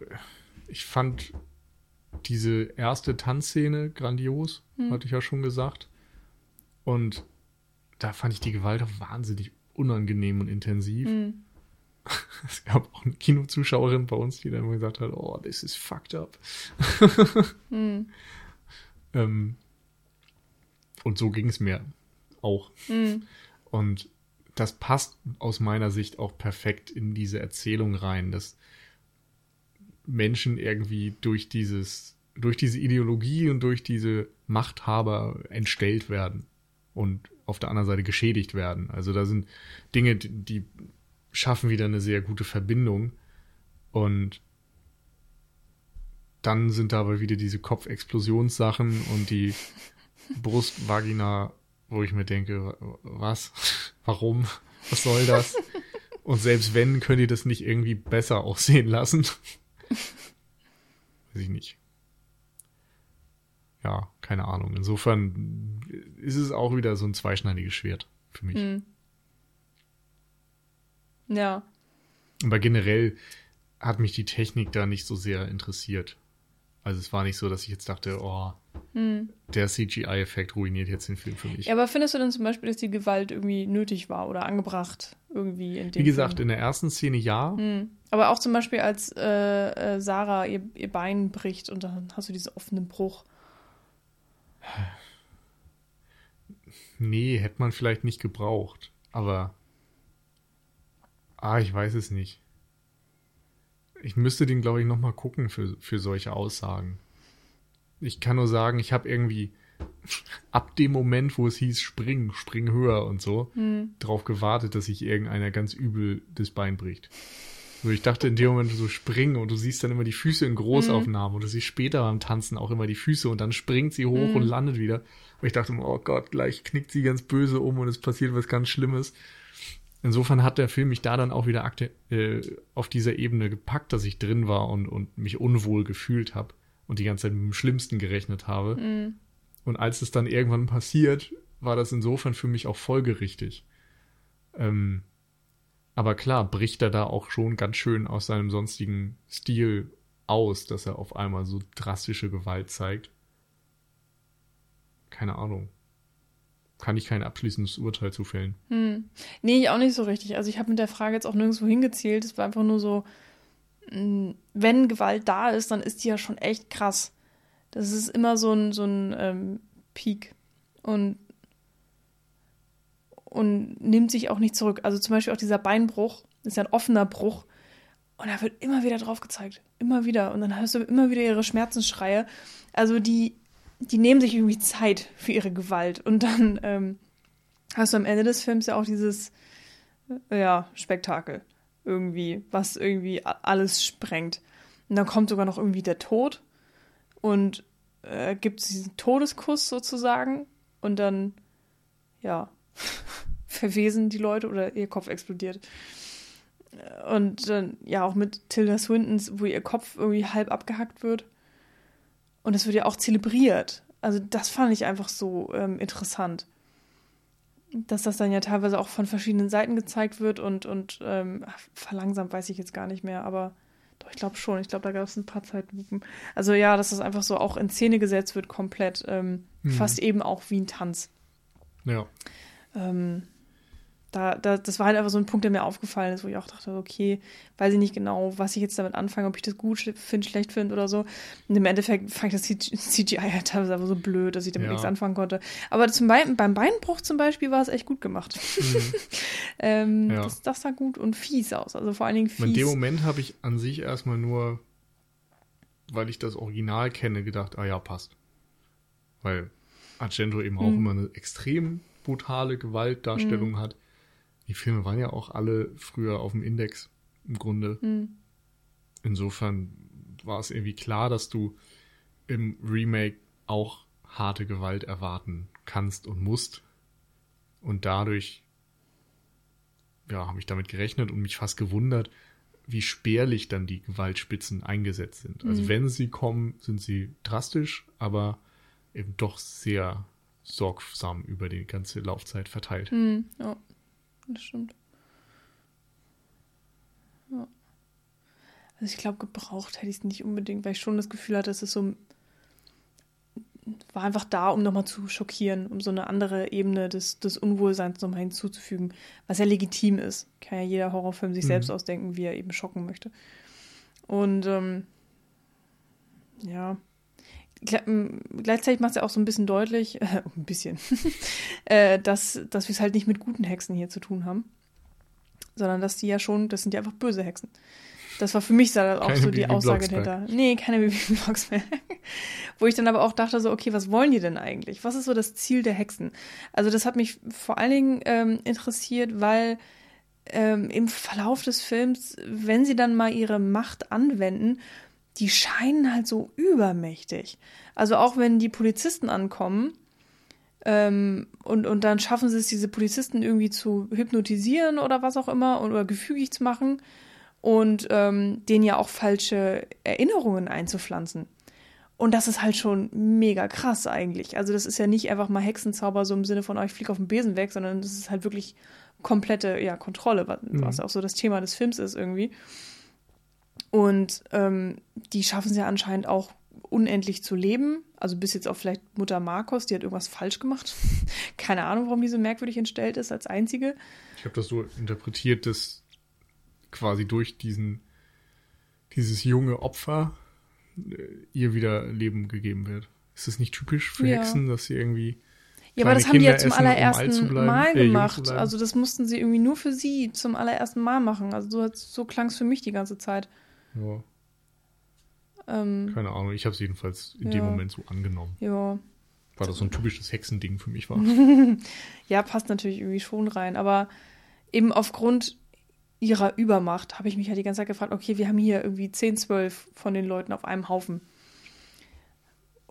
ich fand diese erste Tanzszene grandios, Hm. hatte ich ja schon gesagt. Und da fand ich die Gewalt auch wahnsinnig unangenehm und intensiv. Hm. [laughs] Es gab auch eine Kinozuschauerin bei uns, die dann immer gesagt hat, oh, this is fucked up. [laughs] Hm. Ähm, und so ging es mir auch. Hm. Und das passt aus meiner Sicht auch perfekt in diese Erzählung rein, dass Menschen irgendwie durch dieses, durch diese Ideologie und durch diese Machthaber entstellt werden und auf der anderen Seite geschädigt werden. Also da sind Dinge, die, schaffen wieder eine sehr gute Verbindung und dann sind da aber wieder diese Kopfexplosionssachen und die Brustvagina, wo ich mir denke, was? [laughs] Warum? Was soll das? Und selbst wenn, könnt ihr das nicht irgendwie besser aussehen lassen? [laughs] Weiß ich nicht. Ja, keine Ahnung. Insofern ist es auch wieder so ein zweischneidiges Schwert für mich. Hm. Ja. Aber generell hat mich die Technik da nicht so sehr interessiert. Also es war nicht so, dass ich jetzt dachte, oh, Hm. der CGI-Effekt ruiniert jetzt den Film für mich. Ja, aber findest du denn zum Beispiel, dass die Gewalt irgendwie nötig war oder angebracht irgendwie in dem Wie gesagt, Film? in der ersten Szene ja. Hm. Aber auch zum Beispiel, als äh, äh, Sarah ihr, ihr Bein bricht und dann hast du diesen offenen Bruch. Nee, hätte man vielleicht nicht gebraucht. Aber. Ah, ich weiß es nicht. Ich müsste den, glaube ich, nochmal gucken für, für solche Aussagen. Ich kann nur sagen, ich habe irgendwie [laughs] ab dem Moment, wo es hieß, spring, spring höher und so, Hm. drauf gewartet, dass sich irgendeiner ganz übel das Bein bricht. So, ich dachte in dem Moment so springen und du siehst dann immer die Füße in Großaufnahmen und du siehst später beim Tanzen auch immer die Füße und dann springt sie hoch Mhm. und landet wieder. Und ich dachte, oh Gott, gleich knickt sie ganz böse um und es passiert was ganz Schlimmes. Insofern hat der Film mich da dann auch wieder akte äh, auf dieser Ebene gepackt, dass ich drin war und, und mich unwohl gefühlt habe und die ganze Zeit mit dem Schlimmsten gerechnet habe. Hm. Und als es dann irgendwann passiert, war das insofern für mich auch folgerichtig. Ähm, aber klar, bricht er da auch schon ganz schön aus seinem sonstigen Stil aus, dass er auf einmal so drastische Gewalt zeigt. Keine Ahnung. Kann ich kein abschließendes Urteil zu fällen. Hm. Nee, auch nicht so richtig. Also ich habe mit der Frage jetzt auch nirgendwo hingezielt. Es war einfach nur so, mh, wenn Gewalt da ist, dann ist die ja schon echt krass. Das ist immer so ein, so ein ähm, Peak. Und, und nimmt sich auch nicht zurück. Also zum Beispiel auch dieser Beinbruch, ist ja ein offener Bruch. Und da wird immer wieder drauf gezeigt. Immer wieder. Und dann hörst du immer wieder ihre Schmerzensschreie. Also die, die nehmen sich irgendwie Zeit für ihre Gewalt. Und dann ähm, hast du am Ende des Films ja auch dieses, äh, ja, Spektakel. Irgendwie, was irgendwie alles sprengt. Und dann kommt sogar noch irgendwie der Tod und äh, gibt diesen Todeskuss sozusagen. Und dann, ja, [laughs] verwesen die Leute oder ihr Kopf explodiert. Und dann, ja, auch mit Tilda Swintons, wo ihr Kopf irgendwie halb abgehackt wird. Und das wird ja auch zelebriert. Also das fand ich einfach so ähm, interessant. Dass das dann ja teilweise auch von verschiedenen Seiten gezeigt wird und, und ähm, verlangsamt weiß ich jetzt gar nicht mehr, aber doch, ich glaube schon. Ich glaube, da gab es ein paar Zeitlupen. Also ja, dass das einfach so auch in Szene gesetzt wird, komplett. Ähm, Mhm. Fast eben auch wie ein Tanz. Ja. Ähm, da, da, das war halt einfach so ein Punkt, der mir aufgefallen ist, wo ich auch dachte, okay, weiß ich nicht genau, was ich jetzt damit anfange, ob ich das gut finde, schlecht finde oder so. Und im Endeffekt fand ich das CGI [laughs] halt teilweise einfach so blöd, dass ich damit Ja. nichts anfangen konnte. Aber zum Bein, beim Beinbruch zum Beispiel war es echt gut gemacht. Mhm. [laughs] ähm, Ja. das, das sah gut und fies aus. Also vor allen Dingen fies. In dem Moment habe ich an sich erstmal nur, weil ich das Original kenne, gedacht, ah ja, passt. Weil Argento eben auch Mhm. immer eine extrem brutale Gewaltdarstellung hat. Die Filme waren ja auch alle früher auf dem Index im Grunde. Hm. Insofern war es irgendwie klar, dass du im Remake auch harte Gewalt erwarten kannst und musst. Und dadurch, ja, habe ich damit gerechnet und mich fast gewundert, wie spärlich dann die Gewaltspitzen eingesetzt sind. Also Mhm. wenn sie kommen, sind sie drastisch, aber eben doch sehr sorgsam über die ganze Laufzeit verteilt. Hm, ja, das stimmt. Ja. Also ich glaube, gebraucht hätte ich es nicht unbedingt, weil ich schon das Gefühl hatte, es so war einfach da, um nochmal zu schockieren, um so eine andere Ebene des, des Unwohlseins nochmal hinzuzufügen, was ja legitim ist. Kann ja jeder Horrorfilm sich Mhm. selbst ausdenken, wie er eben schocken möchte. Und ähm, ja, gleichzeitig macht es ja auch so ein bisschen deutlich, äh, [laughs] ein bisschen, [laughs] äh, dass, dass wir es halt nicht mit guten Hexen hier zu tun haben, sondern dass die ja schon, das sind ja einfach böse Hexen. Das war für mich auch Keine so die Aussage dahinter. Nee, keine [laughs] Bibi Blocksberg. Wo ich dann aber auch dachte so, okay, was wollen die denn eigentlich? Was ist so das Ziel der Hexen? Also das hat mich vor allen Dingen ähm, interessiert, weil ähm, im Verlauf des Films, wenn sie dann mal ihre Macht anwenden, die scheinen halt so übermächtig. Also auch wenn die Polizisten ankommen ähm, und, und dann schaffen sie es, diese Polizisten irgendwie zu hypnotisieren oder was auch immer oder gefügig zu machen und ähm, denen ja auch falsche Erinnerungen einzupflanzen. Und das ist halt schon mega krass eigentlich. Also das ist ja nicht einfach mal Hexenzauber so im Sinne von, oh, ich fliege auf den Besen weg, sondern das ist halt wirklich komplette ja, Kontrolle, was, mhm. was auch so das Thema des Films ist irgendwie. Und ähm, die schaffen es ja anscheinend auch unendlich zu leben. Also bis jetzt auch vielleicht Mutter Marcos, die hat irgendwas falsch gemacht. [laughs] Keine Ahnung, warum die so merkwürdig entstellt ist als einzige. Ich habe das so interpretiert, dass quasi durch diesen dieses junge Opfer äh, ihr wieder Leben gegeben wird. Ist das nicht typisch für ja. Hexen, dass sie irgendwie. Ja, aber das haben die ja zum allerersten um Mal äh, gemacht. Also das mussten sie irgendwie nur für sie zum allerersten Mal machen. Also so, so klang es für mich die ganze Zeit. Ja. Ähm, Keine Ahnung, ich habe es jedenfalls in ja. dem Moment so angenommen. Ja. Weil das so ein typisches Hexending für mich war. [laughs] ja, passt natürlich irgendwie schon rein. Aber eben aufgrund ihrer Übermacht habe ich mich ja die ganze Zeit gefragt, okay, wir haben hier irgendwie 10, 12 von den Leuten auf einem Haufen.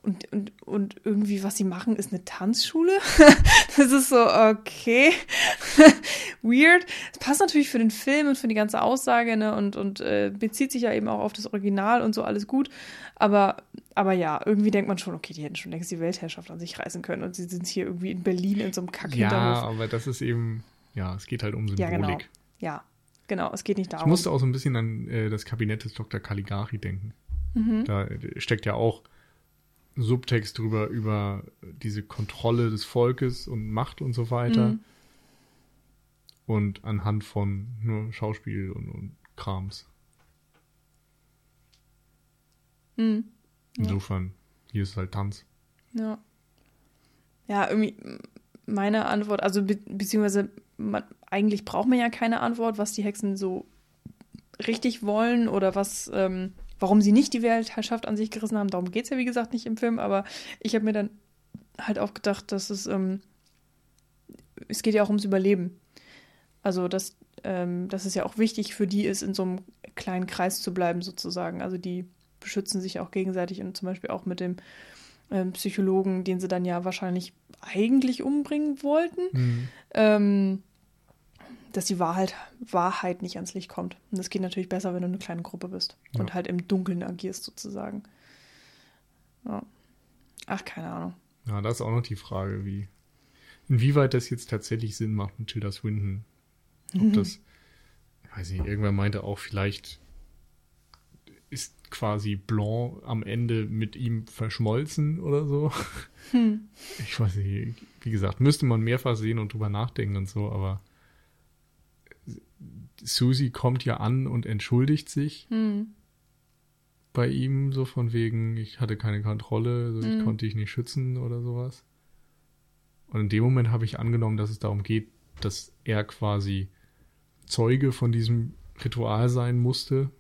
Und, und, und irgendwie, was sie machen, ist eine Tanzschule. [laughs] das ist so, okay. [laughs] Weird. Es passt natürlich für den Film und für die ganze Aussage, ne? Und, und äh, bezieht sich ja eben auch auf das Original und so alles gut. Aber, aber ja, irgendwie denkt man schon, okay, die hätten schon längst die Weltherrschaft an sich reißen können. Und sie sind hier irgendwie in Berlin in so einem kack Ja, aber das ist eben, ja, es geht halt um Symbolik. Ja, genau. Ja, genau. Es geht nicht darum. Ich musste auch so ein bisschen an äh, das Kabinett des Dr. Caligari denken. Mhm. Da äh, steckt ja auch Subtext drüber, über diese Kontrolle des Volkes und Macht und so weiter. Mhm. Und anhand von nur Schauspiel und, und Krams. Mhm. Ja. Insofern, hier ist halt Tanz. Ja. Ja, irgendwie meine Antwort, also be beziehungsweise man, eigentlich braucht man ja keine Antwort, was die Hexen so richtig wollen oder was ähm, warum sie nicht die Weltherrschaft an sich gerissen haben. Darum geht es ja, wie gesagt, nicht im Film, aber ich habe mir dann halt auch gedacht, dass es, ähm, es geht ja auch ums Überleben. Also, dass, ähm, dass es ja auch wichtig für die ist, in so einem kleinen Kreis zu bleiben, sozusagen. Also, die beschützen sich auch gegenseitig und zum Beispiel auch mit dem ähm, Psychologen, den sie dann ja wahrscheinlich eigentlich umbringen wollten. Mhm. Ähm, dass die Wahrheit, Wahrheit nicht ans Licht kommt. Und das geht natürlich besser, wenn du eine kleine Gruppe bist ja. und halt im Dunkeln agierst, sozusagen. Ja. Ach, keine Ahnung. Ja, da ist auch noch die Frage, wie, inwieweit das jetzt tatsächlich Sinn macht mit Tilda Swinton. Ob mhm. das, ich weiß nicht, irgendwer meinte auch, vielleicht ist quasi Blanc am Ende mit ihm verschmolzen oder so. Hm. Ich weiß nicht, wie gesagt, müsste man mehrfach sehen und drüber nachdenken und so, aber Susie kommt ja an und entschuldigt sich hm. bei ihm, so von wegen, ich hatte keine Kontrolle, also hm. ich konnte dich nicht schützen oder sowas. Und in dem Moment habe ich angenommen, dass es darum geht, dass er quasi Zeuge von diesem Ritual sein musste.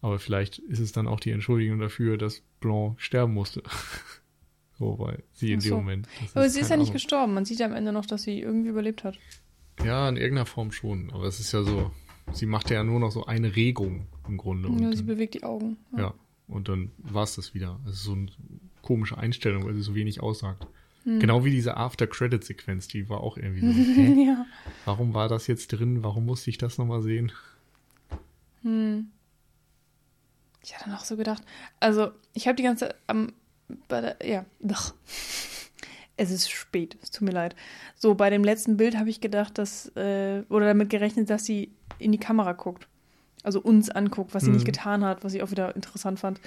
Aber vielleicht ist es dann auch die Entschuldigung dafür, dass Blanc sterben musste. [laughs] so, weil sie in so. dem Moment. Aber sie ist ja nicht gestorben. Man sieht ja am Ende noch, dass sie irgendwie überlebt hat. Ja, in irgendeiner Form schon. Aber es ist ja so, sie macht ja nur noch so eine Regung im Grunde. Ja, sie dann, bewegt die Augen. Ja, ja und dann war es das wieder. Es ist so eine komische Einstellung, weil sie so wenig aussagt. Hm. Genau wie diese After-Credit-Sequenz, die war auch irgendwie so. [laughs] Ja. Warum war das jetzt drin? Warum musste ich das nochmal sehen? Hm. Ich hatte noch so gedacht, also ich habe die ganze, ähm, der, ja, doch es ist spät, es tut mir leid. So, bei dem letzten Bild habe ich gedacht, dass, äh, oder damit gerechnet, dass sie in die Kamera guckt. Also uns anguckt, was sie mhm. nicht getan hat, was ich auch wieder interessant fand.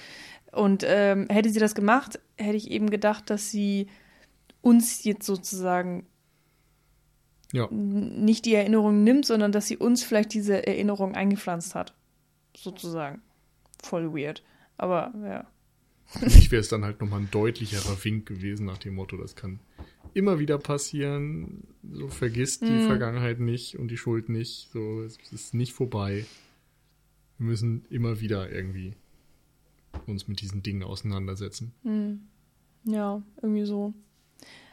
Und ähm, hätte sie das gemacht, hätte ich eben gedacht, dass sie uns jetzt sozusagen ja. nicht die Erinnerung nimmt, sondern dass sie uns vielleicht diese Erinnerung eingepflanzt hat. Sozusagen. Voll weird. Aber ja. Für mich wäre es dann halt nochmal ein deutlicherer Wink gewesen nach dem Motto, das kann immer wieder passieren. So vergisst die mm. Vergangenheit nicht und die Schuld nicht. So, es ist nicht vorbei. Wir müssen immer wieder irgendwie uns mit diesen Dingen auseinandersetzen. Mm. Ja, irgendwie so.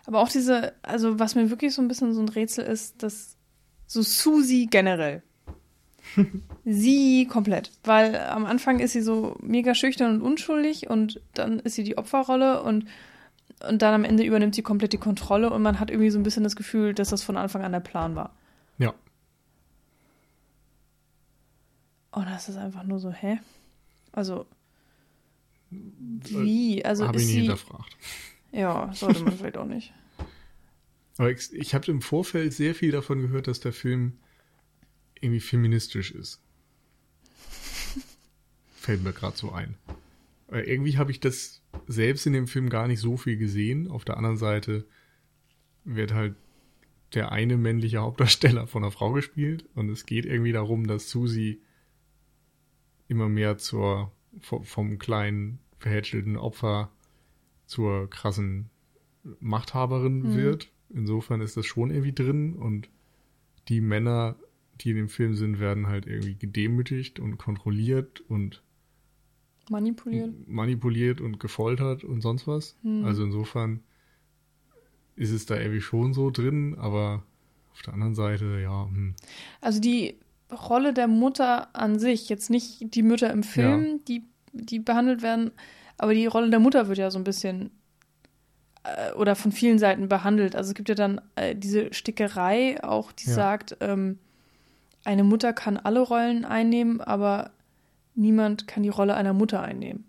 Aber auch diese, also was mir wirklich so ein bisschen so ein Rätsel ist, dass so Susi generell, sie komplett. Weil am Anfang ist sie so mega schüchtern und unschuldig und dann ist sie die Opferrolle und, und dann am Ende übernimmt sie komplett die Kontrolle und man hat irgendwie so ein bisschen das Gefühl, dass das von Anfang an der Plan war. Ja. Und das ist einfach nur so, hä? Also. Wie? Also Habe ich nie sie. hinterfragt. Ja, sollte man vielleicht auch nicht. Aber ich, ich habe im Vorfeld sehr viel davon gehört, dass der Film irgendwie feministisch ist. [laughs] Fällt mir gerade so ein. Weil irgendwie habe ich das selbst in dem Film gar nicht so viel gesehen. Auf der anderen Seite wird halt der eine männliche Hauptdarsteller von einer Frau gespielt und es geht irgendwie darum, dass Susi immer mehr zur vom, kleinen verhätschelten Opfer zur krassen Machthaberin Mhm. wird. Insofern ist das schon irgendwie drin und die Männer, die in dem Film sind, werden halt irgendwie gedemütigt und kontrolliert und Manipuliert. manipuliert und gefoltert und sonst was. Hm. Also insofern ist es da irgendwie schon so drin, aber auf der anderen Seite, ja, hm. Also die Rolle der Mutter an sich, jetzt nicht die Mütter im Film, die, die behandelt werden, aber die Rolle der Mutter wird ja so ein bisschen äh, oder von vielen Seiten behandelt. Also es gibt ja dann äh, diese Stickerei auch, die Ja. sagt, ähm, eine Mutter kann alle Rollen einnehmen, aber niemand kann die Rolle einer Mutter einnehmen.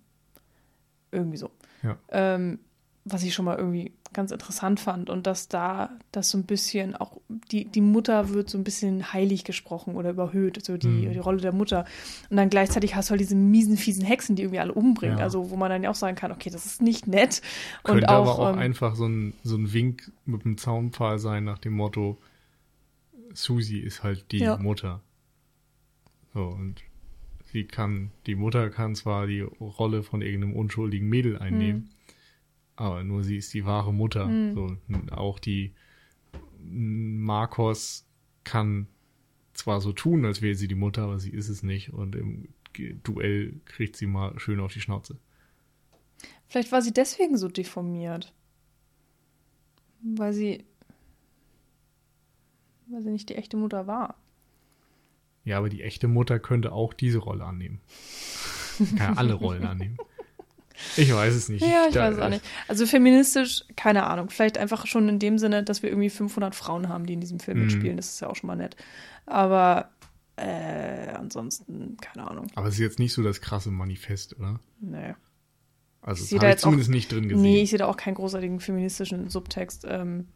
Irgendwie so. Ja. Ähm, was ich schon mal irgendwie ganz interessant fand und dass da das so ein bisschen auch die, die Mutter wird so ein bisschen heilig gesprochen oder überhöht, so die, Mhm. die Rolle der Mutter. Und dann gleichzeitig hast du halt diese miesen, fiesen Hexen, die irgendwie alle umbringen. Ja. Also wo man dann ja auch sagen kann, okay, das ist nicht nett. könnte und auch, aber auch ähm, einfach so ein, so ein Wink mit einem Zaunpfahl sein nach dem Motto, Susi ist halt die Ja. Mutter. So, und sie kann, die Mutter kann zwar die Rolle von irgendeinem unschuldigen Mädel einnehmen, aber nur sie ist die wahre Mutter. Hm. So, auch die Marcos kann zwar so tun, als wäre sie die Mutter, aber sie ist es nicht. Und im Duell kriegt sie mal schön auf die Schnauze. Vielleicht war sie deswegen so deformiert. Weil sie. Weil sie nicht die echte Mutter war. Ja, aber die echte Mutter könnte auch diese Rolle annehmen. [laughs] Kann alle Rollen annehmen. Ich weiß es nicht. Ja, ich Da- weiß es auch nicht. Also feministisch, keine Ahnung. Vielleicht einfach schon in dem Sinne, dass wir irgendwie 500 Frauen haben, die in diesem Film Mhm. mitspielen. Das ist ja auch schon mal nett. Aber äh, ansonsten, keine Ahnung. Aber es ist jetzt nicht so das krasse Manifest, oder? Nee. Also Ich das habe ich jetzt auch- zumindest nicht drin gesehen. Nee, ich sehe da auch keinen großartigen feministischen Subtext. Ähm,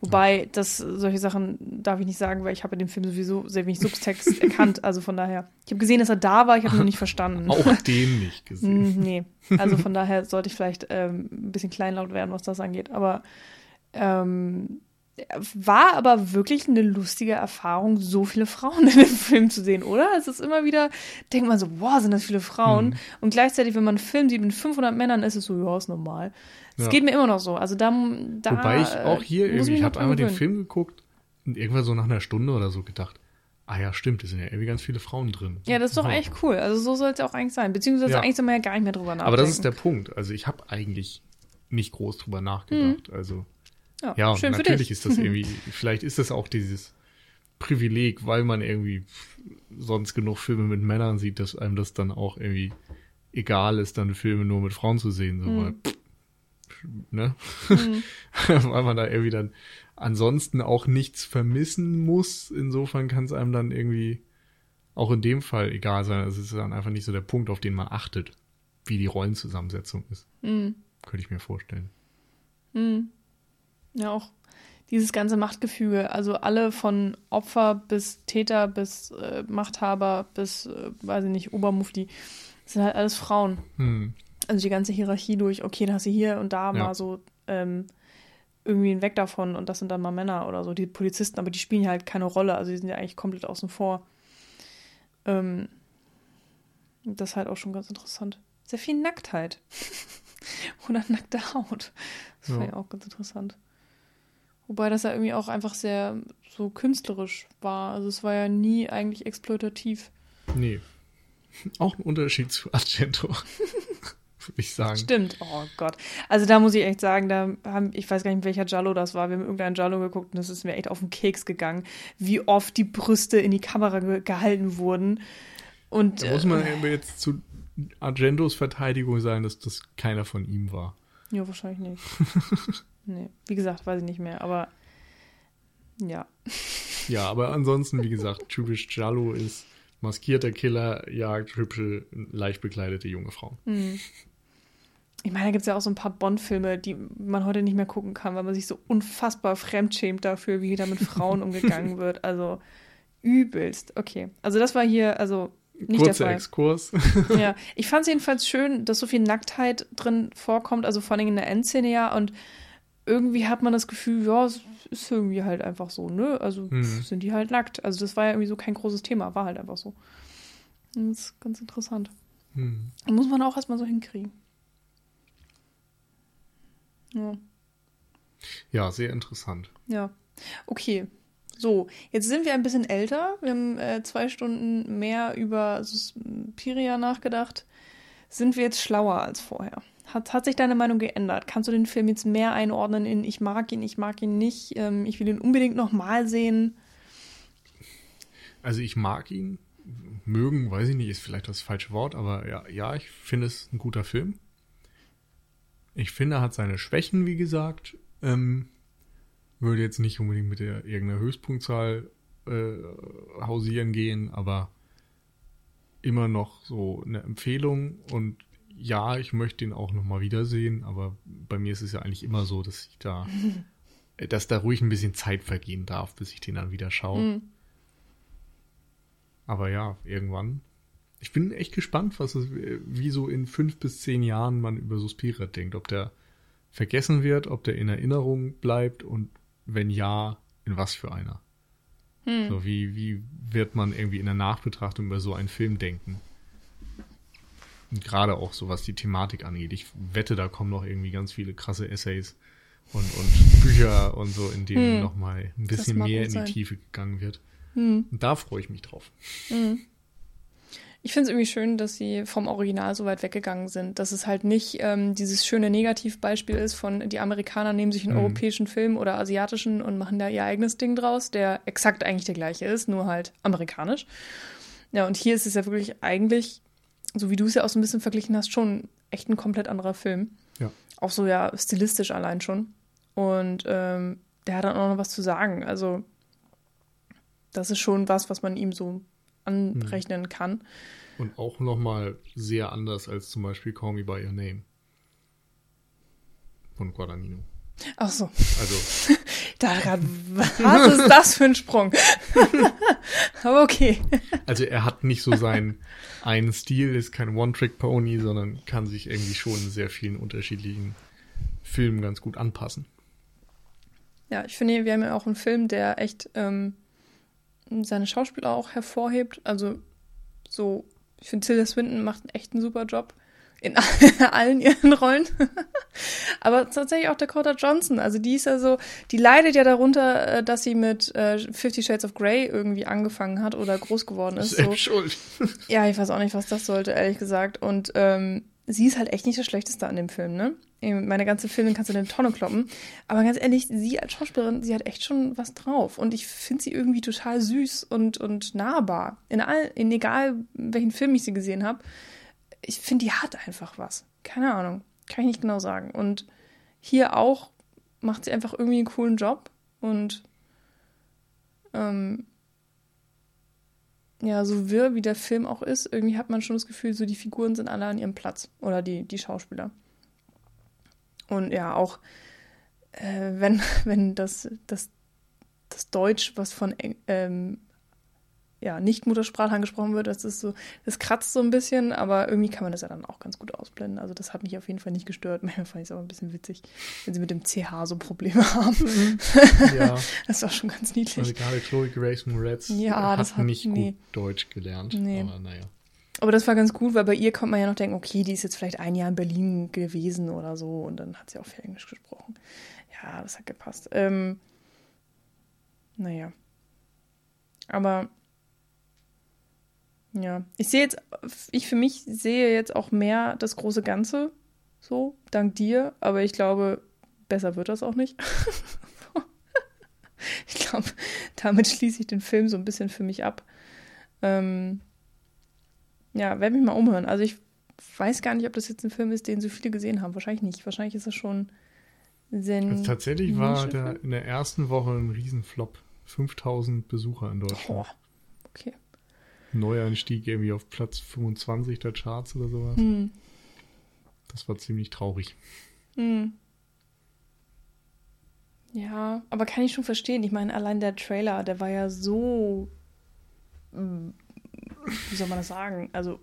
wobei, das, solche Sachen darf ich nicht sagen, weil ich habe in dem Film sowieso sehr wenig Subtext [laughs] erkannt. Also von daher, ich habe gesehen, dass er da war, ich habe ihn nur nicht verstanden. auch den nicht gesehen. Mm, nee, also von daher sollte ich vielleicht ähm, ein bisschen kleinlaut werden, was das angeht. Aber ähm, war aber wirklich eine lustige Erfahrung, so viele Frauen [laughs] in dem Film zu sehen, oder? Es ist immer wieder, denkt man so, wow, sind das viele Frauen. Mhm. Und gleichzeitig, wenn man einen Film sieht mit 500 Männern, ist es so, ja, ist normal. Es Ja. geht mir immer noch so. Also da, da Wobei ich auch hier irgendwie, ich habe einmal den. Film geguckt und irgendwann so nach einer Stunde oder so gedacht, ah ja, stimmt, es sind ja irgendwie ganz viele Frauen drin. Ja, das ist doch Wow. echt cool. Also so soll es ja auch eigentlich sein. Beziehungsweise Ja. eigentlich soll man ja gar nicht mehr drüber nachdenken. Aber das ist der Punkt. Also ich habe eigentlich nicht groß drüber nachgedacht. Also ja, ja, Mhm. schön für natürlich dich. ist das [laughs] irgendwie, vielleicht ist das auch dieses Privileg, weil man irgendwie sonst genug Filme mit Männern sieht, dass einem das dann auch irgendwie egal ist, dann Filme nur mit Frauen zu sehen. So, Mhm. weil, pff, ne? [laughs] weil man da irgendwie dann ansonsten auch nichts vermissen muss. Insofern kann es einem dann irgendwie auch in dem Fall egal sein. Also es ist dann einfach nicht so der Punkt, auf den man achtet, wie die Rollenzusammensetzung ist. Mhm. Könnte ich mir vorstellen. Mhm. Ja, auch dieses ganze Machtgefüge, also alle von Opfer bis Täter bis äh, Machthaber bis, äh, weiß ich nicht, Obermufti, sind halt alles Frauen. Hm. Also die ganze Hierarchie durch, okay, dann hast du hier und da Ja. mal so ähm, irgendwie einen Weg davon und das sind dann mal Männer oder so, die Polizisten, aber die spielen ja halt keine Rolle, also die sind ja eigentlich komplett außen vor. Ähm, das ist halt auch schon ganz interessant. Sehr viel Nacktheit. [laughs] Oder nackte Haut. Das Ja. fand ich auch ganz interessant. Wobei das ja irgendwie auch einfach sehr so künstlerisch war. Also es war ja nie eigentlich exploitativ. Nee. [laughs] Auch ein Unterschied zu Argento. [laughs] Würde ich sagen. Stimmt. Oh Gott. Also da muss ich echt sagen, da haben, ich weiß gar nicht, welcher Jallo das war. Wir haben irgendeinen Jallo geguckt und das ist mir echt auf den Keks gegangen, wie oft die Brüste in die Kamera ge gehalten wurden. Und Da muss man äh, jetzt zu Argentos Verteidigung sagen, dass das keiner von ihm war. ja, wahrscheinlich nicht. [laughs] nee, wie gesagt, weiß ich nicht mehr, aber ja. Ja, aber ansonsten, wie gesagt, typisch Giallo ist maskierter Killer, jagt hübsche, leicht bekleidete junge Frauen. Hm. ich meine, da gibt es ja auch so ein paar Bond-Filme, die man heute nicht mehr gucken kann, weil man sich so unfassbar fremdschämt dafür, wie da mit Frauen umgegangen wird. Also übelst. Okay. Also das war hier, also nicht Kurzer der Fall. Exkurs. Ja, ich fand es jedenfalls schön, dass so viel Nacktheit drin vorkommt, also vor allem in der Endszene ja. Und irgendwie hat man das Gefühl, ja, es ist irgendwie halt einfach so, ne? Also Mhm. sind die halt nackt. Also das war ja irgendwie so kein großes Thema, war halt einfach so. Das ist ganz interessant. Hm. Muss man auch erstmal so hinkriegen. Ja. Ja, sehr interessant. Ja. Okay. So, jetzt sind wir ein bisschen älter. Wir haben äh, zwei Stunden mehr über Suspiria nachgedacht. Sind wir jetzt schlauer als vorher? Hat, hat sich deine Meinung geändert? Kannst du den Film jetzt mehr einordnen in ich mag ihn, ich mag ihn nicht, ähm, ich will ihn unbedingt nochmal sehen? Also ich mag ihn. Mögen, weiß ich nicht, ist vielleicht das falsche Wort, aber ja, ja, ich finde es ein guter Film. Ich finde, er hat seine Schwächen, wie gesagt. Ähm, würde jetzt nicht unbedingt mit der irgendeiner Höchstpunktzahl äh, hausieren gehen, aber immer noch so eine Empfehlung und ja, ich möchte ihn auch nochmal wiedersehen, aber bei mir ist es ja eigentlich immer so, dass ich da, [laughs] dass da ruhig ein bisschen Zeit vergehen darf, bis ich den dann wieder schaue. Hm. Aber ja, irgendwann. Ich bin echt gespannt, was es, wie so in fünf bis zehn Jahren man über Suspira denkt. Ob der vergessen wird, ob der in Erinnerung bleibt und wenn ja, in was für einer. Hm. So, wie, wie wird man irgendwie in der Nachbetrachtung über so einen Film denken? Gerade auch so, was die Thematik angeht. Ich wette, da kommen noch irgendwie ganz viele krasse Essays und, und Bücher und so, in denen Hm. nochmal ein bisschen mehr in sein. die Tiefe gegangen wird. Hm. Da freue ich mich drauf. Ich finde es irgendwie schön, dass sie vom Original so weit weggegangen sind, dass es halt nicht ähm, dieses schöne Negativbeispiel ist von die Amerikaner nehmen sich einen Mhm. europäischen Film oder asiatischen und machen da ihr eigenes Ding draus, der exakt eigentlich der gleiche ist, nur halt amerikanisch. Ja, und hier ist es ja wirklich eigentlich, so wie du es ja auch so ein bisschen verglichen hast, schon echt ein komplett anderer Film. Ja. Auch so ja stilistisch allein schon. Und ähm, der hat dann auch noch was zu sagen. Also das ist schon was, was man ihm so anrechnen kann. Und auch nochmal sehr anders als zum Beispiel Call Me By Your Name. Von Guadagnino. Ach so, Also, [laughs] da grad, was ist das für ein Sprung? [laughs] Aber okay. also er hat nicht so seinen einen Stil, ist kein One-Trick-Pony, sondern kann sich irgendwie schon in sehr vielen unterschiedlichen Filmen ganz gut anpassen. Ja, ich finde, wir haben ja auch einen Film, der echt ähm, seine Schauspieler auch hervorhebt. Also so, ich finde, Tilda Swinton macht echt einen super Job in [laughs] allen ihren Rollen. [laughs] Aber tatsächlich auch Dakota Johnson. Also die ist ja so, die leidet ja darunter, äh, dass sie mit äh, Fifty Shades of Grey irgendwie angefangen hat oder groß geworden ist. So. Selbst schuld. Ja, ich weiß auch nicht, was das sollte, ehrlich gesagt. Und ähm, sie ist halt echt nicht das Schlechteste an dem Film, ne? Meine ganze Filme kannst du in eine Tonne kloppen. Aber ganz ehrlich, sie als Schauspielerin, sie hat echt schon was drauf. Und ich finde sie irgendwie total süß und, und nahbar. In, all, in egal welchen Film ich sie gesehen habe. Ich finde, die hat einfach was. Keine Ahnung. Kann ich nicht genau sagen. Und hier auch macht sie einfach irgendwie einen coolen Job. Und ähm, ja, so wirr wie der Film auch ist, irgendwie hat man schon das Gefühl, so die Figuren sind alle an ihrem Platz oder die, die Schauspieler. Und ja, auch äh, wenn, [laughs] wenn das, das, das Deutsch, was von Eng- ähm, ja, Nicht-Muttersprachlern gesprochen wird, das ist so, das kratzt so ein bisschen, aber irgendwie kann man das ja dann auch ganz gut ausblenden. Also das hat mich auf jeden Fall nicht gestört. [laughs] Manchmal fand ich es aber ein bisschen witzig, wenn sie mit dem CH so Probleme [laughs] haben. Ja, [laughs] Das war schon ganz niedlich. also gerade Chloe Grace Moretz Ja, hat, das hat- nicht nee. gut Deutsch gelernt. Nee. Aber naja. Aber das war ganz gut, weil bei ihr konnte man ja noch denken, okay, die ist jetzt vielleicht ein Jahr in Berlin gewesen oder so und dann hat sie auch viel Englisch gesprochen. Ja, das hat gepasst. Ähm, naja. Aber ja, ich sehe jetzt, ich für mich sehe jetzt auch mehr das große Ganze, so, dank dir, aber ich glaube, besser wird das auch nicht. [laughs] ich glaube, damit schließe ich den Film so ein bisschen für mich ab. Ähm, ja, werde mich mal umhören. Also ich weiß gar nicht, ob das jetzt ein Film ist, den so viele gesehen haben. Wahrscheinlich nicht. Wahrscheinlich ist das schon sehr Also tatsächlich war der in der ersten Woche ein Riesenflop. 5000 Besucher in Deutschland. Boah. Okay. Neueinstieg irgendwie auf Platz 25 der Charts oder sowas. Hm. Das war ziemlich traurig. Hm. Ja, aber kann ich schon verstehen. Ich meine, allein der Trailer, der war ja so. Wie soll man das sagen? Also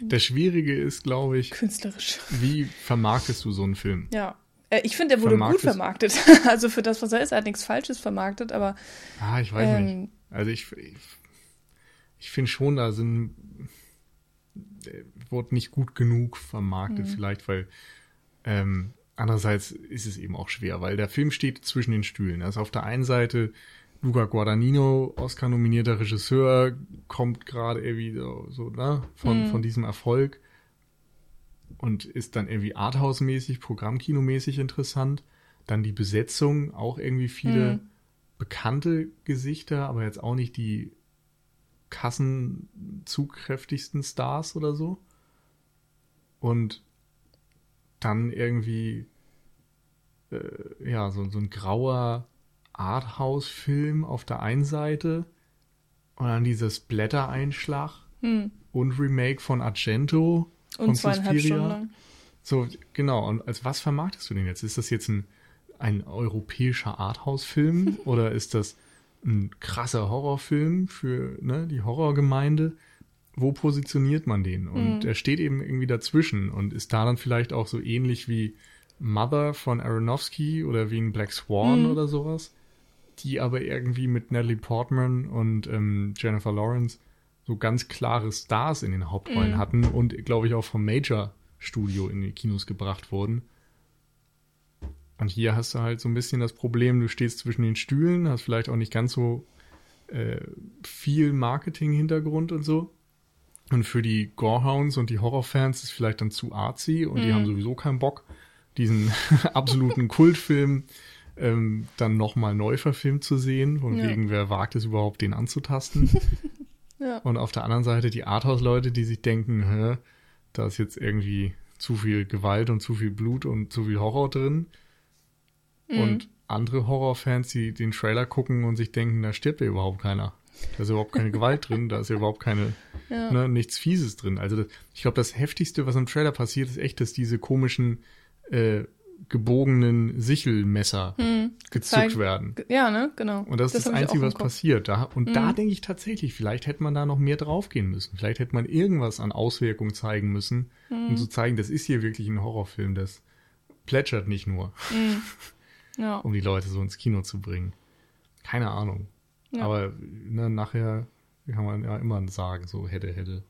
Das Schwierige ist, glaube ich, künstlerisch. wie vermarktest du so einen Film? Ja. Äh, Ich finde, der wurde gut vermarktet. [laughs] Also für das, was er ist, er hat nichts Falsches vermarktet, aber Ah, ich weiß nicht. ähm, Also ich, ich, ich finde schon, da sind äh, wurde nicht gut genug vermarktet, Mhm. vielleicht, weil ähm, andererseits ist es eben auch schwer, weil der Film steht zwischen den Stühlen. Also auf der einen Seite Luca Guadagnino, Oscar-nominierter Regisseur, kommt gerade irgendwie so, so ne, von, Mhm. von diesem Erfolg und ist dann irgendwie Arthouse-mäßig, Programmkinomäßig interessant. Dann die Besetzung, auch irgendwie viele Mhm. bekannte Gesichter, aber jetzt auch nicht die kassenzugkräftigsten Stars oder so. Und dann irgendwie, äh, ja, so, so ein grauer Arthouse-Film auf der einen Seite und dann dieses Blättereinschlag hm. und Remake von Argento. und von zweieinhalb Suspiria. Stunden lang. So, genau. Und als was vermarktest du den jetzt? Ist das jetzt ein, ein europäischer Arthouse-Film [laughs] oder ist das ein krasser Horrorfilm für ne, die Horrorgemeinde? Wo positioniert man den? Und Mhm. er steht eben irgendwie dazwischen und ist da dann vielleicht auch so ähnlich wie Mother von Aronofsky oder wie ein Black Swan Mhm. oder sowas, die aber irgendwie mit Natalie Portman und ähm, Jennifer Lawrence so ganz klare Stars in den Hauptrollen Mhm. hatten und glaube ich auch vom Major Studio in die Kinos gebracht wurden. Und hier hast du halt so ein bisschen das Problem, du stehst zwischen den Stühlen, hast vielleicht auch nicht ganz so äh, viel Marketing-Hintergrund und so. Und für die Gorehounds und die Horrorfans ist es vielleicht dann zu artsy und die Mhm. haben sowieso keinen Bock, diesen [laughs] absoluten Kultfilm ähm, dann nochmal neu verfilmt zu sehen, von Ja. wegen, wer wagt es überhaupt, den anzutasten. [laughs] Ja. Und auf der anderen Seite die Arthouse-Leute, die sich denken, hä, da ist jetzt irgendwie zu viel Gewalt und zu viel Blut und zu viel Horror drin. Mhm. Und andere Horrorfans, die den Trailer gucken und sich denken, da stirbt ja überhaupt keiner. Da ist überhaupt keine Gewalt drin, da ist ja überhaupt keine, [laughs] Ja. ne, nichts Fieses drin. Also das, ich glaube, das Heftigste, was im Trailer passiert, ist echt, dass diese komischen äh, gebogenen Sichelmesser Hm. Gezeigt. werden. Ja, ne? Genau. Und das, ist das ich auch Einzige, was passiert. Da, und da Mhm. denke ich tatsächlich, vielleicht hätte man da noch mehr draufgehen müssen. Vielleicht hätte man irgendwas an Auswirkungen zeigen müssen, Mhm. um zu zeigen, das ist hier wirklich ein Horrorfilm, das plätschert nicht nur, Hm. [laughs] Ja. um die Leute so ins Kino zu bringen. Keine Ahnung. Ja. Aber ne, nachher kann man ja immer sagen, so hätte, hätte.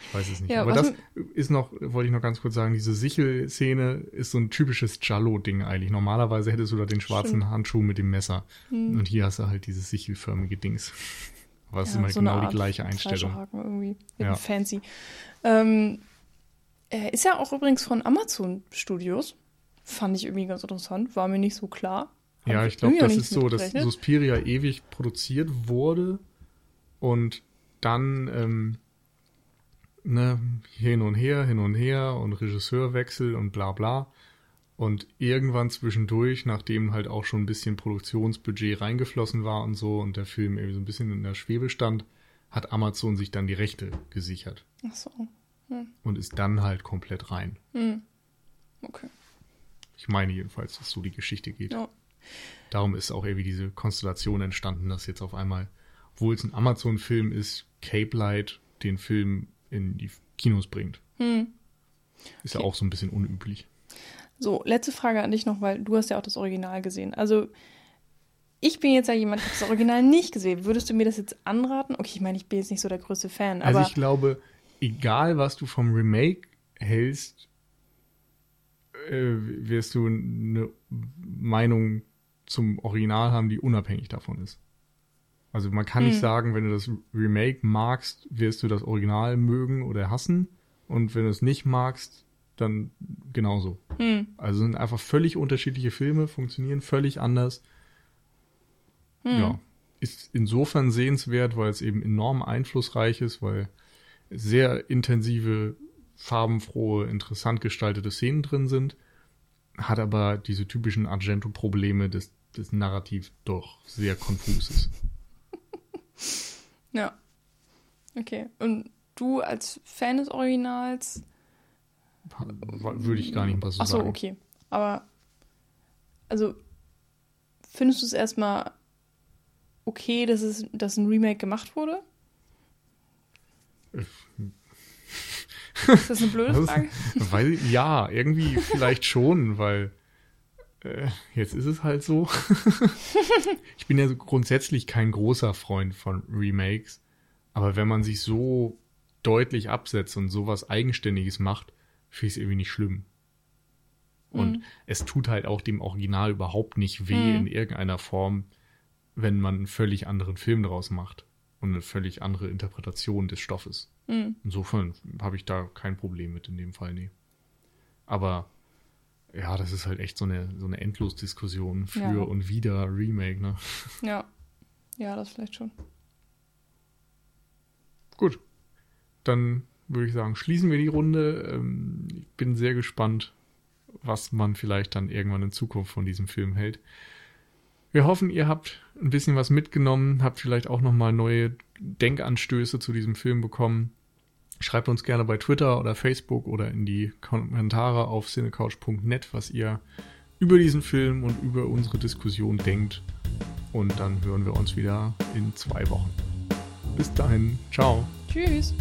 Ich weiß es nicht. Ja, Aber das ist noch, wollte ich noch ganz kurz sagen, diese Sichel-Szene ist so ein typisches Giallo-Ding eigentlich. Normalerweise hättest du da den schwarzen Stimmt. Handschuh mit dem Messer. Hm. Und hier hast du halt dieses sichelförmige Dings. [laughs] Aber es ist Ja, immer so genau die gleiche Einstellung. Fleischerhaken irgendwie. Ja. Fancy. Ähm, er ist ja auch übrigens von Amazon Studios. Fand ich irgendwie ganz interessant. War mir nicht so klar. Hab Ja, ich glaube, das ist so, dass. Suspiria ewig produziert wurde und dann ähm, ne, hin und her, hin und her und Regisseurwechsel und bla bla. Und irgendwann zwischendurch, nachdem halt auch schon ein bisschen Produktionsbudget reingeflossen war und so und der Film irgendwie so ein bisschen in der Schwebe stand, hat Amazon sich dann die Rechte gesichert Ach so. und ist dann halt komplett rein. Hm. Okay. Ich meine jedenfalls, dass so die Geschichte geht. Ja. Darum ist auch irgendwie diese Konstellation entstanden, dass jetzt auf einmal, obwohl es ein Amazon-Film ist, Cape Light den Film in die Kinos bringt. Hm. Ist ja auch so ein bisschen unüblich. So, letzte Frage an dich noch, weil du hast ja auch das Original gesehen. Also, ich bin jetzt ja jemand, der das Original nicht gesehen. Würdest du mir das jetzt anraten? Okay, ich meine, ich bin jetzt nicht so der größte Fan, Also ich glaube, egal was du vom Remake hältst, äh, wirst du eine Meinung zum Original haben, die unabhängig davon ist. Also man kann nicht Hm. sagen, wenn du das Remake magst, wirst du das Original mögen oder hassen. Und wenn du es nicht magst, dann genauso. hm, Also sind einfach völlig unterschiedliche Filme, funktionieren völlig anders. hm. Ja, ist insofern sehenswert, weil es eben enorm einflussreich ist, weil sehr intensive, farbenfrohe, interessant gestaltete Szenen drin sind, hat aber diese typischen Argento-Probleme des, des Narrativ doch sehr konfus ist. [laughs] Ja. Okay. Und du als Fan des Originals, würde ich gar nicht was so Ach so, sagen. okay. Aber, also, findest du es erstmal okay, dass, es, dass ein Remake gemacht wurde? Ist das eine blöde Das- Frage? [laughs] Weil, ja, irgendwie vielleicht schon, weil äh, jetzt ist es halt so. [laughs] ich bin ja grundsätzlich kein großer Freund von Remakes, aber wenn man sich so deutlich absetzt und sowas Eigenständiges macht, finde ich es irgendwie nicht schlimm. Und Mhm. es tut halt auch dem Original überhaupt nicht weh Mhm. in irgendeiner Form, wenn man einen völlig anderen Film daraus macht und eine völlig andere Interpretation des Stoffes. Mhm. Insofern habe ich da kein Problem mit in dem Fall, nee. Aber ja, das ist halt echt so eine, so eine Endlosdiskussion für Ja. und wieder Remake, ne? [laughs] Ja. Ja, das vielleicht schon. Gut. Dann würde ich sagen, schließen wir die Runde. Ähm, Ich bin sehr gespannt, was man vielleicht dann irgendwann in Zukunft von diesem Film hält. Wir hoffen, ihr habt ein bisschen was mitgenommen, habt vielleicht auch nochmal neue Denkanstöße zu diesem Film bekommen. Schreibt uns gerne bei Twitter oder Facebook oder in die Kommentare auf cinecouch.net, was ihr über diesen Film und über unsere Diskussion denkt. Und dann hören wir uns wieder in zwei Wochen. Bis dahin, ciao. Tschüss.